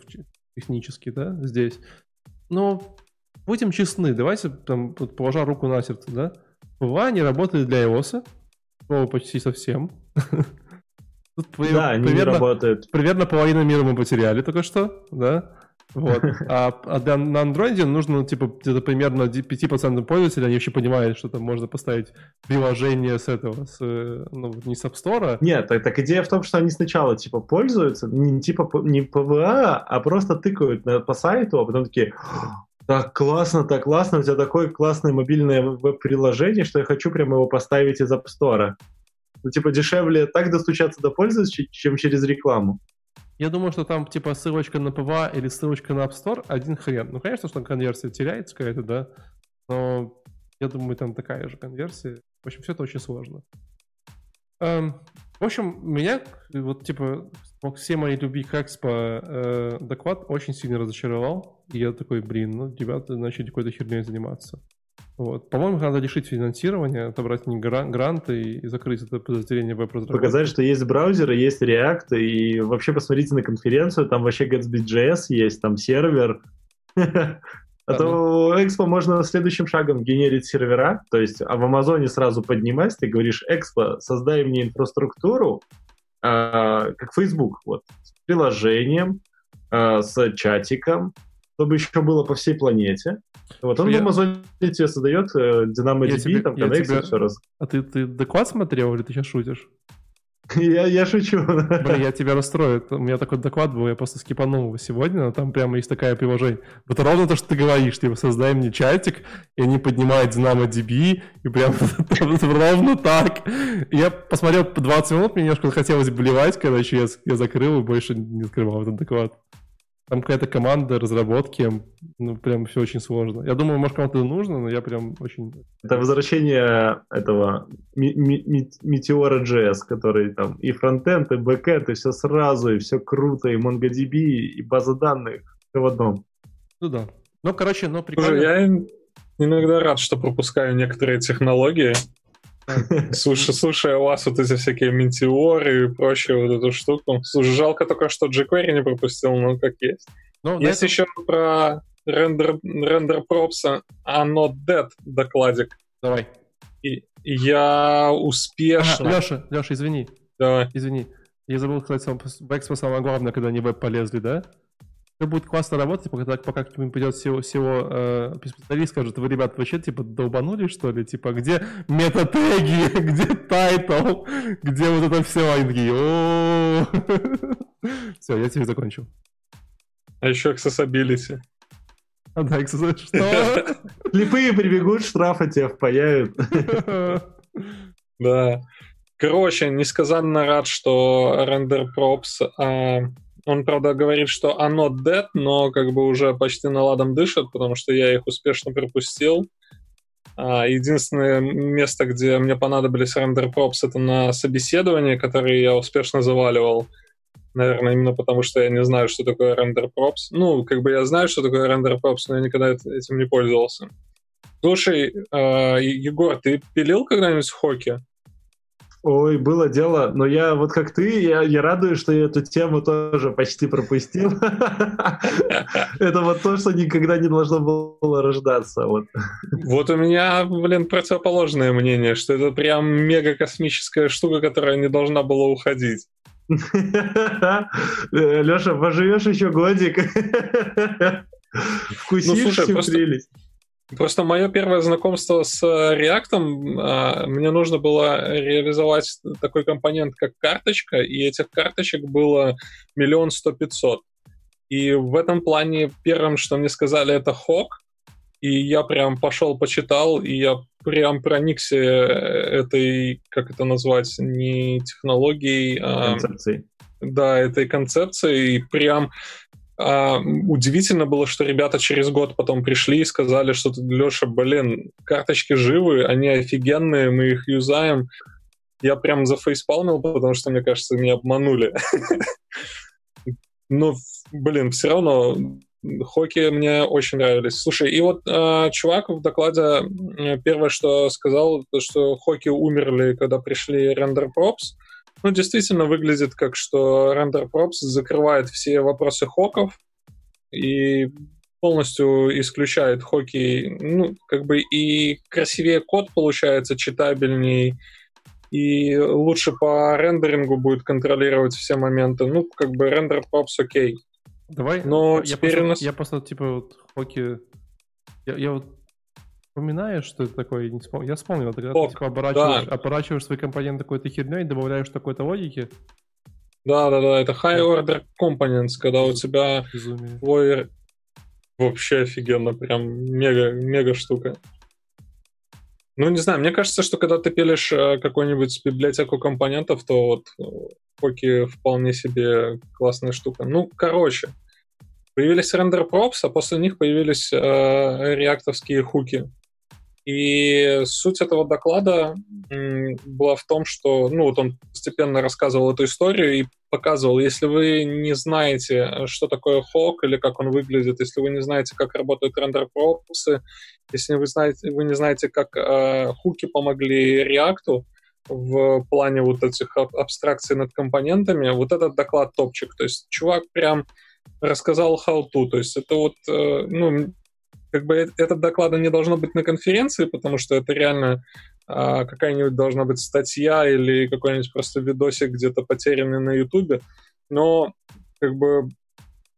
технически, да, здесь. Но будем честны, давайте там, положа руку на сердце, да, PWA не работает для iOS, почти совсем. *laughs* Тут Да, они не примерно, работают. примерно половину мира мы потеряли только что, да. Вот. *laughs* А, а для, на андроиде нужно, ну, типа, где-то примерно 5% пользователей, они вообще понимают, что там можно поставить приложение с этого, с, э, ну, не с App Store, Нет, так, так идея в том, что они сначала типа пользуются, не типа не PWA, а просто тыкают на- по сайту, а потом такие, так классно, так классно, у тебя такое классное мобильное веб-приложение, что я хочу прямо его поставить из App Store. Ну, типа, дешевле так достучаться до пользователя, чем через рекламу. Я думаю, что там типа ссылочка на PWA или ссылочка на App Store один хрен. Ну, конечно, что конверсия теряется какая-то, да, но я думаю, там такая же конверсия. В общем, все это очень сложно. Эм, в общем, меня вот типа все мои люби Экспо э, доклад очень сильно разочаровал. И я такой, блин, ну ребята начали какой-то херней заниматься. Вот. По-моему, надо решить финансирование, отобрать не гран- гранты и, и закрыть это подразделение веб-разработки. Показать, что есть браузеры, есть React, и вообще посмотрите на конференцию, там вообще Gatsby.js есть, там сервер. *laughs* А то Экспо можно следующим шагом генерить сервера, то есть а в Амазоне сразу поднимать, ты говоришь, Экспо, создай мне инфраструктуру, а, как Facebook, вот, с приложением, а, с чатиком, чтобы еще было по всей планете. Вот он Я- в Амазоне тебе создает э, DynamoDB, Я тебе- там я Connect, тебе- все раз. А ты, ты доклад смотрел или ты сейчас шутишь? Я, я шучу. *laughs* Блин, я тебя расстрою. У меня такой доклад был, я просто скипанул его сегодня, но там прямо есть такое приложение. Вот ровно то, что ты говоришь, типа, создай мне чатик, и они поднимают DynamoDB, и прям *laughs* ровно так. Я посмотрел по 20 минут, мне немножко хотелось блевать, короче, я, я закрыл и больше не открывал этот доклад. Там какая-то команда разработки, ну, прям все очень сложно. Я думаю, может, кому-то это нужно, но я прям очень... Это возвращение этого Meteor а JS, который там и фронтенд, и бэкенд, и все сразу, и все круто, и MongoDB, и база данных, все в одном. Ну да. Ну, короче, ну, прикольно. Слушай, я иногда рад, что пропускаю некоторые технологии. Слушай, слушай, у вас вот эти всякие метеоры и прочую вот эту штуку. Слушай, жалко только, что jQuery не пропустил, но как есть. Ну, Есть этом- еще про render, render props are not dead докладик. Давай. И я успешно... Леша, Леша, извини. Давай. Извини, я забыл сказать, сам- в Экспо самое главное, когда они в веб полезли, да? Все будет классно работать, пока, пока к ним придет всего, всего э, специалист, скажет, вы, ребят, вообще, типа, долбанули, что ли? Типа, где метатеги, *laughs* где title, где вот это все? Они такие, *laughs* Все, я тебе закончил. А еще accessibility. А, да, кстати, что? *laughs* Слепые прибегут, штрафы тебе впаяют. Да. Короче, несказанно рад, что Render Props... А, он, правда, говорит, что оно dead, но как бы уже почти наладом дышит, потому что я их успешно пропустил. А, единственное место, где мне понадобились Render Props, это на собеседовании, которое я успешно заваливал. Наверное, именно потому, что я не знаю, что такое Render Props. Ну, как бы я знаю, что такое Render Props, но я никогда этим не пользовался. Слушай, э, Егор, ты пилил когда-нибудь в хоке? Ой, было дело, но я вот как ты, я, я радуюсь, что я эту тему тоже почти пропустил. *laughs* Это вот то, что никогда не должно было рождаться. Вот. вот у меня, блин, противоположное мнение, что это прям мега космическая штука, которая не должна была уходить. *laughs* Леша, поживешь еще годик. Вкусишь *laughs* ну, слушай, всю просто... прелесть. Просто мое первое знакомство с React, а, мне нужно было реализовать такой компонент, как карточка, и этих карточек было миллион сто пятьсот. И в этом плане первым, что мне сказали, это хок, и я прям пошел, почитал, и я прям проникся этой, как это назвать, не технологией, а... Концепцией. Да, этой концепцией, и прям а, удивительно было, что ребята через год потом пришли и сказали, что Леша, блин, карточки живы, они офигенные, мы их юзаем. Я прям зафейспалмил, потому что, мне кажется, меня обманули. *laughs* Но, блин, все равно хоки мне очень нравились. Слушай, и вот э, чувак в докладе первое, что сказал, то, что хоки умерли, когда пришли рендер пропс ну, действительно выглядит как, что Render Props закрывает все вопросы хоков и полностью исключает хоки. Ну, как бы и красивее код получается, читабельней, и лучше по рендерингу будет контролировать все моменты. Ну, как бы Render Props окей. Давай, но я теперь просто, у нас... Я просто, типа, вот, хоки... Я, я вот Вспоминаешь, что это такое? Не вспом... Я вспомнил, когда Ок, ты типа, оборачиваешь, да. оборачиваешь свои компоненты какой-то херней, добавляешь такой-то логики. Да, да, да, это high order components, когда у тебя Безумие. твой вообще офигенно, прям мега, мега штука. Ну, не знаю, мне кажется, что когда ты пилишь э, какую-нибудь библиотеку компонентов, то вот Поки вполне себе классная штука. Ну, короче, появились render props, а после них появились э, реактовские хуки. И суть этого доклада была в том, что ну, вот он постепенно рассказывал эту историю и показывал, если вы не знаете, что такое хок или как он выглядит, если вы не знаете, как работают рендер-пропсы, если вы, знаете, вы не знаете, как э, хуки помогли React в плане вот этих абстракций над компонентами, вот этот доклад топчик. То есть чувак прям рассказал how-to. То есть это вот, э, ну, как бы этот доклад не должно быть на конференции, потому что это реально а, какая-нибудь должна быть статья или какой-нибудь просто видосик где-то потерянный на Ютубе. Но как бы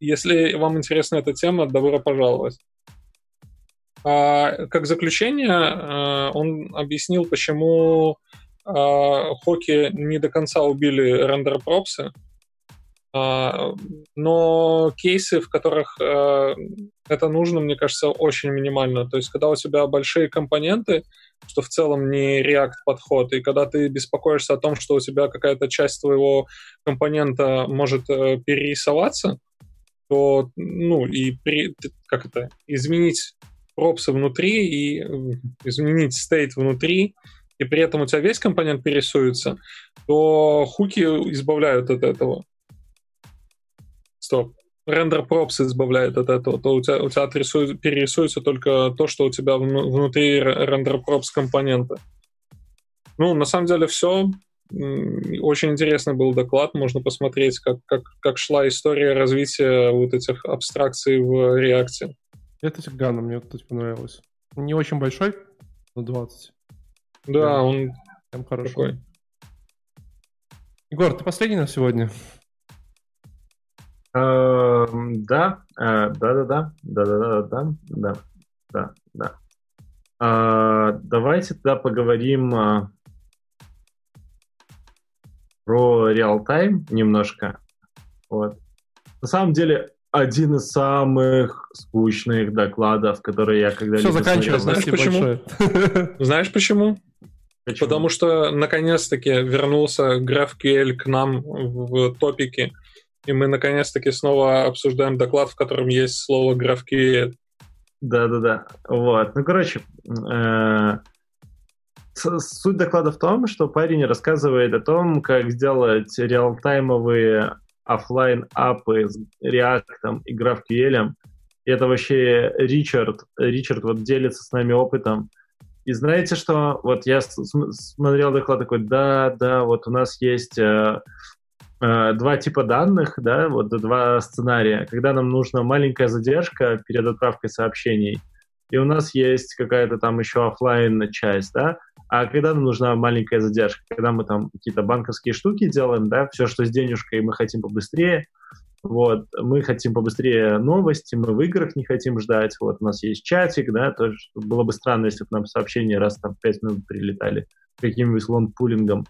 если вам интересна эта тема, добро пожаловать. А, как заключение, а, он объяснил, почему а, Хоки не до конца убили рендер-пропсы, но кейсы, в которых э, это нужно, мне кажется, очень минимально. То есть, когда у тебя большие компоненты, что в целом не React подход, и когда ты беспокоишься о том, что у тебя какая-то часть твоего компонента может э, перерисоваться, то, ну, и при, как это, изменить пропсы внутри и изменить стейт внутри, и при этом у тебя весь компонент перерисуется, то хуки избавляют от этого стоп, рендер пропс избавляет от этого, то у тебя, у тебя отрисует, перерисуется только то, что у тебя внутри рендер пропс компонента. Ну, на самом деле все. Очень интересный был доклад, можно посмотреть, как, как, как шла история развития вот этих абстракций в React. Это Сигана, мне вот понравилось. Не очень большой, но 20. Да, да. он прям хороший. Такой. Егор, ты последний на сегодня? Эм, да, да, да, да, да, да, да, да, да, да. А, давайте тогда поговорим а, про реал-тайм немножко. Вот. На самом деле, один из самых скучных докладов, которые я когда-либо Все, заканчивай. Знаешь почему? Знаешь почему? Почему? Потому что наконец-таки вернулся GraphQL к нам в топике, и мы наконец-таки снова обсуждаем доклад, в котором есть слово GraphQL. Да-да-да. Вот. Ну, короче, э, суть доклада в том, что парень рассказывает о том, как сделать реалтаймовые офлайн апы с React и GraphQL. И это вообще Ричард. Ричард вот делится с нами опытом. И знаете что? Вот я смотрел доклад такой, да, да, вот у нас есть э, два типа данных, да, вот два сценария, когда нам нужна маленькая задержка перед отправкой сообщений, и у нас есть какая-то там еще офлайн часть, да, а когда нам нужна маленькая задержка, когда мы там какие-то банковские штуки делаем, да, все, что с денежкой, мы хотим побыстрее, вот, мы хотим побыстрее новости, мы в играх не хотим ждать, вот, у нас есть чатик, да, тоже было бы странно, если бы нам сообщения раз там в 5 минут прилетали каким-нибудь лонгпулингом.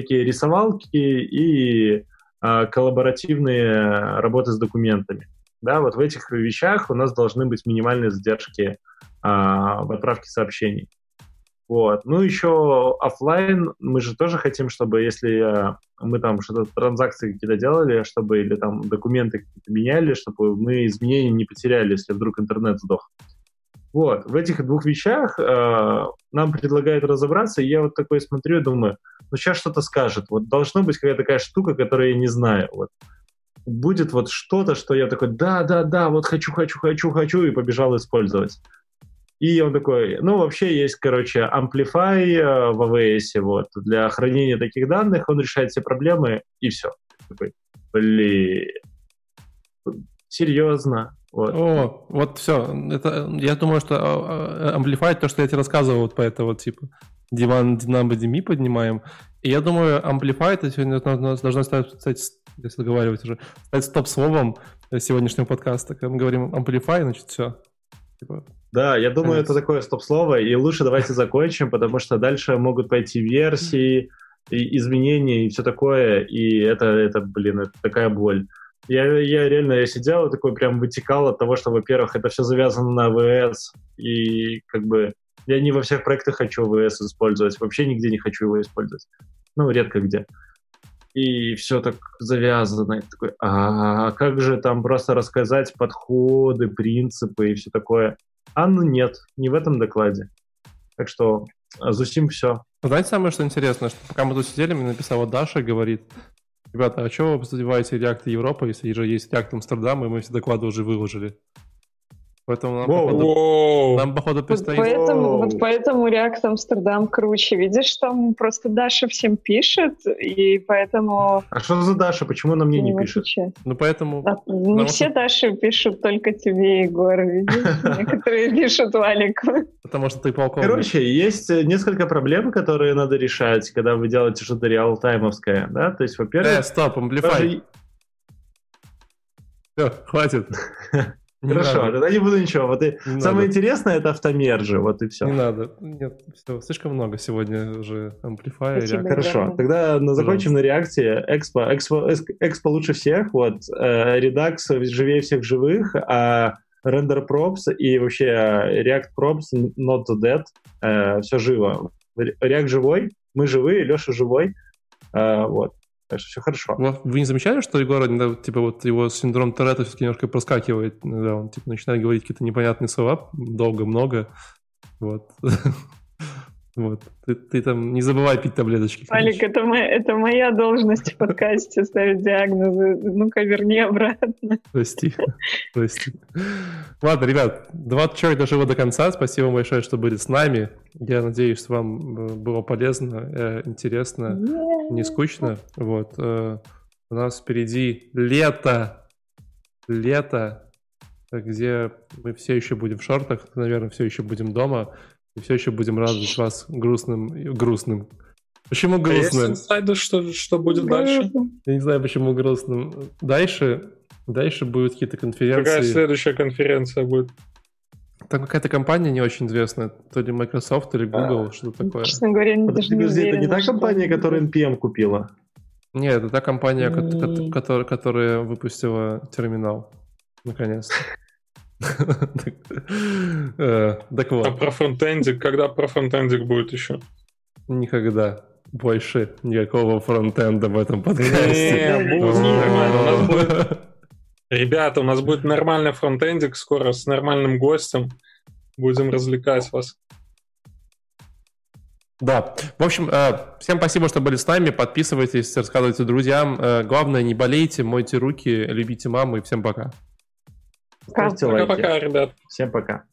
Такие рисовалки и а, коллаборативные работы с документами. Да, вот в этих вещах у нас должны быть минимальные задержки а, в отправке сообщений. Вот. Ну, еще офлайн мы же тоже хотим, чтобы если э, мы там что-то транзакции какие-то делали, чтобы или там документы какие-то меняли, чтобы мы изменения не потеряли, если вдруг интернет сдох. Вот, в этих двух вещах э, нам предлагают разобраться, и я вот такой смотрю и думаю, ну сейчас что-то скажет, вот должна быть какая-то такая штука, которую я не знаю, вот. Будет вот что-то, что я такой, да-да-да, вот хочу, хочу, хочу, хочу, и побежал использовать. И он такой, ну, вообще есть, короче, Amplify э, в AWS, вот, для хранения таких данных, он решает все проблемы, и все. Такой, блин, серьезно. Вот. О, вот все. Это, я думаю, что а, а, Amplify, то, что я тебе рассказывал вот по это вот, типа, диван Dynamo DMI поднимаем. И я думаю, Amplify это сегодня должно стать, стать если разговаривать уже, стать стоп-словом сегодняшнего подкаста. Когда мы говорим Amplify, значит, все. Типа, да, я думаю, это такое стоп-слово, и лучше давайте закончим, потому что дальше могут пойти версии, и изменения и все такое, и это, это блин, это такая боль. Я, я реально, я сидел и такой прям вытекал от того, что, во-первых, это все завязано на ВС, и как бы я не во всех проектах хочу ВС использовать, вообще нигде не хочу его использовать. Ну, редко где. И все так завязано. И такой, а как же там просто рассказать подходы, принципы и все такое? А ну нет, не в этом докладе. Так что а, Зусим все. Знаете, самое что интересно, что пока мы тут сидели, мне написала Даша, говорит, ребята, а что вы задеваете React Европа, если же есть React Амстердам, и мы все доклады уже выложили? Поэтому нам, воу, походу, воу. нам походу предстоит... Вот поэтому, вот поэтому React Амстердам круче. Видишь, там просто Даша всем пишет, и поэтому... А что за Даша? Почему она мне не, не пишет? Отвечает. Ну, поэтому... А, не все что... Даши пишут только тебе, Егор, видишь? *laughs* Некоторые пишут Валику. Потому что ты полковник. Короче, есть э, несколько проблем, которые надо решать, когда вы делаете что-то реалтаймовское, да? То есть, во-первых... Э, стоп, амплифай. Все, хватит. *laughs* Не Хорошо, надо. тогда не буду ничего. Вот и не самое надо. интересное это автомержи, вот и все. Не надо. Нет, все, слишком много сегодня уже амплифая. Хорошо, тогда на, закончим на реакции. Экспо, экспо, экспо лучше всех, вот. Э, Redux живее всех живых, а Render Props и вообще э, React Props not dead. Э, все живо. React живой, мы живые, Леша живой. Вот. Так что все хорошо. Вы не замечали, что Егор, типа, вот его синдром Торетто все-таки немножко проскакивает, да, он типа начинает говорить какие-то непонятные слова долго, много, вот. *laughs* Вот. Ты, ты там не забывай пить таблеточки. Алик, это, моя, это моя должность в подкасте ставить диагнозы. Ну-ка, верни обратно. Прости. *laughs* Прости. Ладно, ребят, 20 человек дожило до конца. Спасибо большое, что были с нами. Я надеюсь, вам э, было полезно, э, интересно, не скучно. Вот. Э, у нас впереди лето. Лето, где мы все еще будем в шортах, наверное, все еще будем дома. И все еще будем радовать вас грустным. грустным. Почему грустным? А инсайды, что, что будет дальше? Я не знаю, почему грустным. Дальше, дальше будут какие-то конференции. Какая следующая конференция будет? Там какая-то компания не очень известная, то ли Microsoft, то ли Google, а, что-то такое. Честно говоря, не Подожди, даже не это не та компания, что... которую NPM купила? Нет, это та компания, mm. которая, которая выпустила терминал, наконец-то. Э, так вот. А про фронтендик, когда про фронтендик будет еще? никогда больше никакого фронтенда в этом подкасте. Не, будет нормально. Ребята, у нас будет нормальный фронтендик скоро с нормальным гостем. Будем развлекать вас. Да. В общем, э, всем спасибо, что были с нами. Подписывайтесь, рассказывайте друзьям. Э, Главное, не болейте, мойте руки, любите маму и всем пока. Ставьте лайки. Пока-пока, ребят. Всем пока.